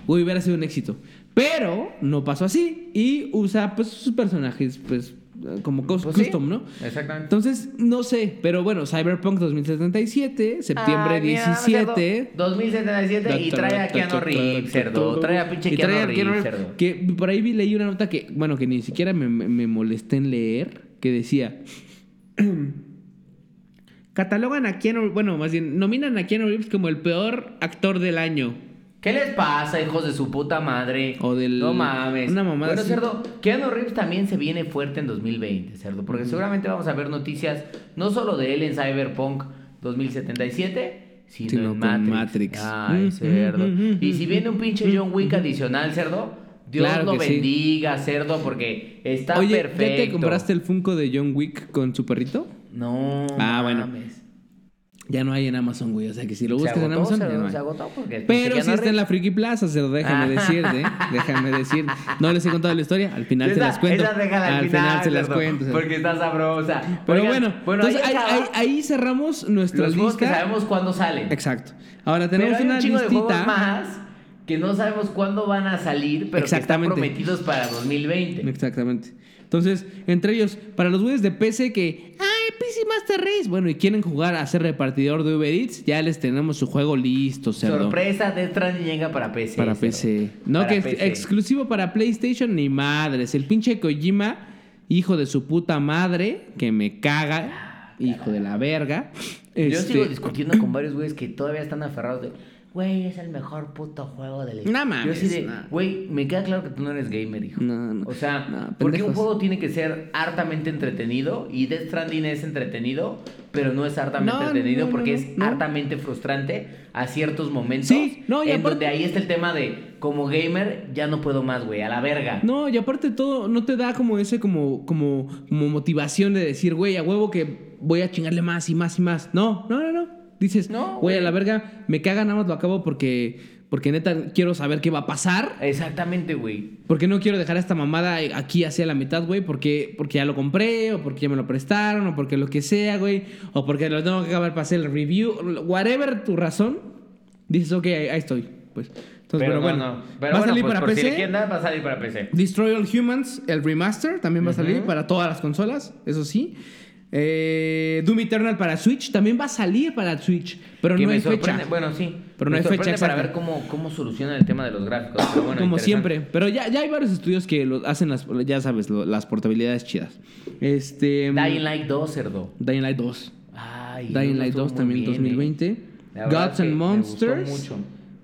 hubiera sido un éxito. Pero no pasó así y usa pues sus personajes pues como Pues sí, custom, ¿no? Exactamente. Entonces, no sé, pero bueno, Cyberpunk 2077, septiembre Ah, mira, 17. cerdo. 2077 y trae a Keanu Reeves, cerdo. Trae a pinche Y trae Keanu Reeves, cerdo. Que por ahí vi, leí una nota que, bueno, que ni siquiera me, me- me molesté en leer, que decía... Catalogan a Keanu, bueno, más bien, nominan a Keanu Reeves como el peor actor del año. ¿Qué les pasa, hijos de su puta madre? O del- No mames. una mamada Bueno, así. cerdo, Keanu Reeves también se viene fuerte en 2020, cerdo. Porque seguramente vamos a ver noticias no solo de él en Cyberpunk 2077, sino, Sino en Matrix. Matrix. Ay, Mm, cerdo. mm, mm, y mm, si viene un pinche John Wick adicional, cerdo, Dios Claro lo sí. bendiga, cerdo, porque está Oye, perfecto. ¿ya te compraste el Funko de John Wick con su perrito? No, Ah, bueno. Ya no hay en Amazon, güey. O sea que si lo Se buscas en agotó, Amazon, cerdo, ya no hay. se agotó porque Pero Keanu sí está en la Friki Plaza, se lo déjame Ah. decirte. Déjame decir. No les he contado la historia, al final se las cuento. al final, se las cuento. Porque está sabrosa. Pero Oigan, bueno, bueno entonces ahí, ahí, ahí- cerramos nuestra los juegos que lista. sabemos cuándo salen. Exacto. Ahora Pero tenemos hay una un chingo de listita. más que no sabemos cuándo van a salir, pero que están Exactamente. prometidos para 2020. Exactamente. Entonces, entre ellos, para los güeyes de PC que, PC Master Race, bueno, y quieren jugar a ser repartidor de Uber Eats, ya les tenemos su juego listo, cerdo. Sorpresa, Death Stranding llega para PC. Para cerdo. PC. No, Para que es exclusivo para PlayStation ni madres. El pinche Kojima, hijo de su puta madre, que me caga, hijo de la verga. Yo Este, sigo discutiendo con varios güeyes que todavía están aferrados de, güey, es el mejor puto juego de la No mames, Yo así de, güey, me queda claro que tú no eres gamer, hijo. No, no. O sea, No, porque un juego tiene que ser hartamente entretenido y Death Stranding es entretenido, pero no es hartamente No, entretenido no, porque es hartamente frustrante a ciertos momentos. Sí, no, y en aparte- donde ahí está el tema de, como gamer, ya no puedo más, güey, a la verga. No, y aparte todo, no te da como ese como, como, como motivación de decir, güey, a huevo que voy a chingarle más y más y más. No, no, no, no. Dices, No, güey, a la verga, me caga, nada más lo acabo porque, porque neta quiero saber qué va a pasar. Exactamente, güey. Porque no quiero dejar esta mamada aquí hacia la mitad, güey, porque, porque ya lo compré, o porque ya me lo prestaron, o porque lo que sea, güey, o porque lo tengo que acabar para hacer el review, whatever tu razón, dices, ok, ahí, ahí estoy, pues. Entonces, pero, no, bueno, no. Pero va a bueno, salir pues, para PC. si quieren va a salir para PC. Destroy All Humans, el remaster, también va a salir para todas las consolas, eso sí. Eh, Doom Eternal para Switch también va a salir para Switch, pero Que no hay sorprende- fecha. Bueno, sí. Pero no Me hay fecha sorprende para exacta. ver cómo, cómo solucionan el tema de los gráficos. Pero bueno, Como siempre. Pero ya, ya hay varios estudios que lo, hacen las, ya sabes, lo- las portabilidades chidas. Este. Dying Light 2, cerdo. Dying Light 2. Ay, Dying no Light estuvo 2 muy también bien, 2020. eh. Gods que and Monsters. mucho.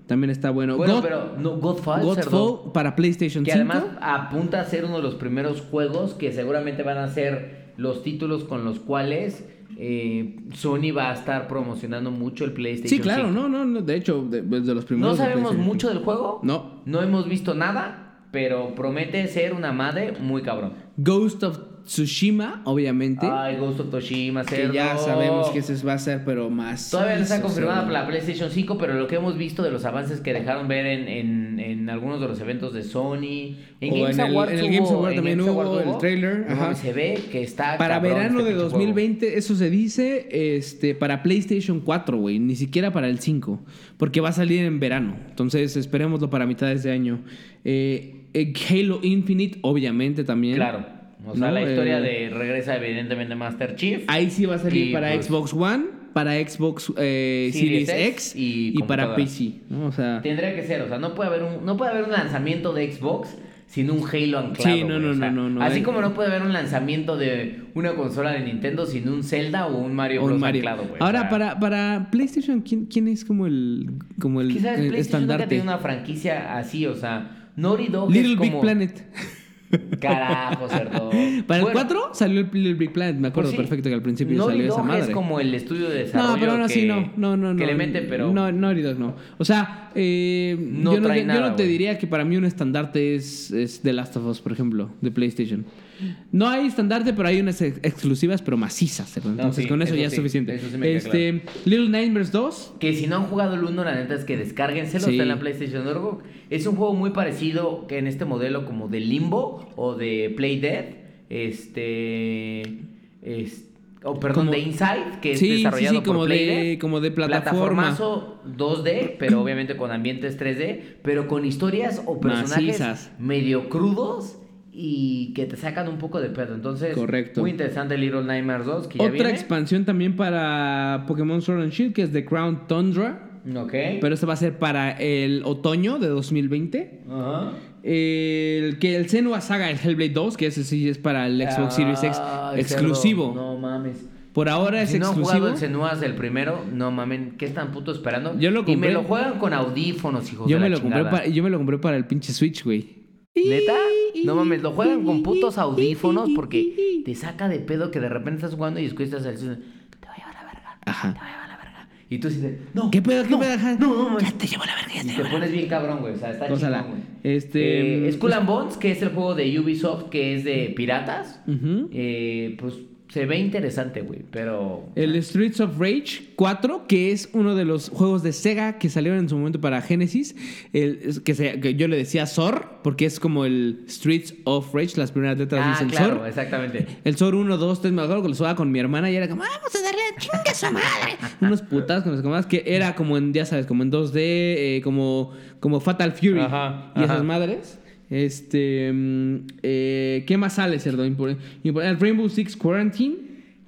También está bueno. Bueno, God- pero no, Godfall, cerdo. Godfall para PlayStation Que 5. además apunta a ser uno de los primeros juegos que seguramente van a ser los títulos con los cuales eh, Sony va a estar promocionando mucho el PlayStation sí, claro, 5. no, no. De hecho, de, de los primeros. No sabemos mucho 5. del juego. No. No hemos visto nada, pero promete ser una madre muy cabrón. Ghost of Tsushima, obviamente. Ay, Ghost of Tsushima, que ya sabemos que ese va a ser, pero más. Todavía no está confirmada para la PlayStation 5, pero lo que hemos visto de los avances que dejaron ver en, en- en algunos de los eventos de Sony, en O Games en el- Awards en el hubo- Games Award también Games hubo el trailer, ajá. se ve que está Para verano este de pinche 2020, eso se dice, este, para PlayStation 4, güey, ni siquiera para el 5, porque va a salir en verano. Entonces, esperémoslo para mitades de año. Eh, eh, Halo Infinite, obviamente también. Claro. O sea, No, la historia eh, de regresa evidentemente Master Chief. Ahí sí va a salir para pues, Xbox One, para Xbox eh, Series Series, X y y, para. PC. ¿no? O sea, Tendría que ser, o sea, no puede haber un, no puede haber un lanzamiento de Xbox sin un Halo anclado. Sí, no, no, o sea, no, no, no, Así eh. como no puede haber un lanzamiento de una consola de Nintendo sin un Zelda o un Mario Bros Mario. anclado, güey. o Ahora, sea, para, para PlayStation, ¿quién, quién es como el, como el eh, PlayStation nunca ha estandarte? tenido una franquicia así, o sea, Naughty Dog Little es Big. Planet. Carajo, cerdo. Para el Bueno, 4 salió el Little Big Planet, me acuerdo pues sí, perfecto que al principio Naughty salió esa madre. es como el estudio de desarrollo No, pero así que, no, no, no, no. que le mete, pero... No, Naughty Dog no. O sea, eh, No yo, no, trae yo nada, no te güey. diría que para mí un estandarte es, es The Last of Us, por ejemplo, de PlayStation. No hay estandarte, pero hay unas ex- exclusivas, pero macizas. Entonces, sí, con eso, eso ya es suficiente. eso sí este, Little Nightmares 2. Que si no han jugado el 1, la neta es que descárguenselo, está en la PlayStation Network. Es un juego muy parecido que en este modelo como de Limbo o de Play Dead. Este. es- o perdón, Como- de Inside, que es desarrollado sí, como por Play de, Dead. como de plataforma. Plataformazo 2D, pero obviamente con ambientes 3D, pero con historias o personajes Macizas. medio crudos y que te sacan un poco de pedo. Entonces, Correcto. muy interesante Little Nightmares 2, que ya Otra viene. expansión también para Pokémon Sword and Shield, que es The Crown Tundra. Ok. Pero esta va a ser para el otoño de 2020. Ajá. El que el Senua Saga, el Hellblade 2, que ese sí es para el Xbox Series X exclusivo. cerdo, No mames. Por ahora es si no exclusivo. jugado el Senuas del primero, no mamen, ¿qué están puto esperando? Yo lo Y me compré. lo juegan con audífonos, hijos yo de me la lo compré chingada. para, yo me lo compré para el pinche Switch, güey. ¿Neta? No mames, lo juegan con putos audífonos porque te saca de pedo que de repente estás jugando y escuchas el sonido, Te voy a llevar la verga. Ajá. Te voy a llevar la verga. Y tú dices, no. ¿Qué pedo? ¿Qué no, pedo? No, no, mames. Ya te llevo la verga, ya te Y te pones bien cabrón, güey. O sea, está chingón, güey. Este, Eh, Skull and Bones, que es el juego de Ubisoft, que es de piratas. Ujú. Eh, pues se ve interesante, güey. Pero. El Streets of Rage 4, que es uno de los juegos de Sega que salieron en su momento para Genesis, el, que, se- que yo le decía SOR, porque es como el Streets of Rage, las primeras letras Ah, dicen claro, SOR. exactamente. El SOR 1, 2, 3, me acuerdo que lo jugaba con mi hermana y era como, "Ah, Vamos a darle a chinga a su madre. unos putas con las comadas que era como en, ya sabes, como en 2D, eh, como, como Fatal Fury Ajá, y esas ajá. madres. Este, mm, eh, ¿qué más sale, cerdo? El Rainbow Six Quarantine.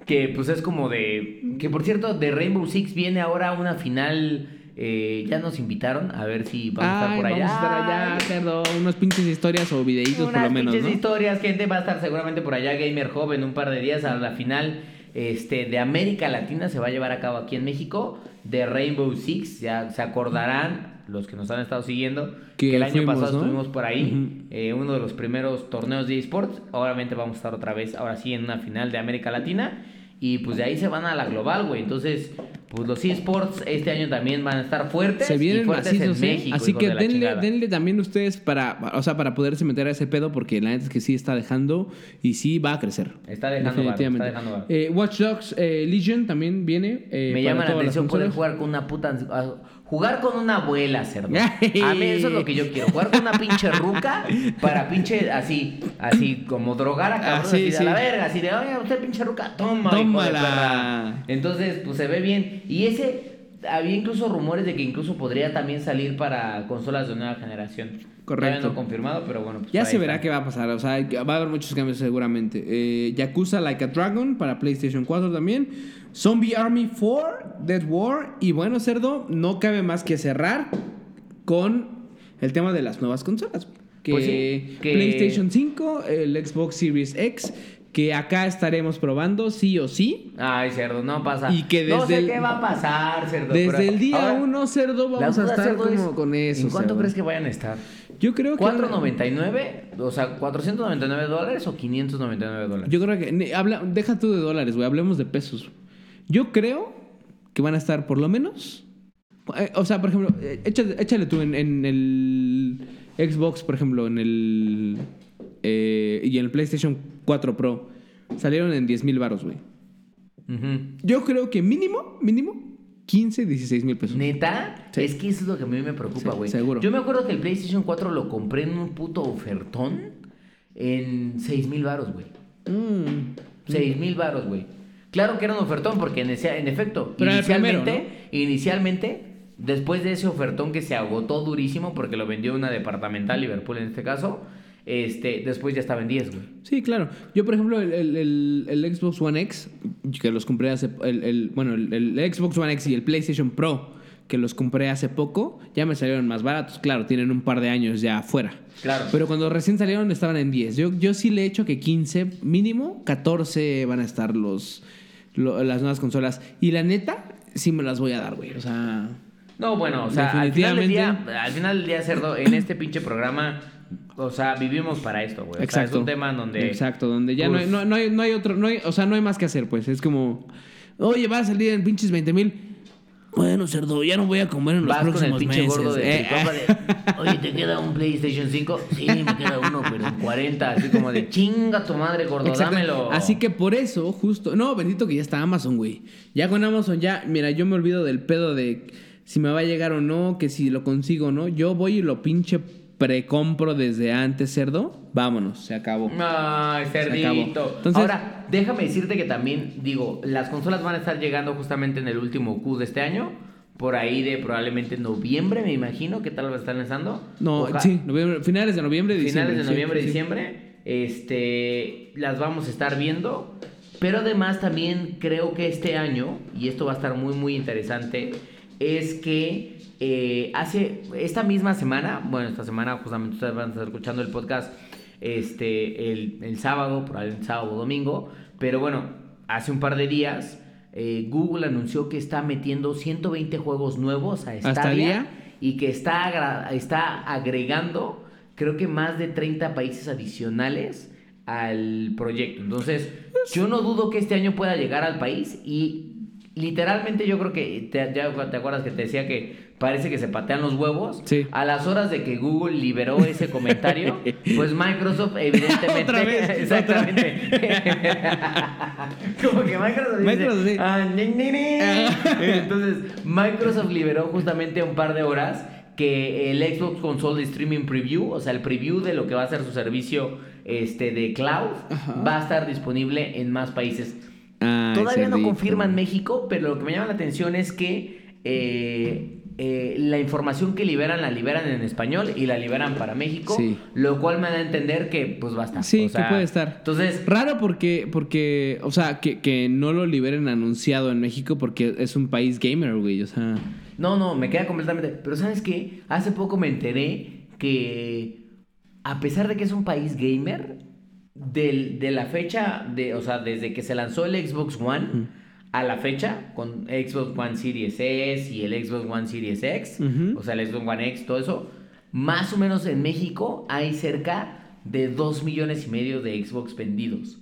Que pues es como de. Que por cierto, de Rainbow Six viene ahora una final. eh, ya nos invitaron a ver si vamos a estar por allá. Vamos a estar allá, cerdo. Unas pinches historias o videitos por Unas lo menos, pinches ¿no? historias, gente va a estar seguramente por allá Gamer Hub en un par de días a la final este, de América Latina se va a llevar a cabo aquí en México de Rainbow Six, ya se acordarán los que nos han estado siguiendo Que que, el año fuimos, pasado ¿no? estuvimos por ahí, eh, uno de los primeros torneos de esports, obviamente vamos a estar otra vez, ahora sí en una final de América Latina y pues de ahí se van a la global, güey, entonces pues los esports este año también van a estar fuertes Se y vienen fuertes macizos, en. México, Así que de denle, denle también ustedes para, o sea, para poderse meter a ese pedo, porque la neta es que sí está dejando y sí va a crecer. Está dejando varo, está dejando varo. Eh, Watch Dogs eh, Legion también viene. eh, Me llama la atención poder jugar con una puta. Jugar con una abuela, cerdo. A mí eso es lo que yo quiero. Jugar con una pinche ruca para pinche así, así como drogar a cabrón, Ah, sí, así de sí. la verga, así de, oye, usted pinche ruca, toma, Tómala. perra". Entonces, pues se ve bien. Y ese, había incluso rumores de que incluso podría también salir para consolas de nueva generación. Correcto. No confirmado, pero bueno. pues Ya se verá está. qué va a pasar. O sea, va a haber muchos cambios seguramente. Eh, Yakuza Like a Dragon para PlayStation 4 también. Zombie Army 4, Dead War. Y bueno, cerdo, no cabe más que cerrar con el tema de las nuevas consolas. Que, Pues sí, que- PlayStation 5, el Xbox Series X, que acá estaremos probando sí o sí. Ay, cerdo, no pasa. Y que no desde sé el- qué va a pasar, cerdo. Desde pero el día ahora, 1, cerdo, vamos a estar cerdo, es, como con eso. ¿En cuánto cerdo. crees que vayan a estar? Yo creo que... ¿4.99? O sea, ¿499 dólares o 599 dólares? Yo creo que. Habla, deja tú de dólares, güey. Hablemos de pesos. Yo creo que van a estar por lo menos. eh, o sea, por ejemplo, eh, échale, échale tú en, en el Xbox, por ejemplo, en el. eh, y en el PlayStation 4 Pro. Salieron en 10 mil baros, güey. Yo creo que mínimo, mínimo, 15, 16 mil pesos. ¿Neta? Sí. Es que eso es lo que a mí me preocupa, Sí, güey. seguro. Yo me acuerdo que el PlayStation 4 lo compré en un puto ofertón en 6 mil baros, güey. Mm. 6 mil baros, güey. Claro que era un ofertón porque en, ese- en efecto, Pero primero, inicialmente, inicialmente, después de ese ofertón que se agotó durísimo porque lo vendió una departamental, Liverpool en este caso, este, después ya estaba en 10, güey. Sí, claro. Yo, por ejemplo, el, el- el- el Xbox One X, que los compré hace... El, bueno, el, el Xbox One X y el PlayStation Pro, que los compré hace poco, ya me salieron más baratos. Claro, tienen un par de años ya afuera. Claro. Pero cuando recién salieron estaban en 10. Yo, yo sí le he hecho que 15, mínimo 14 van a estar los, lo- las nuevas consolas. Y la neta, sí me las voy a dar, güey. O sea... No, bueno, o sea, al final del día, al final del día, Cerdo, en este pinche programa, o sea, vivimos para esto, güey. O sea, Exacto. es un tema donde... Exacto, donde ya no, hay, pues- no, no hay, no hay otro, no hay, o sea, no hay más que hacer, pues. Es como, oye, va a salir en pinches 20 mil. Bueno, cerdo, ya no voy a comer en los Vas con el próximos pinche meses. gordo de Eh, de, Oye, ¿te queda un PlayStation 5? Sí, me queda uno, pero en 40. Así como de chinga tu madre, gordo, Exacto. dámelo. Así que por eso, justo. No, bendito que ya está Amazon, güey. Ya con Amazon, ya. Mira, yo me olvido del pedo de si me va a llegar o no, que si lo consigo o no. Yo voy y lo pinche precompro desde antes, cerdo. Vámonos, se acabó. Ay, acabó. cerdito. Entonces- Ahora, déjame decirte que también, digo, las consolas van a estar llegando justamente en el último Q de este año. Por ahí de probablemente noviembre, me imagino. ¿Qué tal va a estar lanzando? No, sí, noviembre- finales de noviembre, diciembre. finales de noviembre, sí, sí. diciembre. Este, las vamos a estar viendo. Pero además también creo que este año, y esto va a estar muy, muy interesante, es que eh, hace esta misma semana, bueno, esta semana justamente ustedes van a estar escuchando el podcast este, el, el sábado, probablemente sábado o domingo, pero bueno, hace un par de días eh, Google anunció que está metiendo 120 juegos nuevos a ¿Hasta Stadia y que está, agra- está agregando creo que más de 30 países adicionales al proyecto. Entonces, yo no dudo que este año pueda llegar al país y literalmente yo creo que, te, ya te acuerdas que te decía que parece que se patean los huevos. Sí. A las horas de que Google liberó ese comentario, pues Microsoft evidentemente... Otra vez, exactamente. Como que Microsoft dice... Microsoft, sí. "Ah, ni, ni, ni". Entonces, Microsoft liberó justamente un par de horas que el Xbox Console Streaming Preview, o sea, el preview de lo que va a ser su servicio este, de cloud, va a estar disponible en más países. Ay, Todavía no confirman México, pero lo que me llama la atención es que eh, eh, la información que liberan la liberan en español y la liberan para México, Sí. lo cual me da a entender que pues va a estar. Sí, O sea, que puede estar. Entonces, Raro porque, porque o sea, que, que no lo liberen anunciado en México porque es un país gamer, güey. O sea, No, no, me queda completamente. Pero ¿sabes qué? Hace poco me enteré que a pesar de que es un país gamer, del- de la fecha, de, o sea, desde que se lanzó el Xbox One a la fecha, con Xbox One Series S y el Xbox One Series X, o sea, el Xbox One X, todo eso, más o menos en México hay cerca de 2 millones y medio de Xbox vendidos.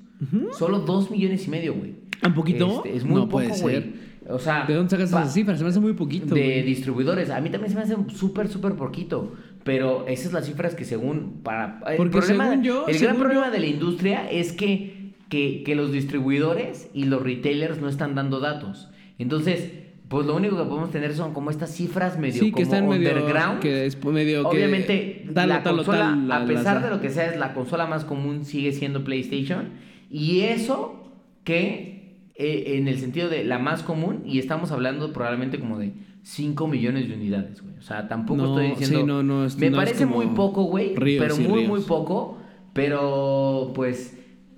Solo 2 millones y medio, güey. ¿Un poquito? Este, es muy No poco, güey. O sea, ¿de dónde sacas esas cifras? Se me hace muy poquito. de distribuidores. A mí también se me hace súper, súper poquito. Pero esas son las cifras que según para el Porque problema, según yo- el gran problema de la industria es que, que, que los distribuidores y los retailers no están dando datos. Entonces, pues lo único que podemos tener son como estas cifras medio sí, como que están medio. underground. Que es medio que Obviamente, tal o la tal consola, tal, a pesar de lo que sea, es la consola más común sigue siendo PlayStation. Y eso que eh, en el sentido de la más común, y estamos hablando probablemente como de 5 millones de unidades, güey. O sea, tampoco No, estoy diciendo... sí, no, no, es- me parece como muy poco, güey, pero y muy, ríos. muy poco. Pero, pues,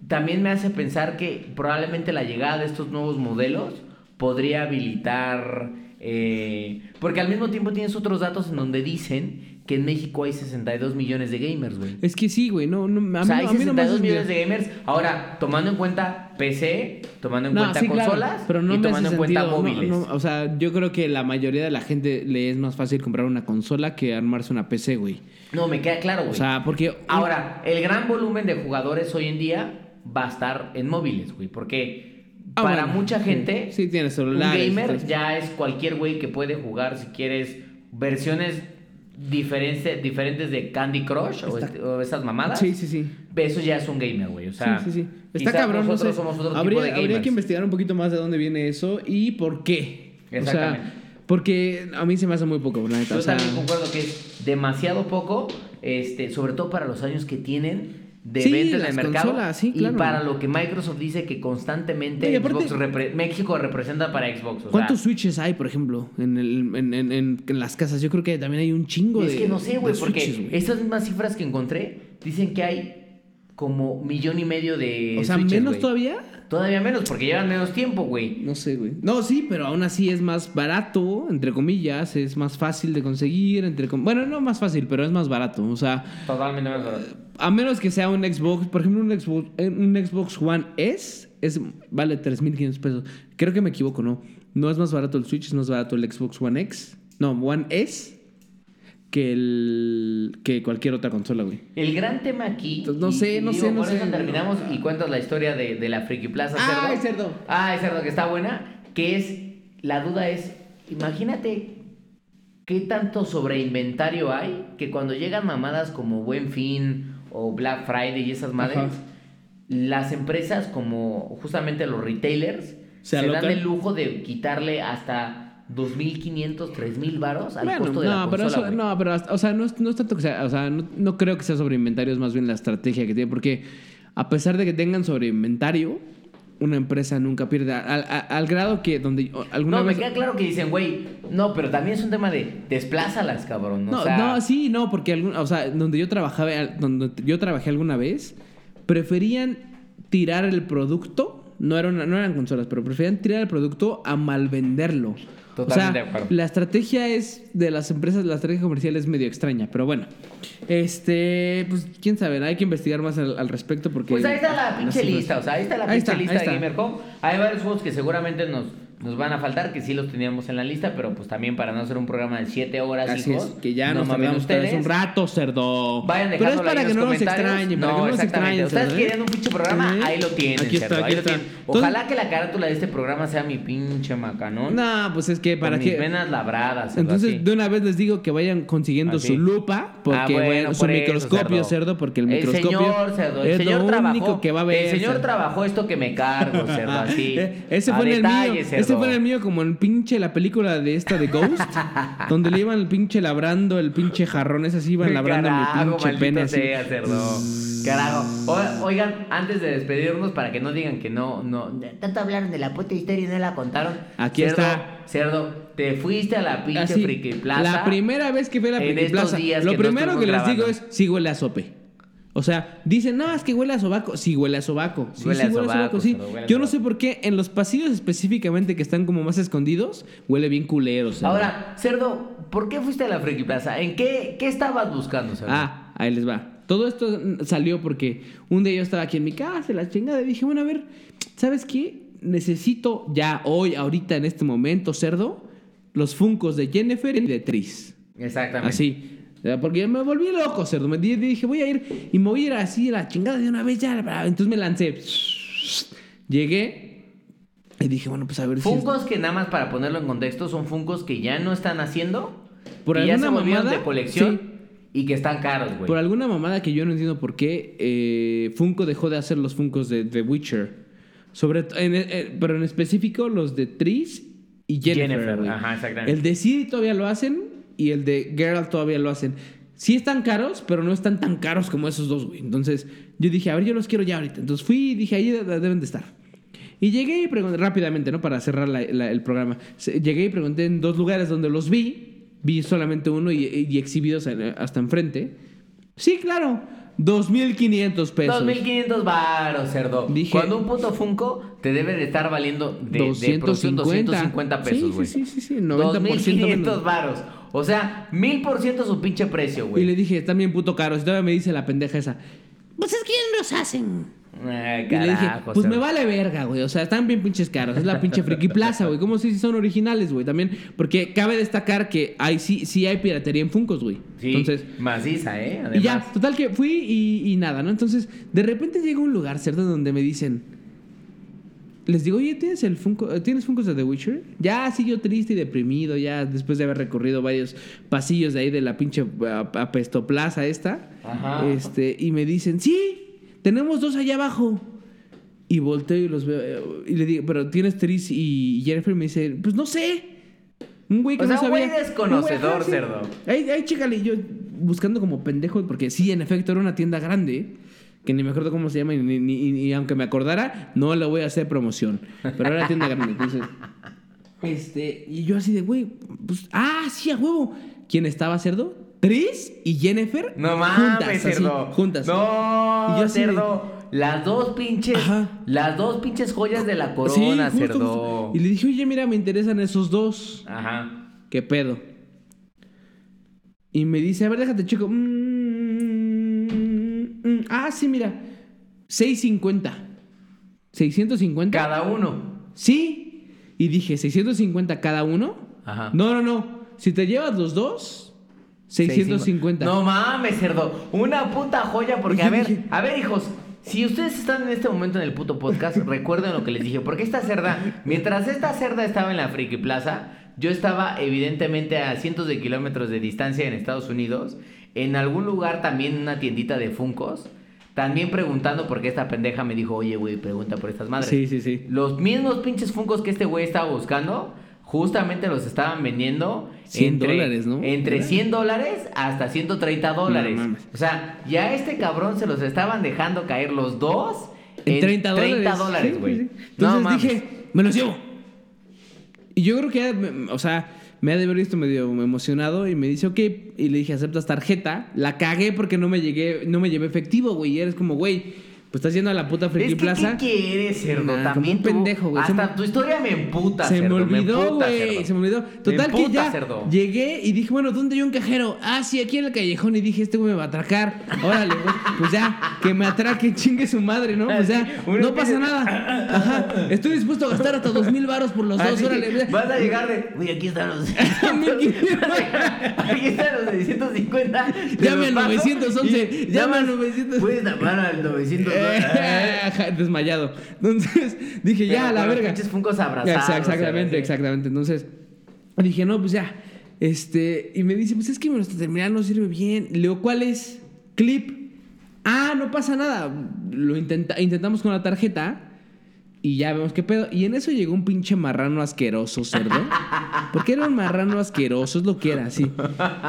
también me hace pensar que probablemente la llegada de estos nuevos modelos podría habilitar... eh, porque al mismo tiempo tienes otros datos en donde dicen que en México hay 62 millones de gamers, güey. Es que sí, güey. No, no, a O sea, hay a mí no me 62 hace millones de gamers. Ahora, tomando en cuenta PC, tomando en No, cuenta sí, claro, consolas pero no y tomando en cuenta sentido, móviles. o sea, yo creo que la mayoría de la gente le es más fácil comprar una consola que armarse una PC, güey. No, me queda claro, güey. O sea, porque Ahora, el gran volumen de jugadores hoy en día va a estar en móviles, güey. Porque Ah, para bueno, mucha gente, Sí, tiene un gamer ya es cualquier güey que puede jugar, si quieres, versiones diferentes, diferentes de Candy Crush o, este- esas mamadas. Sí, sí, sí. Eso ya es un gamer, güey. O sea, sí, sí, sí. Está cabrón, no nosotros sé. somos otro habría, tipo de gamers. habría que investigar un poquito más de dónde viene eso y por qué. Exactamente. O sea, porque a mí se me hace muy poco, la neta. Yo o sea, también concuerdo que es demasiado poco, este, sobre todo para los años que tienen de Sí, venta en el mercado consolas, sí, claro. y para lo que Microsoft dice que constantemente aparte- Xbox repre- México representa para Xbox. O ¿Cuántos sea, switches hay, por ejemplo, en, el, en, en- en- en las casas? Yo creo que también hay un chingo de. es que no sé, güey, porque estas mismas cifras que encontré dicen que hay como millón y medio de O sea, switches, menos todavía. Todavía menos, porque llevan menos tiempo, güey. No sé, güey. No, sí, pero aún así es más barato, entre comillas, es más fácil de conseguir, entre com- bueno, no más fácil, pero es más barato, o sea, Totalmente menos. a menos que sea un Xbox, por ejemplo, un Xbox, eh, un Xbox One S es vale 3500 pesos. Creo que me equivoco, ¿no? No es más barato el Switch, es más barato el Xbox One X. No, One S que el que cualquier otra consola, güey. El gran tema aquí. No y- sé, no digo, sé, no por sé. eso terminamos y cuentas la historia de, de la Friki Plaza Cerdo. Ay, cerdo. Ay, cerdo, que está buena. Que es. La duda es. imagínate qué tanto sobreinventario hay que cuando llegan mamadas como Buen Fin o Black Friday y esas madres, Ajá. las empresas como justamente los retailers Se se, dan el lujo de quitarle hasta 2.500, 3.000 varos al Bueno, costo de la no, pero consola, eso, no, pero hasta- o sea, no es, no es tanto que sea, o sea, no, no creo que sea sobre inventario, es más bien la estrategia que tiene, porque a pesar de que tengan sobre inventario, una empresa nunca pierde, al, al grado que donde alguna No, me queda claro que dicen, güey, no, pero también es un tema de desplázalas, cabrón. No, o sea, no, sí, no, porque algún, o sea, donde yo trabajaba, donde yo trabajé alguna vez, preferían tirar el producto, no, era una- no eran consolas, pero preferían tirar el producto a malvenderlo. Totalmente o de sea, acuerdo. la estrategia es de las empresas, la estrategia comercial es medio extraña, pero bueno. Este, pues quién sabe, hay que investigar más al, al respecto porque Pues ahí está la pinche lista, o sea, ahí está la pinche lista de. Gamer Home. Hay varios juegos que seguramente nos, nos van a faltar, que sí los teníamos en la lista, pero pues también para no hacer un programa de 7 horas, Así hijos, es, que ya no nos tardamos ustedes. un rato, cerdo. Vayan Pero es para que no nos extrañen, para que no nos exactamente. extrañen. Ustedes cerdo, ¿eh? querían un pinche programa, ahí lo tienen, Aquí cerdo, está, ahí aquí lo tienen. Entonces- Ojalá que la carátula de este programa sea mi pinche macanón. No, pues es que para con mis que venas labradas. cerdo, Entonces, así. de una vez les digo que vayan consiguiendo Así. su lupa, porque Ah, bueno, bueno, su por eso, microscopio, cerdo. porque el microscopio señor, cerdo, el es señor lo trabajó, único que va a ver. El señor cerdo. trabajó esto que me cargo, cerdo, así. eh, Ese fue en el detalle, mío. Ese cerdo. fue en el mío como en pinche la película de esta de Ghost, donde le iban el pinche labrando el pinche jarrón, ese así iban labrando Carajo, mi pinche pene así. sea, cerdo. Carajo. O- oigan, antes de despedirnos, para que no digan que no, no, tanto hablaron de la puta historia y no la contaron. Aquí cerdo, está. Cerdo, te fuiste a la pinche Así, Friki Plaza. La primera vez que fui a la en Friki estos Plaza, días lo que no primero que les digo es, sí huele a sope. O sea, dicen, no, es que huele a sobaco. Sí, huele a sobaco. Sí, Huele sí, a huele a sobaco, sobaco, sí. Yo no sobaco. sé por qué en los pasillos específicamente que están como más escondidos, huele bien culero. cerdo. Ahora, cerdo, ¿por qué fuiste a la Friki Plaza? ¿En qué, qué estabas buscando, cerdo? Ah, ahí les va. Todo esto salió porque un día yo estaba aquí en mi casa, la chingada, y dije, bueno, a ver, ¿sabes qué? Necesito ya hoy, ahorita, en este momento, cerdo, los funcos de Jennifer y de Tris. Exactamente. Así. Porque yo me volví loco, cerdo. Me di- dije, voy a ir y me voy a ir así la chingada de una vez ya. Entonces me lancé. Llegué y dije, bueno, pues a ver si. Funcos que nada más para ponerlo en contexto son Funcos que ya no están haciendo. Por que ya se alguna mamada, de colección sí. y que están caros, güey. Por alguna mamada que yo no entiendo por qué eh, Funko dejó de hacer los Funcos de The Witcher. Sobre en- eh, pero en específico los de Tris y Jennifer. Jennifer, ajá, exactamente. El de todavía lo hacen y el de Geralt todavía lo hacen. Sí están caros, pero no están tan caros como esos dos, güey. Entonces yo dije, a ver, yo los quiero ya ahorita. Entonces fui y dije, ahí de- deben de estar. Y llegué y pregunté rápidamente, ¿no? Para cerrar la- la- el programa. Llegué y pregunté en dos lugares donde los vi. Vi solamente uno y, y exhibidos hasta enfrente. Sí, claro. 2.500 pesos. 2500 varos, cerdo. Dije- Cuando un puto Funko te debe de estar valiendo de, de producción 250. 250 pesos, Sí, güey. sí, sí, sí, sí, 90% 2500 menos. O sea, 1000% su pinche precio, Y güey. le dije, están bien puto caros. Y todavía me dice la pendeja esa. Pues es que ya los hacen. Ay, Y le dije, pues me vale verga, güey. O sea, están bien pinches caros. Es la pinche friki plaza, güey. ¿Cómo si son originales, güey? También, porque cabe destacar que hay, sí, sí hay piratería en Funcos, güey. Sí, Entonces, maciza, ¿eh? y ya, Además. total que fui y, y nada, ¿no? Entonces, de repente llega un lugar, cerdo, donde me dicen. Les digo, oye, ¿tienes el Funko, ¿tienes Funkos de The Witcher? Ya, sí, yo triste y deprimido, ya después de haber recorrido varios pasillos de ahí de la pinche apestoplaza esta. Ajá. Este, y me dicen, sí, tenemos dos allá abajo. Y volteo y los veo. Y le digo, pero tienes Tris y Jennifer. Me dice, pues no sé. Un güey que O no sea, un güey sabía. desconocedor, cerdo. Ahí, ahí, chécale. Yo buscando como pendejo, porque sí, en efecto, era una tienda grande. Que ni me acuerdo cómo se llama. Y, ni- ni- y aunque me acordara, no le voy a hacer promoción. Pero era tienda grande. Entonces. Este. Y yo así de, güey. Pues, ah, sí, a huevo. ¿Quién estaba, cerdo? Tris y Jennifer. No mames, juntas, así, cerdo. juntas. No, Y yo de- cerdo. Las dos pinches. Ajá. Las dos pinches joyas de la Sí, corona, justo, cerdo. justo. Y le dije, oye, mira, me interesan esos dos. Ajá. ¿Qué pedo? Y me dice, a ver, déjate, chico. Mm, ah, sí, mira. 650. 650. Cada uno. Sí. Y dije, 650 cada uno. Ajá. No, no, no. Si te llevas los dos, 650. No mames, cerdo. Una puta joya, porque a ver, a ver, hijos. Si ustedes están en este momento en el puto podcast, recuerden lo que les dije. Porque esta cerda, mientras esta cerda estaba en la Friki Plaza, yo estaba evidentemente a cientos de kilómetros de distancia en Estados Unidos, en algún lugar también en una tiendita de Funcos, también preguntando porque esta pendeja me dijo, oye, güey, pregunta por estas madres. Sí, sí, sí. Los mismos pinches Funcos que este güey estaba buscando, justamente los estaban vendiendo 100 dólares, ¿no? Entre ¿Verdad? 100 dólares hasta 130 dólares. No o sea, ya este cabrón se los estaban dejando caer los dos En 30 dólares. 30 dólares, güey. sí, sí. Entonces dije, me los llevo. Y yo creo que, o sea, me ha de haber visto medio emocionado y me dice, ok. Y le dije, ¿aceptas tarjeta? La cagué porque no me llegué, no me llevé efectivo, güey. Y eres como, güey, pues estás yendo a la puta Friki Es que, Plaza. ¿qué quieres, cerdo? Nah, como También un pendejo, güey. Hasta tu historia me emputa, Se me olvidó, güey. Se me olvidó. Me Total que ya cerdo. llegué y dije, bueno, ¿dónde hay un cajero? Ah, sí, aquí en el callejón. Y dije, este güey me va a atracar. Órale, güey. Pues ya, que me atraque, chingue su madre, ¿no? Pues ya, no pasa nada. Ajá. Estoy dispuesto a gastar hasta dos mil varos por los dos. Así Órale, güey. Vas a llegar de. Uy, aquí están los. 1500. aquí están los de 150. te Llame los al paso 911, y llame al llamas- 900. Puedes llamar al 900. Eh, Desmayado. Entonces dije, ya, a la verga. Pinches funcos abrazados. Exa- Exactamente, exactamente. Entonces dije, no, pues ya. Este, y me dice, pues es que me lo terminal no sirve bien. Le digo, ¿cuál es? Clip. Ah, no pasa nada. Lo intenta- intentamos con la tarjeta y ya vemos qué pedo. Y en eso llegó un pinche marrano asqueroso, cerdo. Porque era un marrano asqueroso, es lo que era, así.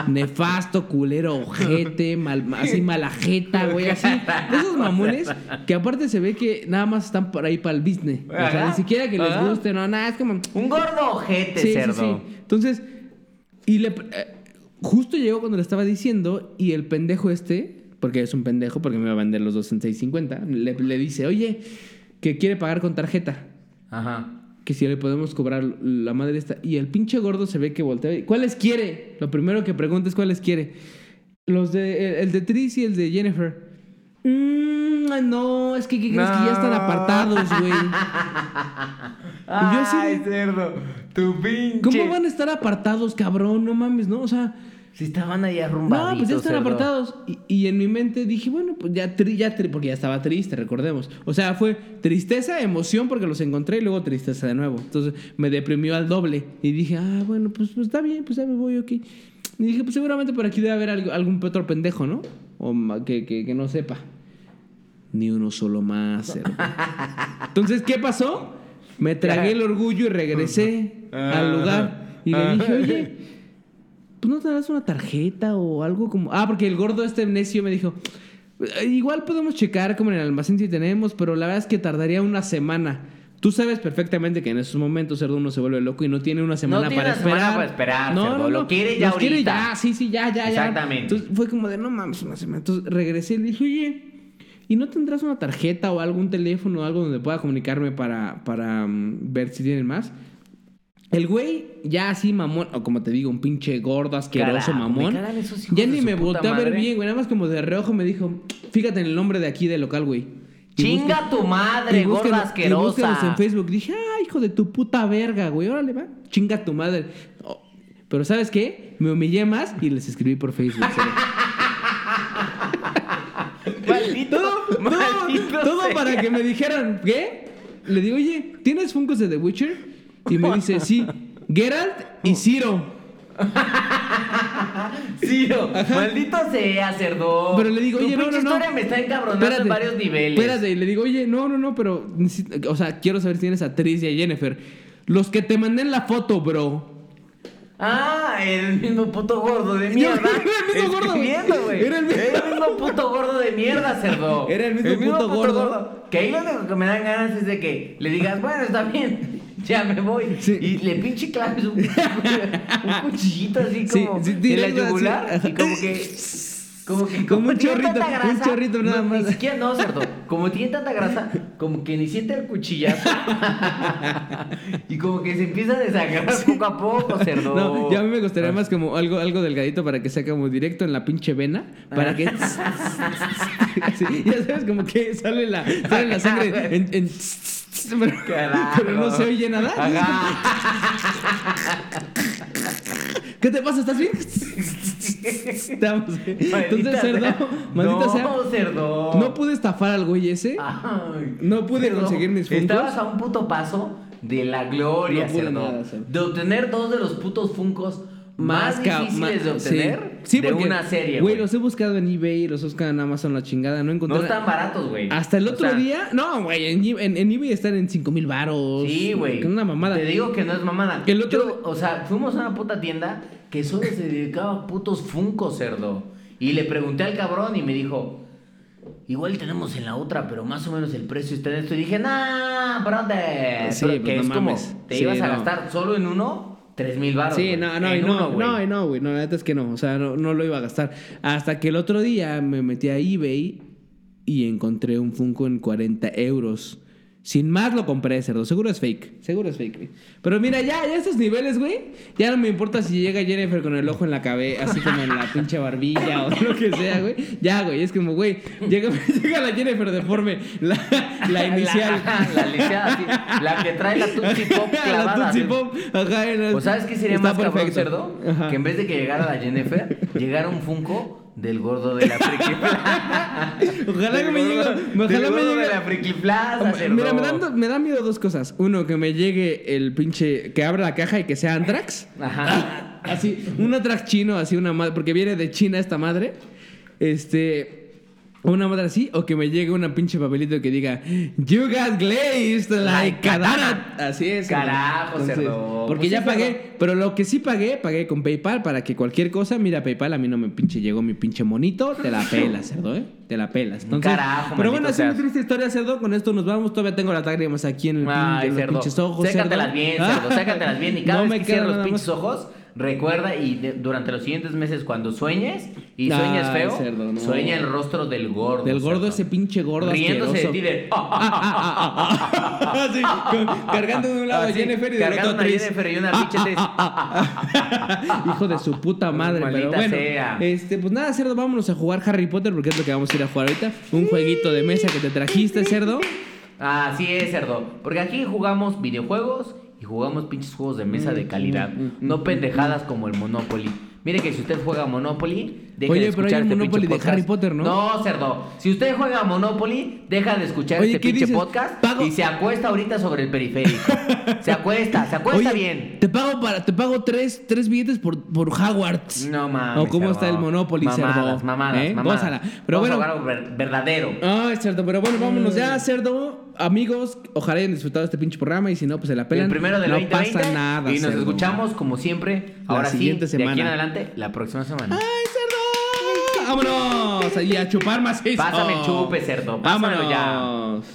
Nefasto, culero, ojete, mal, así malajeta, güey, así. Esos mamones que aparte se ve que nada más están por ahí para el business. O sea, ni siquiera que les guste, no, nada, es como. Un gordo ojete, Sí, sí, cerdo. sí. Entonces, y le. eh, justo llegó cuando le estaba diciendo y el pendejo este, porque es un pendejo, porque me va a vender los dos en 6.50, le, le dice, oye, que quiere pagar con tarjeta. Ajá. Que si le podemos cobrar la madre esta. Y el pinche gordo se ve que voltea. ¿Cuáles quiere? Lo primero que pregunta es cuáles quiere. Los de. El, el de Tris y el de Jennifer. Mm, no, es que ¿qué crees que ya están apartados, güey. Ay, cerdo. Tu pinche. ¿Cómo van a estar apartados, cabrón? No mames, ¿no? O sea. Si estaban ahí arrumbaditos, No, pues ya están cerdo. apartados. Y, y en mi mente dije, bueno, pues ya, tri- ya tri- porque ya estaba triste, recordemos. O sea, fue tristeza, emoción porque los encontré y luego tristeza de nuevo. Entonces me deprimió al doble. Y dije, ah, bueno, pues, pues está bien, pues ya me voy, ok. Y dije, pues seguramente por aquí debe haber algo- algún otro pendejo, ¿no? O que, que, que no sepa. Ni uno solo más. cerdo. Entonces, ¿qué pasó? Me tragué el orgullo y regresé al lugar. Y le dije, oye, pues no te das una tarjeta o algo como. Ah, porque el gordo este necio me dijo. "Eh, Igual podemos checar como en el almacén si tenemos, pero la verdad es que tardaría una semana. Tú sabes perfectamente que en esos momentos cerdo uno se vuelve loco y no tiene una semana tiene para una semana esperar. para esperar, cerdo. Lo quiere ya Los quiere ahorita. ya, sí, sí, ya, ya, ya. Exactamente. Entonces fue como de no mames, una semana. Entonces regresé y le dije, oye, ¿y no tendrás una tarjeta o algún teléfono o algo donde pueda comunicarme para, para mm, ver si tienen más? El güey, ya así mamón, o como te digo, un pinche gordo, asqueroso, Carajo, mamón. Ya ni me puta volteó a ver madre. bien, güey. Nada más como de reojo me dijo, fíjate en el nombre de aquí del local, güey. Y Chinga busca- tu madre, y búsquenos- gorda y asquerosa. búsquenos en Facebook. Dije, ah, hijo de tu puta verga, güey. Órale, va. Chinga tu madre. Oh, Pero ¿sabes qué? Me humillé más y les escribí por Facebook. Maldito. todo, maldito todo para que me dijeran, ¿qué? Le digo, oye, ¿tienes Funkos de The Witcher? Y me dice, sí, Geralt y Ciro. No. Maldito sea, cerdo. Pero le digo, Tu oye, no, no, no. historia me está encabronando en varios niveles. Espérate, y le digo, oye, no, no, no, pero, o sea, quiero saber si tienes a Tris y a Jennifer. Los que te mandé en la foto, bro. Ah, el mismo puto gordo de mierda. Era el mismo gordo. Güey. Era el mismo- mismo puto gordo de mierda, cerdo. Era el mismo puto gordo. Que ahí lo único que me dan ganas es de que le digas, bueno, está bien, ya me voy. Sí. Y le pinche claves un, un cuchillito así Sí, como sí, en la así. yugular. Y como que. Como que Como un chorrito, tanta un chorrito nada no, más. Ni siquiera, no, cerdo. Como tiene tanta grasa, como que ni siente el cuchillazo. y como que se empieza a desagrar poco a poco, cerdo. No, ya a mí me gustaría más como algo, algo delgadito para que sea como directo en la pinche vena. Para que. Sí, ya sabes, como que sale la, sale la sangre en. en- pero, no se oye nada. ¿Qué te pasa? ¿Estás bien? Estamos. Entonces, cerdo, maldita no, sea. cerdo. No pude estafar al güey ese. Ay, No pude conseguir mis Funkos. Estabas a un puto paso de la gloria, No pude nada. De obtener dos de los putos funcos más, difíciles de obtener sí. Sí, de porque, una serie, Güey, güey. los he buscado en eBay, los he buscado en Amazon, la chingada, no encontré. No están baratos, güey. Hasta el O otro sea, día. No, güey, en, en, en eBay están en 5 mil baros. Sí, güey. Una mamada. Te digo que no es mamada. El otro- Yo, o sea, fuimos a una puta tienda que solo se dedicaba a putos funcos, cerdo. Y le pregunté al cabrón y me dijo, igual tenemos en la otra, pero más o menos el precio está en esto. Y dije, nah, brother. Sí, Pero pues que no es como, mames. te Sí, ibas a no. gastar solo en uno, tres mil baros. Sí, no, no, En no, uno, güey. no, y no, güey, no, la neta es que no, o sea, no, no lo iba a gastar. Hasta que el otro día me metí a eBay y encontré un Funko en 40 euros. Sin más lo compré, cerdo. Seguro es fake. Seguro es fake, güey. Pero mira, ya, ya estos niveles, güey. Ya no me importa si llega Jennifer con el ojo en la cabeza, así como en la pinche barbilla o lo que sea, güey. Ya, güey. Es como, güey, llega, llega la Jennifer deforme, la, la inicial. La, la inicial, así, la que trae la Tootsie Pop clavada. la así. Pop. Ajá, en el- ¿O sabes qué sería más cabrón, perfecto. cerdo? Ajá. Que en vez de que llegara la Jennifer, llegara un Funko del gordo de la Friki Plaza. Ojalá que me llegue. gordo- Ojalá del me gordo llegue. de la Friki Plaza. Mira, me, dan- me da miedo dos cosas. Uno, que me llegue el pinche. Que abra la caja y que sea Antrax. Ajá. Así, un Antrax chino, así una madre. Porque viene de China esta madre. Este. Una madre así, o que me llegue un pinche papelito que diga You got glazed like katana. Así es. Carajo, Entonces, cerdo. Porque Pues ya sí, pagué, cerdo. pero lo que sí pagué, pagué con PayPal para que cualquier cosa, mira PayPal, a mí no me pinche llegó mi pinche monito, te la pelas, cerdo, ¿eh? Te la pelas. Entonces, Carajo, pero bueno, es seas. triste historia, cerdo. Con esto nos vamos. Todavía tengo las lágrimas aquí en, el pin- Ay, en los pinches ojos. Sécatelas cerdo. bien, cerdo. Sécatelas bien. Y cada No vez me que cierres los pinches ojos, recuerda y de- durante los siguientes meses, cuando sueñes y Ay, sueñes feo, cerdo, no. sueña el rostro del gordo. Del gordo, cerdo. ese pinche gordo Riéndose de ti de. Cargando de un lado a Así, Jennifer y del cargando otro Tris. Jennifer y una pinche. Hijo de su puta madre, pero Maldita bueno. sea. Este, pues nada, cerdo, vámonos a jugar Harry Potter porque es lo que vamos a ir a jugar ahorita. Un jueguito de mesa que te trajiste, cerdo. Así es, cerdo. Porque aquí jugamos videojuegos jugamos pinches juegos de mesa de calidad. No pendejadas como el Monopoly. Mire que si usted juega Monopoly, deja Oye, de pero hay escuchar un este Monopoly pinche de podcast. Harry Potter, ¿no? No, cerdo. Si usted juega Monopoly, deja de escuchar Oye, este ¿qué pinche dices? podcast Pago- y se acuesta ahorita sobre el periférico. se acuesta, se acuesta Oye, bien. Te pago para, te pago tres, tres billetes por, por Hogwarts. No mames. O cómo cerdo. está el Monopoly, mamadas, cerdo. Mamadas, ¿Eh? mamadas. Gózala. Pero Vamos a bueno. jugar algo ver- verdadero. Ah, es cierto, pero bueno, vámonos ya, cerdo. Amigos, ojalá hayan disfrutado este pinche programa y si no, pues se la pelan. el primero del no 2020 pasa nada. y nos cerdo. escuchamos como siempre La ahora siguiente sí de aquí en adelante la próxima semana ¡Ay, cerdo! ¡Vámonos! Y a chupar más pásame el chupe cerdo pásamelo ya ¡Vámonos!